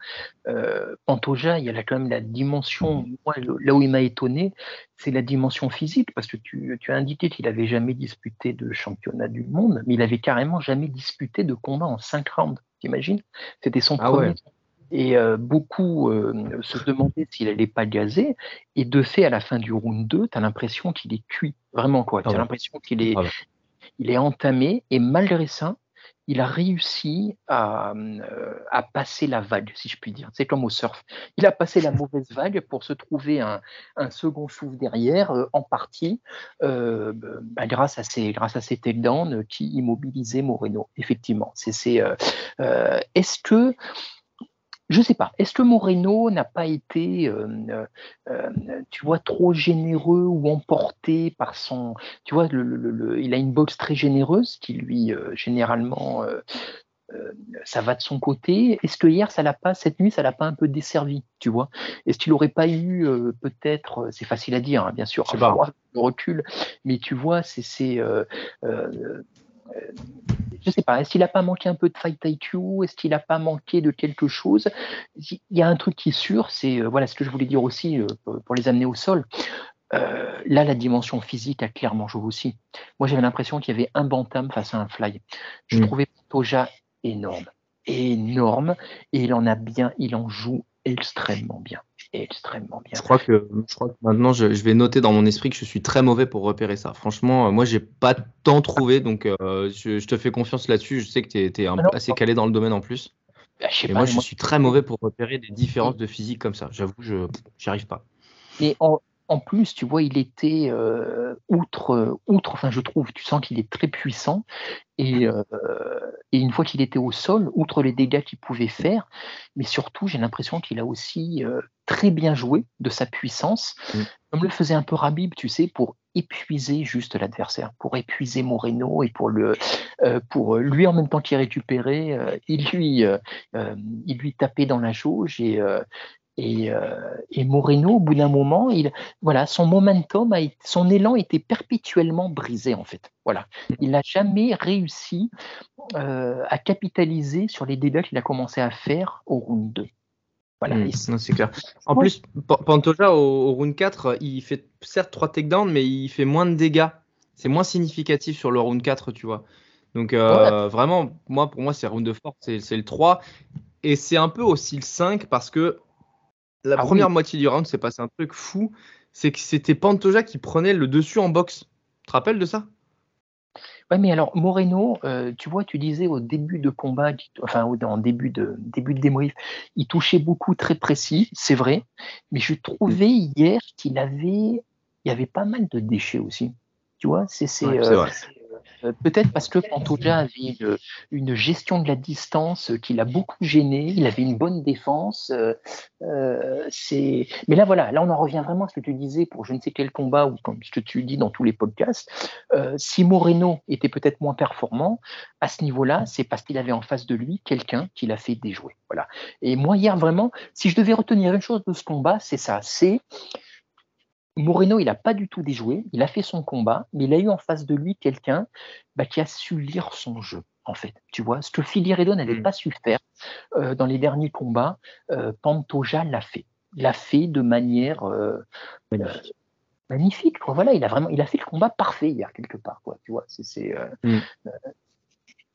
Euh, Pantoja, il y a là quand même la dimension. Moi, là où il m'a étonné, c'est la dimension physique, parce que tu, tu as indiqué qu'il avait jamais disputé de championnat du monde, mais il avait carrément jamais disputé de combat en cinq rounds. T'imagines? C'était son ah premier. Ouais. Et euh, beaucoup euh, se demandaient s'il allait pas gazer. Et de fait, à la fin du round 2, tu as l'impression qu'il est cuit. Vraiment, quoi. Tu as Ah ouais. l'impression qu'il est, Ah ouais. Il est entamé. Et malgré ça, il a réussi à, euh, à passer la vague, si je puis dire. C'est comme au surf. Il a passé la mauvaise vague pour se trouver un, second souffle derrière, euh, en partie, euh, bah, grâce à ses, grâce à qui immobilisaient Moreno. Effectivement. Est-ce que je sais pas. Est-ce que Moreno n'a pas été, euh, euh, euh, tu vois, trop généreux ou emporté par son, tu vois, le, le- le- il a une boxe très généreuse qui lui euh, généralement ça va de son côté. Est-ce que hier ça l'a pas, cette nuit ça l'a pas un peu desservi, tu vois? Est-ce qu'il aurait pas eu peut-être, c'est facile à dire, hein, bien sûr, pas. le recul, mais tu vois, c'est. Euh, euh, je sais pas, est-ce qu'il n'a pas manqué un peu de fight IQ Est-ce qu'il n'a pas manqué de quelque chose? Il y a un truc qui est sûr, c'est voilà ce que je voulais dire aussi pour les amener au sol. là, la dimension physique a clairement joué aussi. Moi, j'avais l'impression qu'il y avait un bantam face à un fly. Je mm. trouvais Toja énorme, énorme, et il en a bien, il en joue extrêmement bien. Extrêmement bien. Je crois que, je crois que maintenant, je, vais noter dans mon esprit que je suis très mauvais pour repérer ça. Franchement, euh, moi, j'ai pas tant trouvé, donc euh, je, te fais confiance là-dessus. Je sais que tu es, ah assez calé dans le domaine en plus. Bah, et moi, je suis très mauvais pour repérer des différences de physique comme ça. J'avoue, je n'y arrive pas. Et en, en plus, tu vois, il était euh, outre, outre, enfin, je trouve, tu sens qu'il est très puissant. Et, euh, et une fois qu'il était au sol, outre les dégâts qu'il pouvait faire, mais surtout, j'ai l'impression qu'il a aussi euh, très bien joué de sa puissance, mm. comme le faisait un peu Rabib, tu sais, pour épuiser juste l'adversaire, pour épuiser Moreno et pour le, pour lui en même temps qu'il récupérait, il lui, il lui tapait dans la jauge et, euh, et, Moreno, au bout d'un moment, il, voilà, son momentum, a, son élan était perpétuellement brisé en fait. Voilà, il n'a jamais réussi euh, à capitaliser sur les dégâts qu'il a commencé à faire au round 2. Voilà. Hmm, c'est clair. En plus, Pantoja au, round 4, il fait certes 3 takedowns, mais il fait moins de dégâts. C'est moins significatif sur le round 4, tu vois. Donc euh, vraiment, moi, pour moi, c'est round de force, c'est le 3. Et c'est un peu aussi le 5 parce que la ah première moitié du round, c'est passé un truc fou. C'est que c'était Pantoja qui prenait le dessus en boxe. Tu te rappelles de ça? Ouais, mais alors Moreno, euh, tu vois, tu disais au début de combat, enfin en début de début de débrief, il touchait beaucoup très précis, c'est vrai, mais je trouvais hier qu'il avait, il y avait pas mal de déchets aussi. Tu vois, c'est euh, peut-être parce que Pantoja avait une, gestion de la distance qui l'a beaucoup gêné. Il avait une bonne défense. Euh, euh, mais là, voilà, là, on en revient vraiment à ce que tu disais pour je ne sais quel combat ou comme ce que tu dis dans tous les podcasts. si Moreno était peut-être moins performant à ce niveau-là, c'est parce qu'il avait en face de lui quelqu'un qui l'a fait déjouer. Voilà. Et moi hier, vraiment, si je devais retenir une chose de ce combat, c'est ça. C'est Moreno, il n'a pas du tout déjoué, il a fait son combat, mais il a eu en face de lui quelqu'un bah, qui a su lire son jeu, en fait. Tu vois, ce que Figueiredo n'avait mm. pas su faire euh, dans les derniers combats, euh, Pantoja l'a fait. L'a fait de manière euh, magnifique. Voilà, il a vraiment, il a fait le combat parfait hier quelque part. Quoi, tu vois, c'est, mm.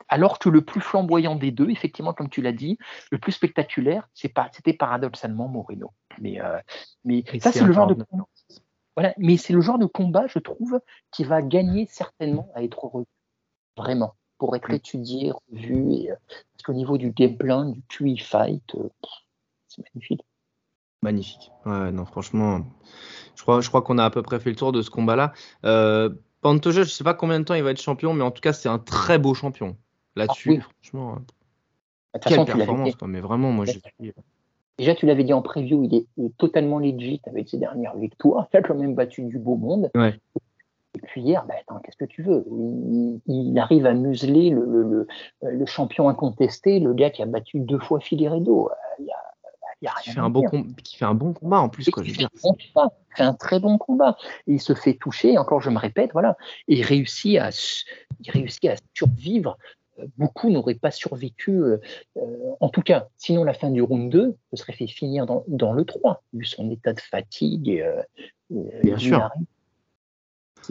alors que le plus flamboyant des deux, effectivement, comme tu l'as dit, le plus spectaculaire, c'est pas, c'était paradoxalement Moreno. Mais, mais ça, c'est le genre de voilà, mais c'est le genre de combat, je trouve, qui va gagner certainement à être heureux. Vraiment. Pour être étudié, revu. Et, euh, parce qu'au niveau du gameplay, du QI fight, euh, c'est magnifique. Magnifique. Ouais, non, franchement, je crois, je crois qu'on a à peu près fait le tour de ce combat-là. Euh, Pantoja, je ne sais pas combien de temps il va être champion, mais en tout cas, c'est un très beau champion. Là-dessus, ah franchement. Quelle performance, Mais vraiment, moi, je suis. Déjà, tu l'avais dit en preview, il est totalement legit avec ses dernières victoires. Il a quand même battu du beau monde. Et puis hier, bah, attends, qu'est-ce que tu veux? Il, arrive à museler le, le, champion incontesté, le gars qui a battu deux fois Figueredo. Il y a, il y a rien qui, fait un bon qui fait un bon combat en plus. Quoi, il, fait un bon fait un très bon combat. il se fait toucher, encore je me répète, voilà. Et il réussit à, il réussit à survivre beaucoup n'auraient pas survécu. Euh, euh, en tout cas, sinon la fin du round 2 se serait fait finir dans, le 3, vu son état de fatigue. Euh, Bien sûr.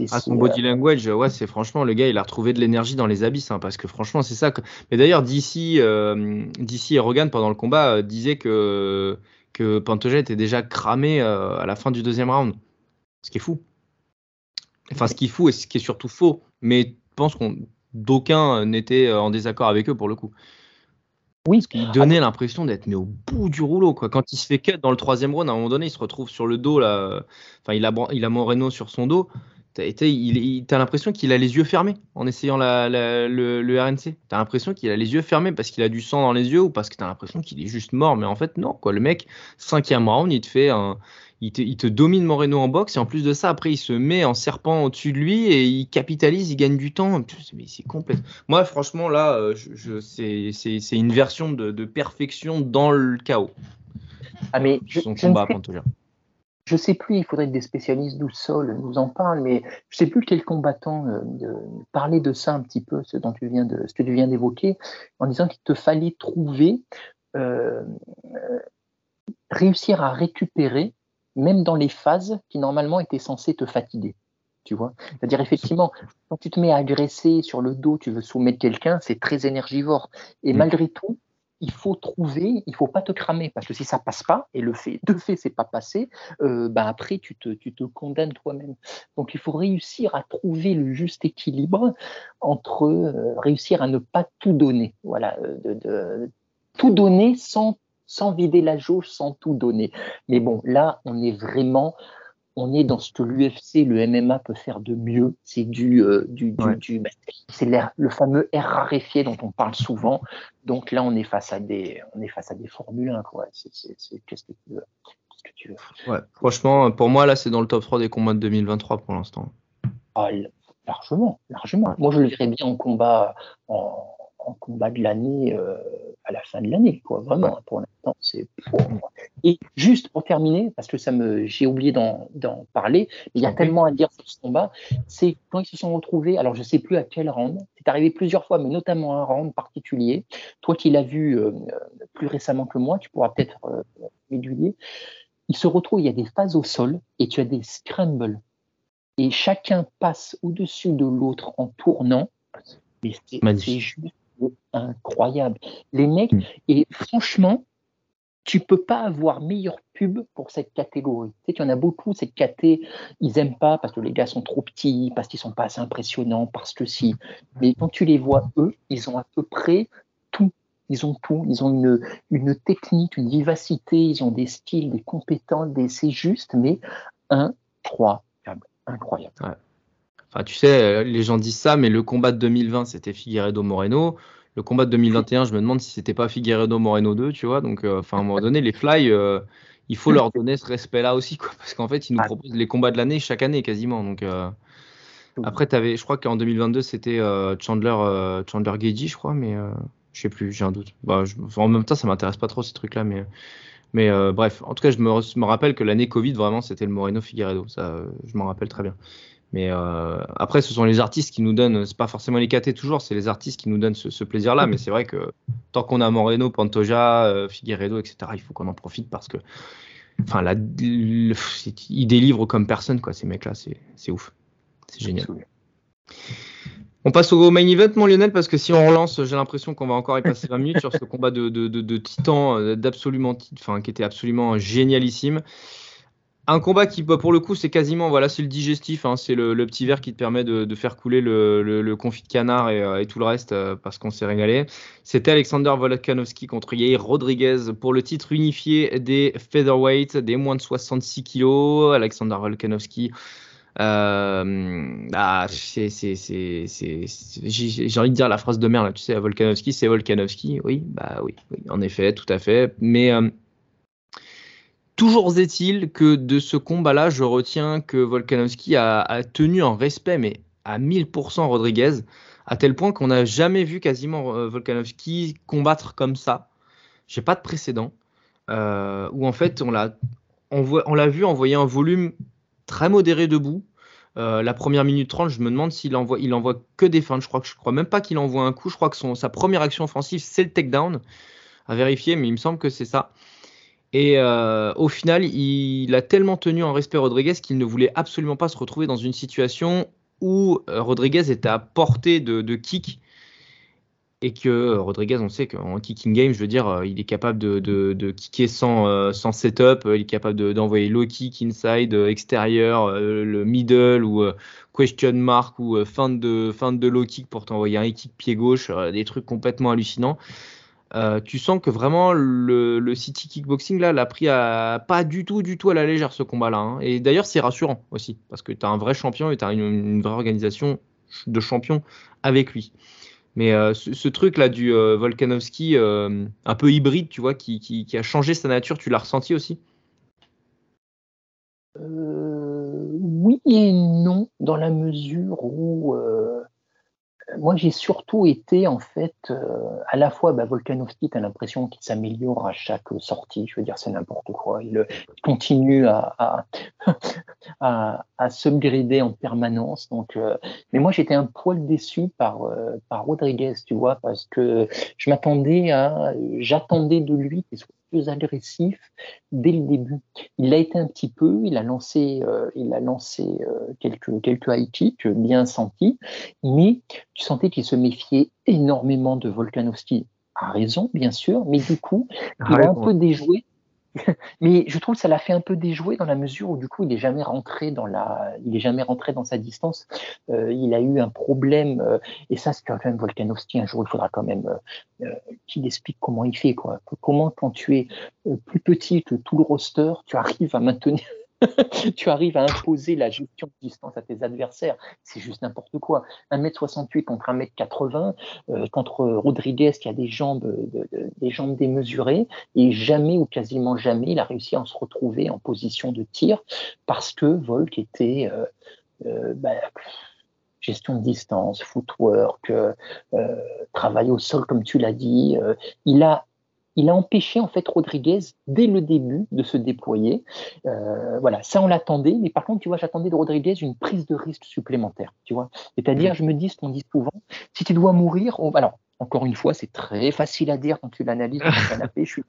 Ah, son body language, ouais, c'est franchement le gars, il a retrouvé de l'énergie dans les abysses, hein, parce que franchement, c'est ça. Que... Mais d'ailleurs, d'ici, d'ici et Rogan pendant le combat disait que que Pantoja était déjà cramé à la fin du deuxième round, ce qui est fou. Enfin, ce qui est fou et ce qui est surtout faux. Mais je pense qu'on d'aucun euh, n'était euh, en désaccord avec eux pour le coup. Oui. Parce qu'il donnait l'impression d'être mais au bout du rouleau. Quoi. Quand il se fait cut dans le troisième round, à un moment donné, il se retrouve sur le dos. Là. Enfin, il a, il a Moreno sur son dos. T'as as l'impression qu'il a les yeux fermés en essayant la, le, le, RNC. T'as l'impression qu'il a les yeux fermés parce qu'il a du sang dans les yeux ou parce que t'as l'impression qu'il est juste mort. Mais en fait, non. Quoi. Le mec, cinquième round, il te fait un, il te, domine Moreno en boxe et en plus de ça, après, il se met en serpent au-dessus de lui et il capitalise, il gagne du temps. C'est complet. Moi, franchement, là, euh, je, c'est une version de, perfection dans le chaos. Ah, mais je, Son combat, je sais plus, il faudrait que des spécialistes du sol nous en parlent, mais je sais plus quel combattant euh, de, parlait de ça un petit peu, ce dont tu viens de, ce que tu viens d'évoquer, en disant qu'il te fallait trouver, euh, euh, réussir à récupérer, même dans les phases qui normalement étaient censées te fatiguer. Tu vois C'est-à-dire, effectivement, quand tu te mets à agresser sur le dos, tu veux soumettre quelqu'un, c'est très énergivore. Et mm. malgré tout, il faut trouver, il faut pas te cramer parce que si ça passe pas et le fait de fait c'est pas passé, euh, bah après tu te, tu te condamnes toi-même. Donc il faut réussir à trouver le juste équilibre entre euh, réussir à ne pas tout donner, voilà, euh, de, de, tout donner sans sans vider la jauge, sans tout donner. Mais bon, là on est vraiment on est dans ce que l'UFC, le MMA peut faire de mieux. C'est du, euh, du, du, bah, c'est le fameux R raréfié dont on parle souvent. Donc là, on est face à des, on est face à des Formule 1, quoi. Qu'est-ce que tu veux, qu'est-ce que tu veux? Ouais, franchement, pour moi, là, c'est dans le top 3 des combats de 2023 pour l'instant. Ah, largement, largement. Moi, je le verrais bien en combat, en, en combat de l'année euh, à la fin de l'année, quoi. Vraiment, pour l'instant, c'est. Et juste pour terminer, parce que ça me, j'ai oublié d'en, parler, mais il y a tellement à dire sur ce combat, c'est quand ils se sont retrouvés. Alors, je sais plus à quel round. C'est arrivé plusieurs fois, mais notamment un round particulier. Toi qui l'as vu euh, plus récemment que moi, tu pourras peut-être euh, m'aiguiller. Ils se retrouvent, il y a des phases au sol et tu as des scrambles. Et chacun passe au-dessus de l'autre en tournant. Mais c'est, c'est juste incroyable. Les mecs, mm. et franchement, tu peux pas avoir meilleure pub pour cette catégorie. Tu sais, il y en a beaucoup, cette caté, ils aiment pas parce que les gars sont trop petits, parce qu'ils sont pas assez impressionnants, parce que si. Mais quand tu les vois, eux, ils ont à peu près tout. Ils ont tout. Ils ont une, une technique, une vivacité, ils ont des styles, des compétences, des, c'est juste, mais incroyable. Incroyable. Enfin, tu sais, les gens disent ça, mais le combat de 2020, c'était Figueredo Moreno le combat de 2021, je me demande si c'était pas Figueredo Moreno 2, tu vois. Donc, euh, enfin, à un moment donné, les Fly, euh, il faut leur donner ce respect-là aussi, quoi, parce qu'en fait, ils nous proposent les combats de l'année chaque année quasiment. Donc, euh, après, avais, je crois qu'en 2022, c'était Chandler, Chandler Gagey, je crois, mais je sais plus, j'ai un doute. Bah, en même temps, ça m'intéresse pas trop ces trucs-là, mais. Mais bref, en tout cas, je me, me rappelle que l'année Covid, vraiment, c'était le Moreno Figueredo. Ça, je m'en rappelle très bien. Mais euh, après, ce sont les artistes qui nous donnent, c'est pas forcément les KT toujours, c'est les artistes qui nous donnent ce, plaisir-là. Mais c'est vrai que tant qu'on a Moreno, Pantoja, euh, Figueredo, etc., il faut qu'on en profite parce que, enfin, la, ils délivrent comme personne, quoi, ces mecs-là, c'est ouf. C'est génial. On passe au main event, mon Lionel, parce que si on relance, j'ai l'impression qu'on va encore y passer 20 minutes sur ce combat de, de, de, de titan, euh, d'absolument, enfin, qui était absolument génialissime. Un combat qui, bah, pour le coup, c'est quasiment, voilà, c'est le digestif, hein, c'est le, petit verre qui te permet de, faire couler le, confit de canard et, euh, tout le reste euh, parce qu'on s'est régalé. C'était Alexander Volkanovski contre Yair Rodriguez pour le titre unifié des featherweight, des moins de 66 kilos. Alexander Volkanovski. Ah, c'est, j'ai envie de dire la phrase de merde là, tu sais, Volkanovski, c'est Volkanovski, oui, bah oui, en effet, tout à fait, mais Toujours est-il que de ce combat-là, je retiens que Volkanovski a, tenu en respect, mais à 1000% Rodriguez, à tel point qu'on n'a jamais vu quasiment euh, Volkanovski combattre comme ça. J'ai pas de précédent. Euh, où en fait, on l'a, on, l'a vu envoyer un volume très modéré debout. Euh, la première minute 30, je me demande s'il envoie, il envoie que des feintes. Je crois que je crois même pas qu'il envoie un coup. Je crois que son, sa première action offensive, c'est le takedown. À vérifier, mais il me semble que c'est ça. Et euh, au final, il a tellement tenu en respect Rodriguez qu'il ne voulait absolument pas se retrouver dans une situation où euh, Rodriguez était à portée de, kick. Et que euh, Rodriguez, on sait qu'en kicking game, je veux dire, il est capable de, kicker sans, sans, setup, il est capable d'envoyer low kick, inside, extérieur, le middle ou question mark ou fin de, fin de low kick pour t'envoyer un kick pied gauche, des trucs complètement hallucinants. Euh, tu sens que vraiment le, City Kickboxing là l'a pris à, pas du tout, du tout à la légère ce combat-là. Hein. Et d'ailleurs, c'est rassurant aussi parce que tu as un vrai champion et tu as une, vraie organisation de champions avec lui. Mais euh, ce, truc là du euh, Volkanovski un peu hybride, tu vois, qui, a changé sa nature, tu l'as ressenti aussi? Oui et non, dans la mesure où moi, j'ai surtout été, en fait, euh, à la fois, bah, Volkanovski, tu as l'impression qu'il s'améliore à chaque sortie. Je veux dire, c'est n'importe quoi. Il continue à, à, à, à s'upgrader en permanence. Donc, euh, mais moi, j'étais un poil déçu par, euh, par Rodriguez, tu vois, parce que je m'attendais à. J'attendais de lui qu'il soit plus agressif dès le début. Il l'a été un petit peu, il a lancé, euh, il a lancé euh, quelques, quelques high kicks bien sentis, mais tu sentais qu'il se méfiait énormément de Volkanovski. À raison, bien sûr, mais du coup, il a un peu déjoué mais je trouve que ça l'a fait un peu déjouer dans la mesure où du coup il est jamais rentré dans la, il est jamais rentré dans sa distance. Euh, il a eu un problème euh, et ça c'est quand même Volkanovski. Un jour il faudra quand même euh, qu'il explique comment il fait quoi. Comment quand tu es plus petit que tout le roster, tu arrives à maintenir tu arrives à imposer la gestion de distance à tes adversaires. C'est juste n'importe quoi. 1m68 contre 1m80, euh, contre Rodriguez qui a des jambes, de, des jambes démesurées, et jamais ou quasiment jamais il a réussi à se retrouver en position de tir parce que Volk était euh, euh, bah, gestion de distance, footwork, euh, travail au sol comme tu l'as dit. Euh, il a il a empêché en fait Rodriguez dès le début de se déployer. Euh, voilà, ça on l'attendait, mais par contre, tu vois, j'attendais de Rodriguez une prise de risque supplémentaire. Tu vois, c'est-à-dire, je me dis ce qu'on dit souvent, si tu dois mourir, on... alors encore une fois, c'est très facile à dire quand tu l'analyses dans le canapé. Je suis...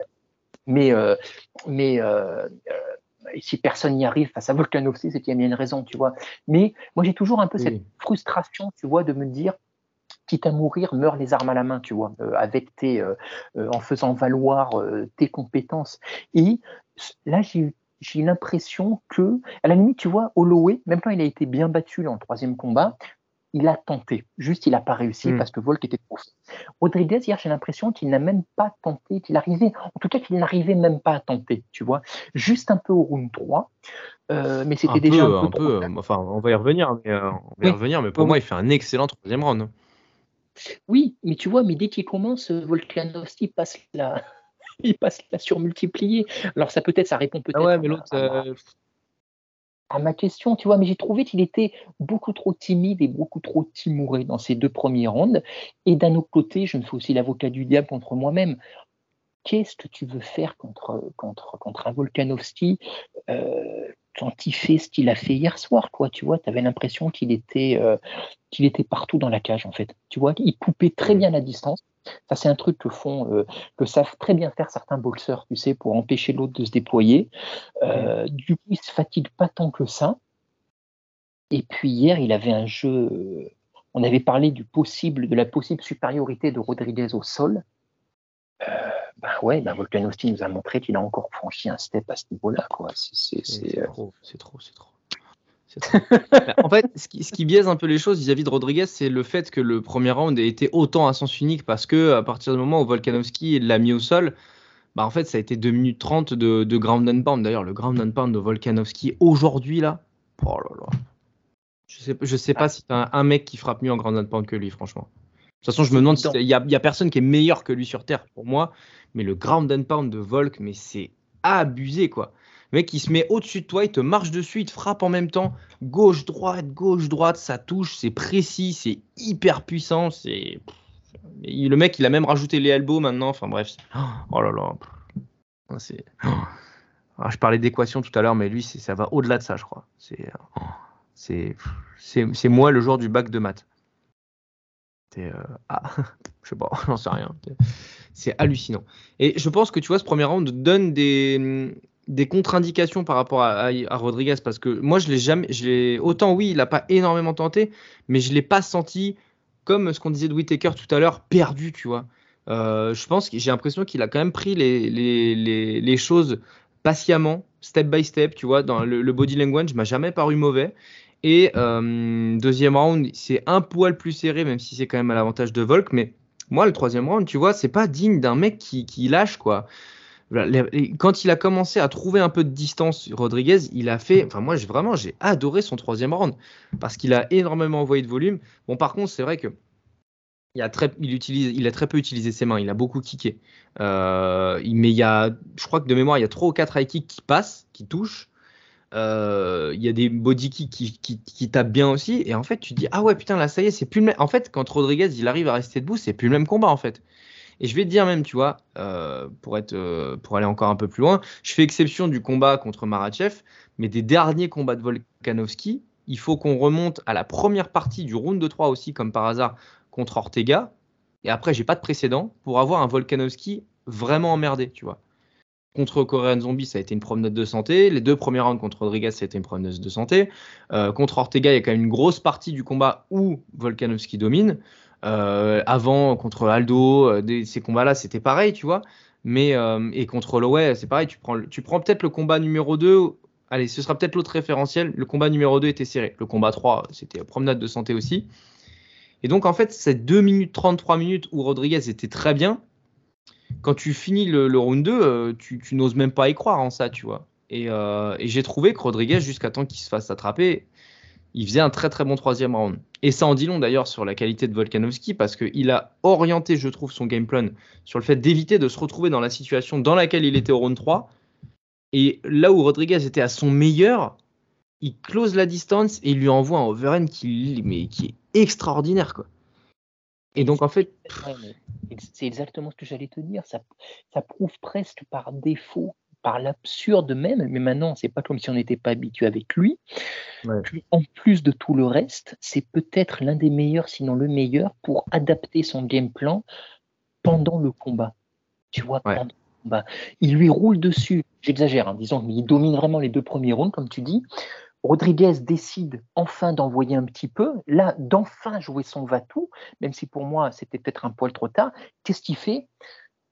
Mais euh, mais euh, si personne n'y arrive face à Volkanovski, c'est qu'il y a bien une raison, tu vois. Mais moi, j'ai toujours un peu oui. cette frustration, tu vois, de me dire quitte à mourir, meurs les armes à la main, tu vois, euh, avec tes, euh, en faisant valoir euh, tes compétences. Et là, j'ai j'ai l'impression que, à la limite, tu vois, Holloway, même quand il a été bien battu dans le troisième combat, il a tenté. Juste, il n'a pas réussi mm. parce que Volk était trop. Rodriguez, hier, j'ai l'impression qu'il n'a même pas tenté, qu'il arrivait, en tout cas, qu'il n'arrivait même pas à tenter, tu vois. Juste un peu au round 3. Euh, mais c'était déjà peu, un peu, un peu enfin, on va y revenir, mais, euh, on va y revenir, mais pour oui. moi, il fait un excellent troisième round. Oui, mais tu vois, mais dès qu'il commence, Volkanovski passe la, il passe la surmultiplier. Alors ça peut-être, ça répond peut-être. Ah ouais, mais l'autre. À, euh... à, ma question, tu vois, mais j'ai trouvé qu'il était beaucoup trop timide et beaucoup trop timoré dans ces deux premiers rounds. Et d'un autre côté, je me fais aussi l'avocat du diable contre moi-même. Qu'est-ce que tu veux faire contre, contre, contre un Volkanovski euh, quand il fait ce qu'il a fait hier soir, quoi, tu vois, tu avais l'impression qu'il était, euh, qu'il était partout dans la cage, en fait. Tu vois, il coupait très bien la distance. Ça, c'est un truc que font, euh, que savent très bien faire certains boxeurs, tu sais, pour empêcher l'autre de se déployer. Euh, du coup, il se fatigue pas tant que ça. Et puis hier, il avait un jeu. On avait parlé du possible, de la possible supériorité de Rodriguez au sol. Euh, ben ouais, ben Volkanovski nous a montré qu'il a encore franchi un step à ce niveau-là. C'est trop, c'est trop, c'est trop. en fait, ce qui, ce qui, biaise un peu les choses vis-à-vis -vis de Rodriguez, c'est le fait que le premier round ait été autant à sens unique parce que à partir du moment où Volkanovski l'a mis au sol, bah en fait, ça a été 2 minutes 30 de, de ground and pound. D'ailleurs, le ground and pound de Volkanovski aujourd'hui, là, oh là là. Je sais, je sais pas si t'as un, un mec qui frappe mieux en ground and pound que lui, franchement. De toute façon, je me demande s'il y, y, a personne qui est meilleur que lui sur Terre pour moi. Mais le ground and pound de Volk, mais c'est abusé, quoi. Le mec, il se met au-dessus de toi, il te marche dessus, il te frappe en même temps. Gauche, droite, gauche, droite, ça touche, c'est précis, c'est hyper puissant. C'est... Le mec, il a même rajouté les elbows maintenant. Enfin bref. Oh là là. C'est... Alors, je parlais d'équation tout à l'heure, mais lui, ça va au-delà de ça, je crois. C'est, c'est moi le joueur du bac de maths. Euh, ah, je sais pas, sais rien. C'est hallucinant. Et je pense que tu vois, ce premier round donne des, contre-indications par rapport à, Rodriguez parce que moi, je l'ai jamais, autant oui, il n'a pas énormément tenté, mais je l'ai pas senti comme ce qu'on disait de Whitaker tout à l'heure, perdu, tu vois. Euh, je pense que j'ai l'impression qu'il a quand même pris les, choses patiemment, step by step, tu vois. Dans le, le body language, m'a jamais paru mauvais. Et euh, deuxième round, c'est un poil plus serré, même si c'est quand même à l'avantage de Volk. Mais moi, le troisième round, tu vois, c'est pas digne d'un mec qui, lâche, quoi. Quand il a commencé à trouver un peu de distance, Rodriguez, il a fait. Enfin, moi, vraiment, j'ai adoré son troisième round parce qu'il a énormément envoyé de volume. Bon, par contre, c'est vrai que. Il a, très, il, utilise, il a très peu utilisé ses mains, il a beaucoup kické. Euh, mais il y a, je crois que de mémoire, il y a trois ou quatre high kicks qui passent, qui touchent. Euh, Il y a des body qui, tapent bien aussi. Et en fait, tu te dis, ah ouais, putain, là, ça y est, c'est plus le même. En fait, quand Rodriguez, il arrive à rester debout, c'est plus le même combat, en fait. Et je vais te dire même, tu vois, euh, euh, pour aller encore un peu plus loin, je fais exception du combat contre Marachev, mais des derniers combats de Volkanovski, il faut qu'on remonte à la première partie du round de 3 aussi, comme par hasard, contre Ortega. Et après, j'ai pas de précédent pour avoir un Volkanovski vraiment emmerdé, tu vois. Contre Korean Zombie, ça a été une promenade de santé. Les deux premiers rounds contre Rodriguez, ça a été une promenade de santé. Euh, contre Ortega, il y a quand même une grosse partie du combat où Volkanovski domine. Euh, avant, contre Aldo, euh, ces combats-là, c'était pareil, tu vois. Mais, et contre Holloway, c'est pareil. Tu prends, tu prends peut-être le combat numéro 2. Allez, ce sera peut-être l'autre référentiel. Le combat numéro 2 était serré. Le combat 3, c'était promenade de santé aussi. Et donc, en fait, ces 2 minutes 33 minutes où Rodriguez était très bien, quand tu finis le, round 2, euh, tu, n'oses même pas y croire en ça, tu vois. Et, euh, et j'ai trouvé que Rodriguez, jusqu'à temps qu'il se fasse attraper, il faisait un très très bon troisième round. Et ça en dit long d'ailleurs sur la qualité de Volkanovski parce qu'il a orienté, je trouve, son game plan sur le fait d'éviter de se retrouver dans la situation dans laquelle il était au round 3. Et là où Rodriguez était à son meilleur, il close la distance et il lui envoie un overhand qui, qui est extraordinaire. Quoi. Et donc en fait, c'est exactement ce que j'allais te dire. Ça, ça prouve presque par défaut, par l'absurde même, mais maintenant, c'est pas comme si on n'était pas habitué avec lui. Ouais. En plus de tout le reste, c'est peut-être l'un des meilleurs, sinon le meilleur, pour adapter son game plan pendant le combat. Tu vois, Ouais. pendant le combat. Il lui roule dessus, j'exagère, hein, disons, mais il domine vraiment les deux premiers rounds, comme tu dis. Rodriguez décide enfin d'envoyer un petit peu, là, d'enfin jouer son va-tout, même si pour moi c'était peut-être un poil trop tard. Qu'est-ce qu'il fait?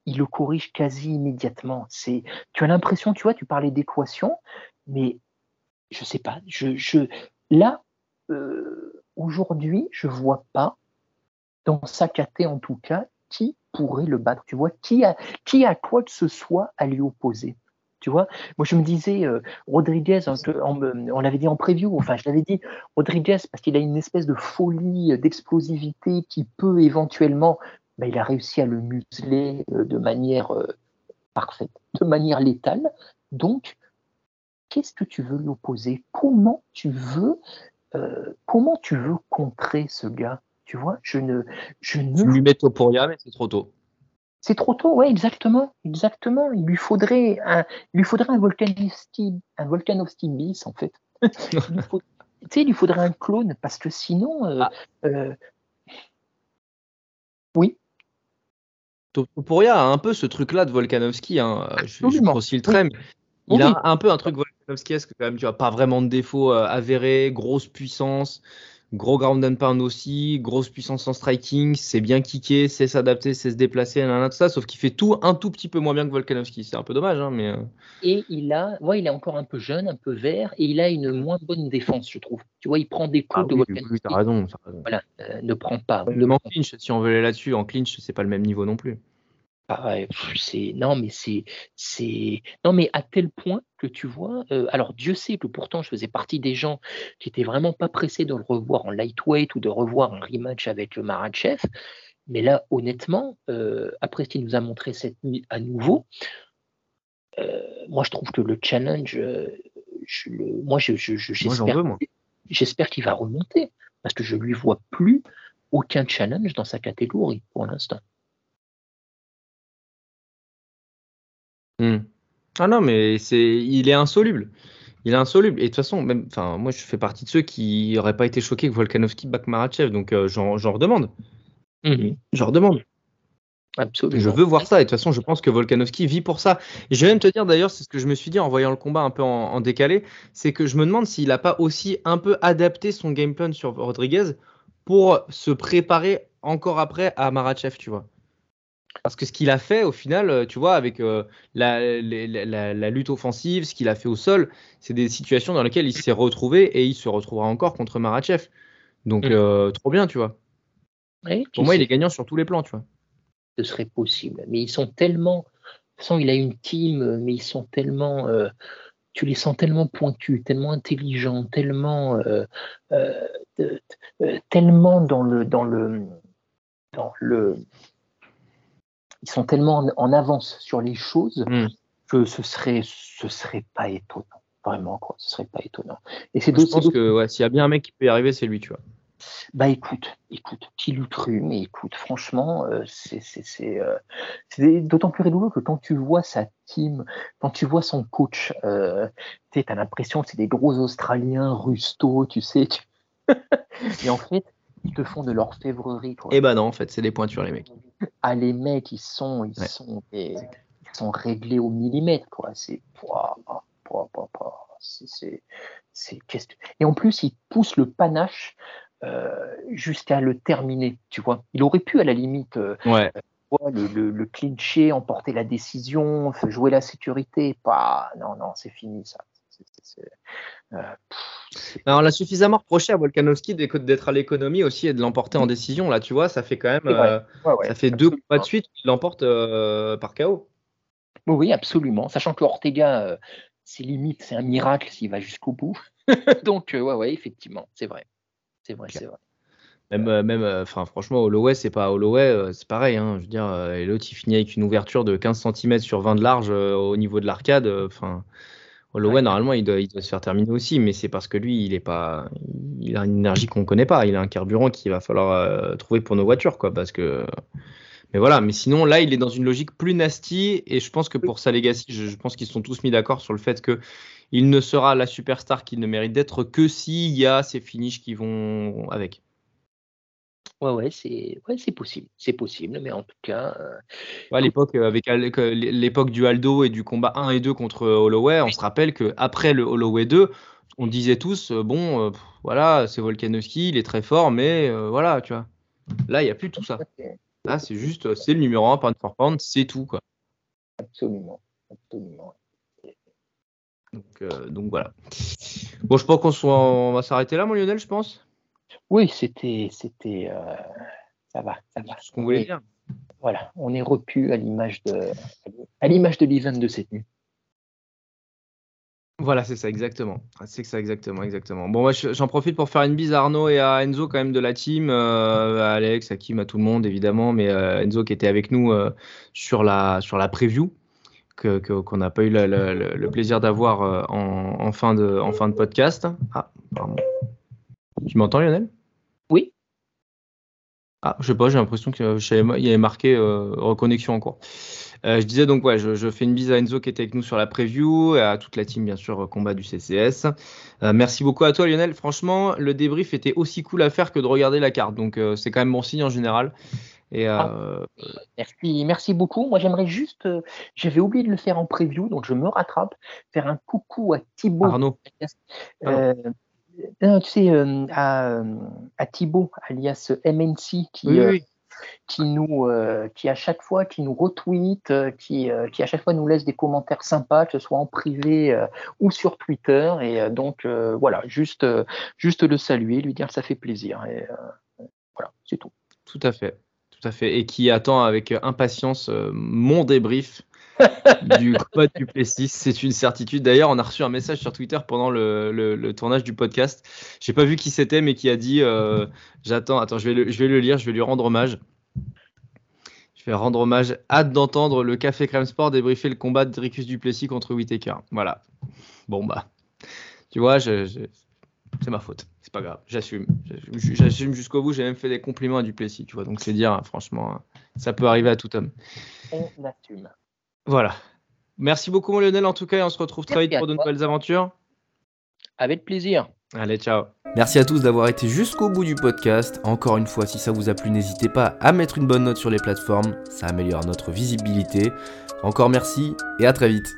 Il le corrige quasi immédiatement. C'est, tu as l'impression, tu vois, tu parlais d'équation, mais je sais pas. Je, je, là, euh, aujourd'hui, je vois pas dans sa caté en tout cas qui pourrait le battre. Tu vois, qui a quoi que ce soit à lui opposer. Tu vois, moi je me disais, euh, Rodriguez, on, on, l'avait dit en preview, enfin je l'avais dit, Rodriguez, parce qu'il a une espèce de folie, euh, d'explosivité qui peut éventuellement, ben, il a réussi à le museler euh, de manière parfaite, de manière létale. Donc, qu'est-ce que tu veux lui opposer Comment tu veux, comment tu veux contrer ce gars? Tu vois, je ne, je ne. lui mets Topuria, mais c'est trop tôt. C'est trop tôt, ouais, exactement, exactement. Il lui faudrait un, il lui faudrait un Volkanovski, un Volkanovski bis en fait. il lui faut- tu sais, il lui faudrait un clone parce que sinon, euh, Ah. euh, oui, Topuria a un peu ce truc-là de Volkanovski. Hein. Je, je grossis le trait, mais il Oui. a un peu un truc Volkanovskiesque quand même. Tu vois, pas vraiment de défaut euh, avéré, grosse puissance, gros ground and pound aussi, grosse puissance en striking, c'est bien kické, c'est s'adapter, c'est se déplacer, nanana, tout ça. Sauf qu'il fait tout un tout petit peu moins bien que Volkanovski. C'est un peu dommage, hein, mais. euh, et il a, ouais, il est encore un peu jeune, un peu vert, et il a une moins bonne défense, je trouve. Tu vois, il prend des coups Ah de oui, oui, Volkanovski. oui, t'as raison. Voilà, euh, ne prend pas. Même en clinch, si on veut aller là-dessus, en clinch, c'est pas le même niveau non plus. C'est non mais c'est c'est non mais à tel point que tu vois euh, alors Dieu sait que pourtant je faisais partie des gens qui étaient vraiment pas pressés de le revoir en lightweight ou de revoir un rematch avec le Maratchev mais là honnêtement euh, après ce qu'il nous a montré cette nuit à nouveau euh, moi je trouve que le challenge euh, je le- moi je je- je- Moi, j'en j'espère veux, moi. j'espère qu'il va remonter parce que je lui vois plus aucun challenge dans sa catégorie pour l'instant Hmm. Ah non, mais c'est, il est insoluble. Il est insoluble. Et de toute façon, même, enfin, moi, je fais partie de ceux qui n'auraient pas été choqués que Volkanovski back Marachev, donc euh, j'en, j'en redemande. J'en redemande. absolument Je veux voir ça. Et de toute façon, je pense que Volkanovski vit pour ça. Et je vais même te dire, d'ailleurs, c'est ce que je me suis dit en voyant le combat un peu en, en décalé, c'est que je me demande s'il n'a pas aussi un peu adapté son game plan sur Rodriguez pour se préparer encore après à Marachev, tu vois. Parce que ce qu'il a fait au final, euh, tu vois, avec euh, la, la- la- la lutte offensive, ce qu'il a fait au sol, c'est des situations dans lesquelles il s'est retrouvé et il se retrouvera encore contre Marachev. Donc, Mm. euh, trop bien, tu vois. Pour moi, il est gagnant sur tous les plans, tu vois. ce serait possible. Mais ils sont tellement. De toute façon, il a une team, mais ils sont tellement. euh, tu les sens tellement pointus, tellement intelligents, tellement. tellement dans le. Dans le, dans le ils sont tellement en, en avance sur les choses Mm. que ce serait, ce serait pas étonnant. Vraiment, quoi. Ce serait pas étonnant. Et c'est Je pense que ouais, s'il y a bien un mec qui peut y arriver, c'est lui, tu vois. Bah écoute, écoute, qui l'eût cru, mais écoute, franchement, euh, c'est euh, d'autant plus rigolo que quand tu vois sa team, quand tu vois son coach, euh, tu as l'impression que c'est des gros Australiens rustos, tu sais. tu- Et en fait, ils te font de l'orfèvrerie. quoi. Eh ben non, en fait, c'est des pointures, les mecs. Ah, les mecs, ils sont, ils Ouais. sont, des- ils sont réglés au millimètre, quoi. C'est, c'est, Et en plus, ils poussent le panache euh, jusqu'à le terminer, tu vois. Il aurait pu, à la limite, euh, Ouais. ouais, le, le, le clincher, emporter la décision, jouer la sécurité. Pas, non, non, c'est fini, ça. Euh, on l'a suffisamment reproché à Volkanovski d'être à l'économie aussi et de l'emporter en décision. Là, tu vois, ça fait quand même. Euh, ouais, ouais, ça fait deux combats de suite qu'il l'emporte euh, par KO. Oui, absolument. Sachant que Ortega, euh, c'est limite, c'est un miracle s'il va jusqu'au bout. Donc, ouais, ouais, effectivement, c'est vrai. C'est vrai, c'est vrai. Même, même, enfin, franchement, Holloway, c'est pas Holloway, c'est pareil. Hein, je veux dire, et l'autre, il finit avec une ouverture de 15 cm sur 20 de large au niveau de l'arcade. Enfin, Holloway, Ouais. normalement, il doit, il doit se faire terminer aussi, mais c'est parce que lui, il est pas, il a une énergie qu'on connaît pas. Il a un carburant qu'il va falloir euh, trouver pour nos voitures, quoi, parce que. Mais voilà, mais sinon, là, il est dans une logique plus nasty, et je pense que pour sa legacy, je, je pense qu'ils sont tous mis d'accord sur le fait que il ne sera la superstar qu'il ne mérite d'être que s'il y a ces finishes qui vont avec. Ouais, ouais, c'est ouais, c'est possible. C'est possible, mais en tout cas, euh, Ouais, à l'époque, euh, avec l'époque du Aldo et du combat 1 et 2 contre Holloway, on se rappelle que après le Holloway 2, on disait tous, euh, bon, euh, pff, voilà, c'est Volkanovski, il est très fort, mais euh, voilà, tu vois. Là, il n'y a plus tout ça. Là, c'est juste, euh, c'est le numéro 1 pound for pound, c'est tout, quoi. absolument, absolument. Donc, euh, donc voilà. Bon, je pense qu'on on va s'arrêter là, mon Lionel, je pense? Oui, c'était, c'était, euh, ça va, ça va. Ce qu'on voulait dire. Voilà, on est repu à l'image de, à l'image de l'event de cette nuit. Voilà, c'est ça, exactement. C'est ça, exactement, exactement. Bon, moi, je- j'en profite pour faire une bise à Arnaud et à Enzo, quand même, de la team, euh, à Alex, à Kim, à tout le monde, évidemment, mais euh, Enzo qui était avec nous euh, sur, la, sur la preview, que- que- qu'on n'a pas eu le, le- le- le plaisir d'avoir en, en fin de, en fin de podcast. Ah, pardon. Tu m'entends, Lionel? Oui. Ah, je sais pas, j'ai l'impression qu'il y avait marqué euh, reconnexion en cours. Euh, je disais donc, ouais, je, je fais une bise à Enzo qui était avec nous sur la preview, et à toute la team, bien sûr, euh, combat du CCS. Euh, merci beaucoup à toi, Lionel. Franchement, le débrief était aussi cool à faire que de regarder la carte, donc c'est quand même bon signe en général. Et Merci, merci beaucoup. Moi, j'aimerais juste, j'avais oublié de le faire en preview, donc je me rattrape, faire un coucou à Thibaut. Arnaud, Euh, non, tu sais, euh, à, à Thibaut, alias MNC, qui, oui, euh, oui. qui nous, euh, qui à chaque fois, qui nous retweet, euh, qui, euh, qui à chaque fois nous laisse des commentaires sympas, que ce soit en privé euh, ou sur Twitter. Et euh, donc, euh, voilà, juste, euh, juste le saluer, lui dire que ça fait plaisir. Et euh, voilà, c'est tout. Tout à fait, tout à fait. Et qui attend avec impatience euh, mon débrief du combat du Plessis. C'est une certitude. D'ailleurs, on a reçu un message sur Twitter pendant le, tournage du podcast. J'ai pas vu qui c'était, mais qui a dit euh, J'attends, attends, je vais, le, lire, je vais lui rendre hommage. Je vais rendre hommage. Hâte d'entendre le Café Crème Sport débriefer le combat de Dricus Duplessis contre Whitaker. Voilà. Bon, bah. Tu vois, c'est ma faute. C'est pas grave. J'assume. J'assume- J'assume jusqu'au bout. J'ai même fait des compliments à Duplessis. Tu vois, donc c'est dire, hein, franchement, hein, ça peut arriver à tout homme. On assume. Voilà. Merci beaucoup, mon Lionel, en tout cas, et on se retrouve très vite pour de nouvelles aventures. Avec plaisir. Allez, ciao. Merci à tous d'avoir été jusqu'au bout du podcast. Encore une fois, si ça vous a plu, n'hésitez pas à mettre une bonne note sur les plateformes, ça améliore notre visibilité. Encore merci et à très vite.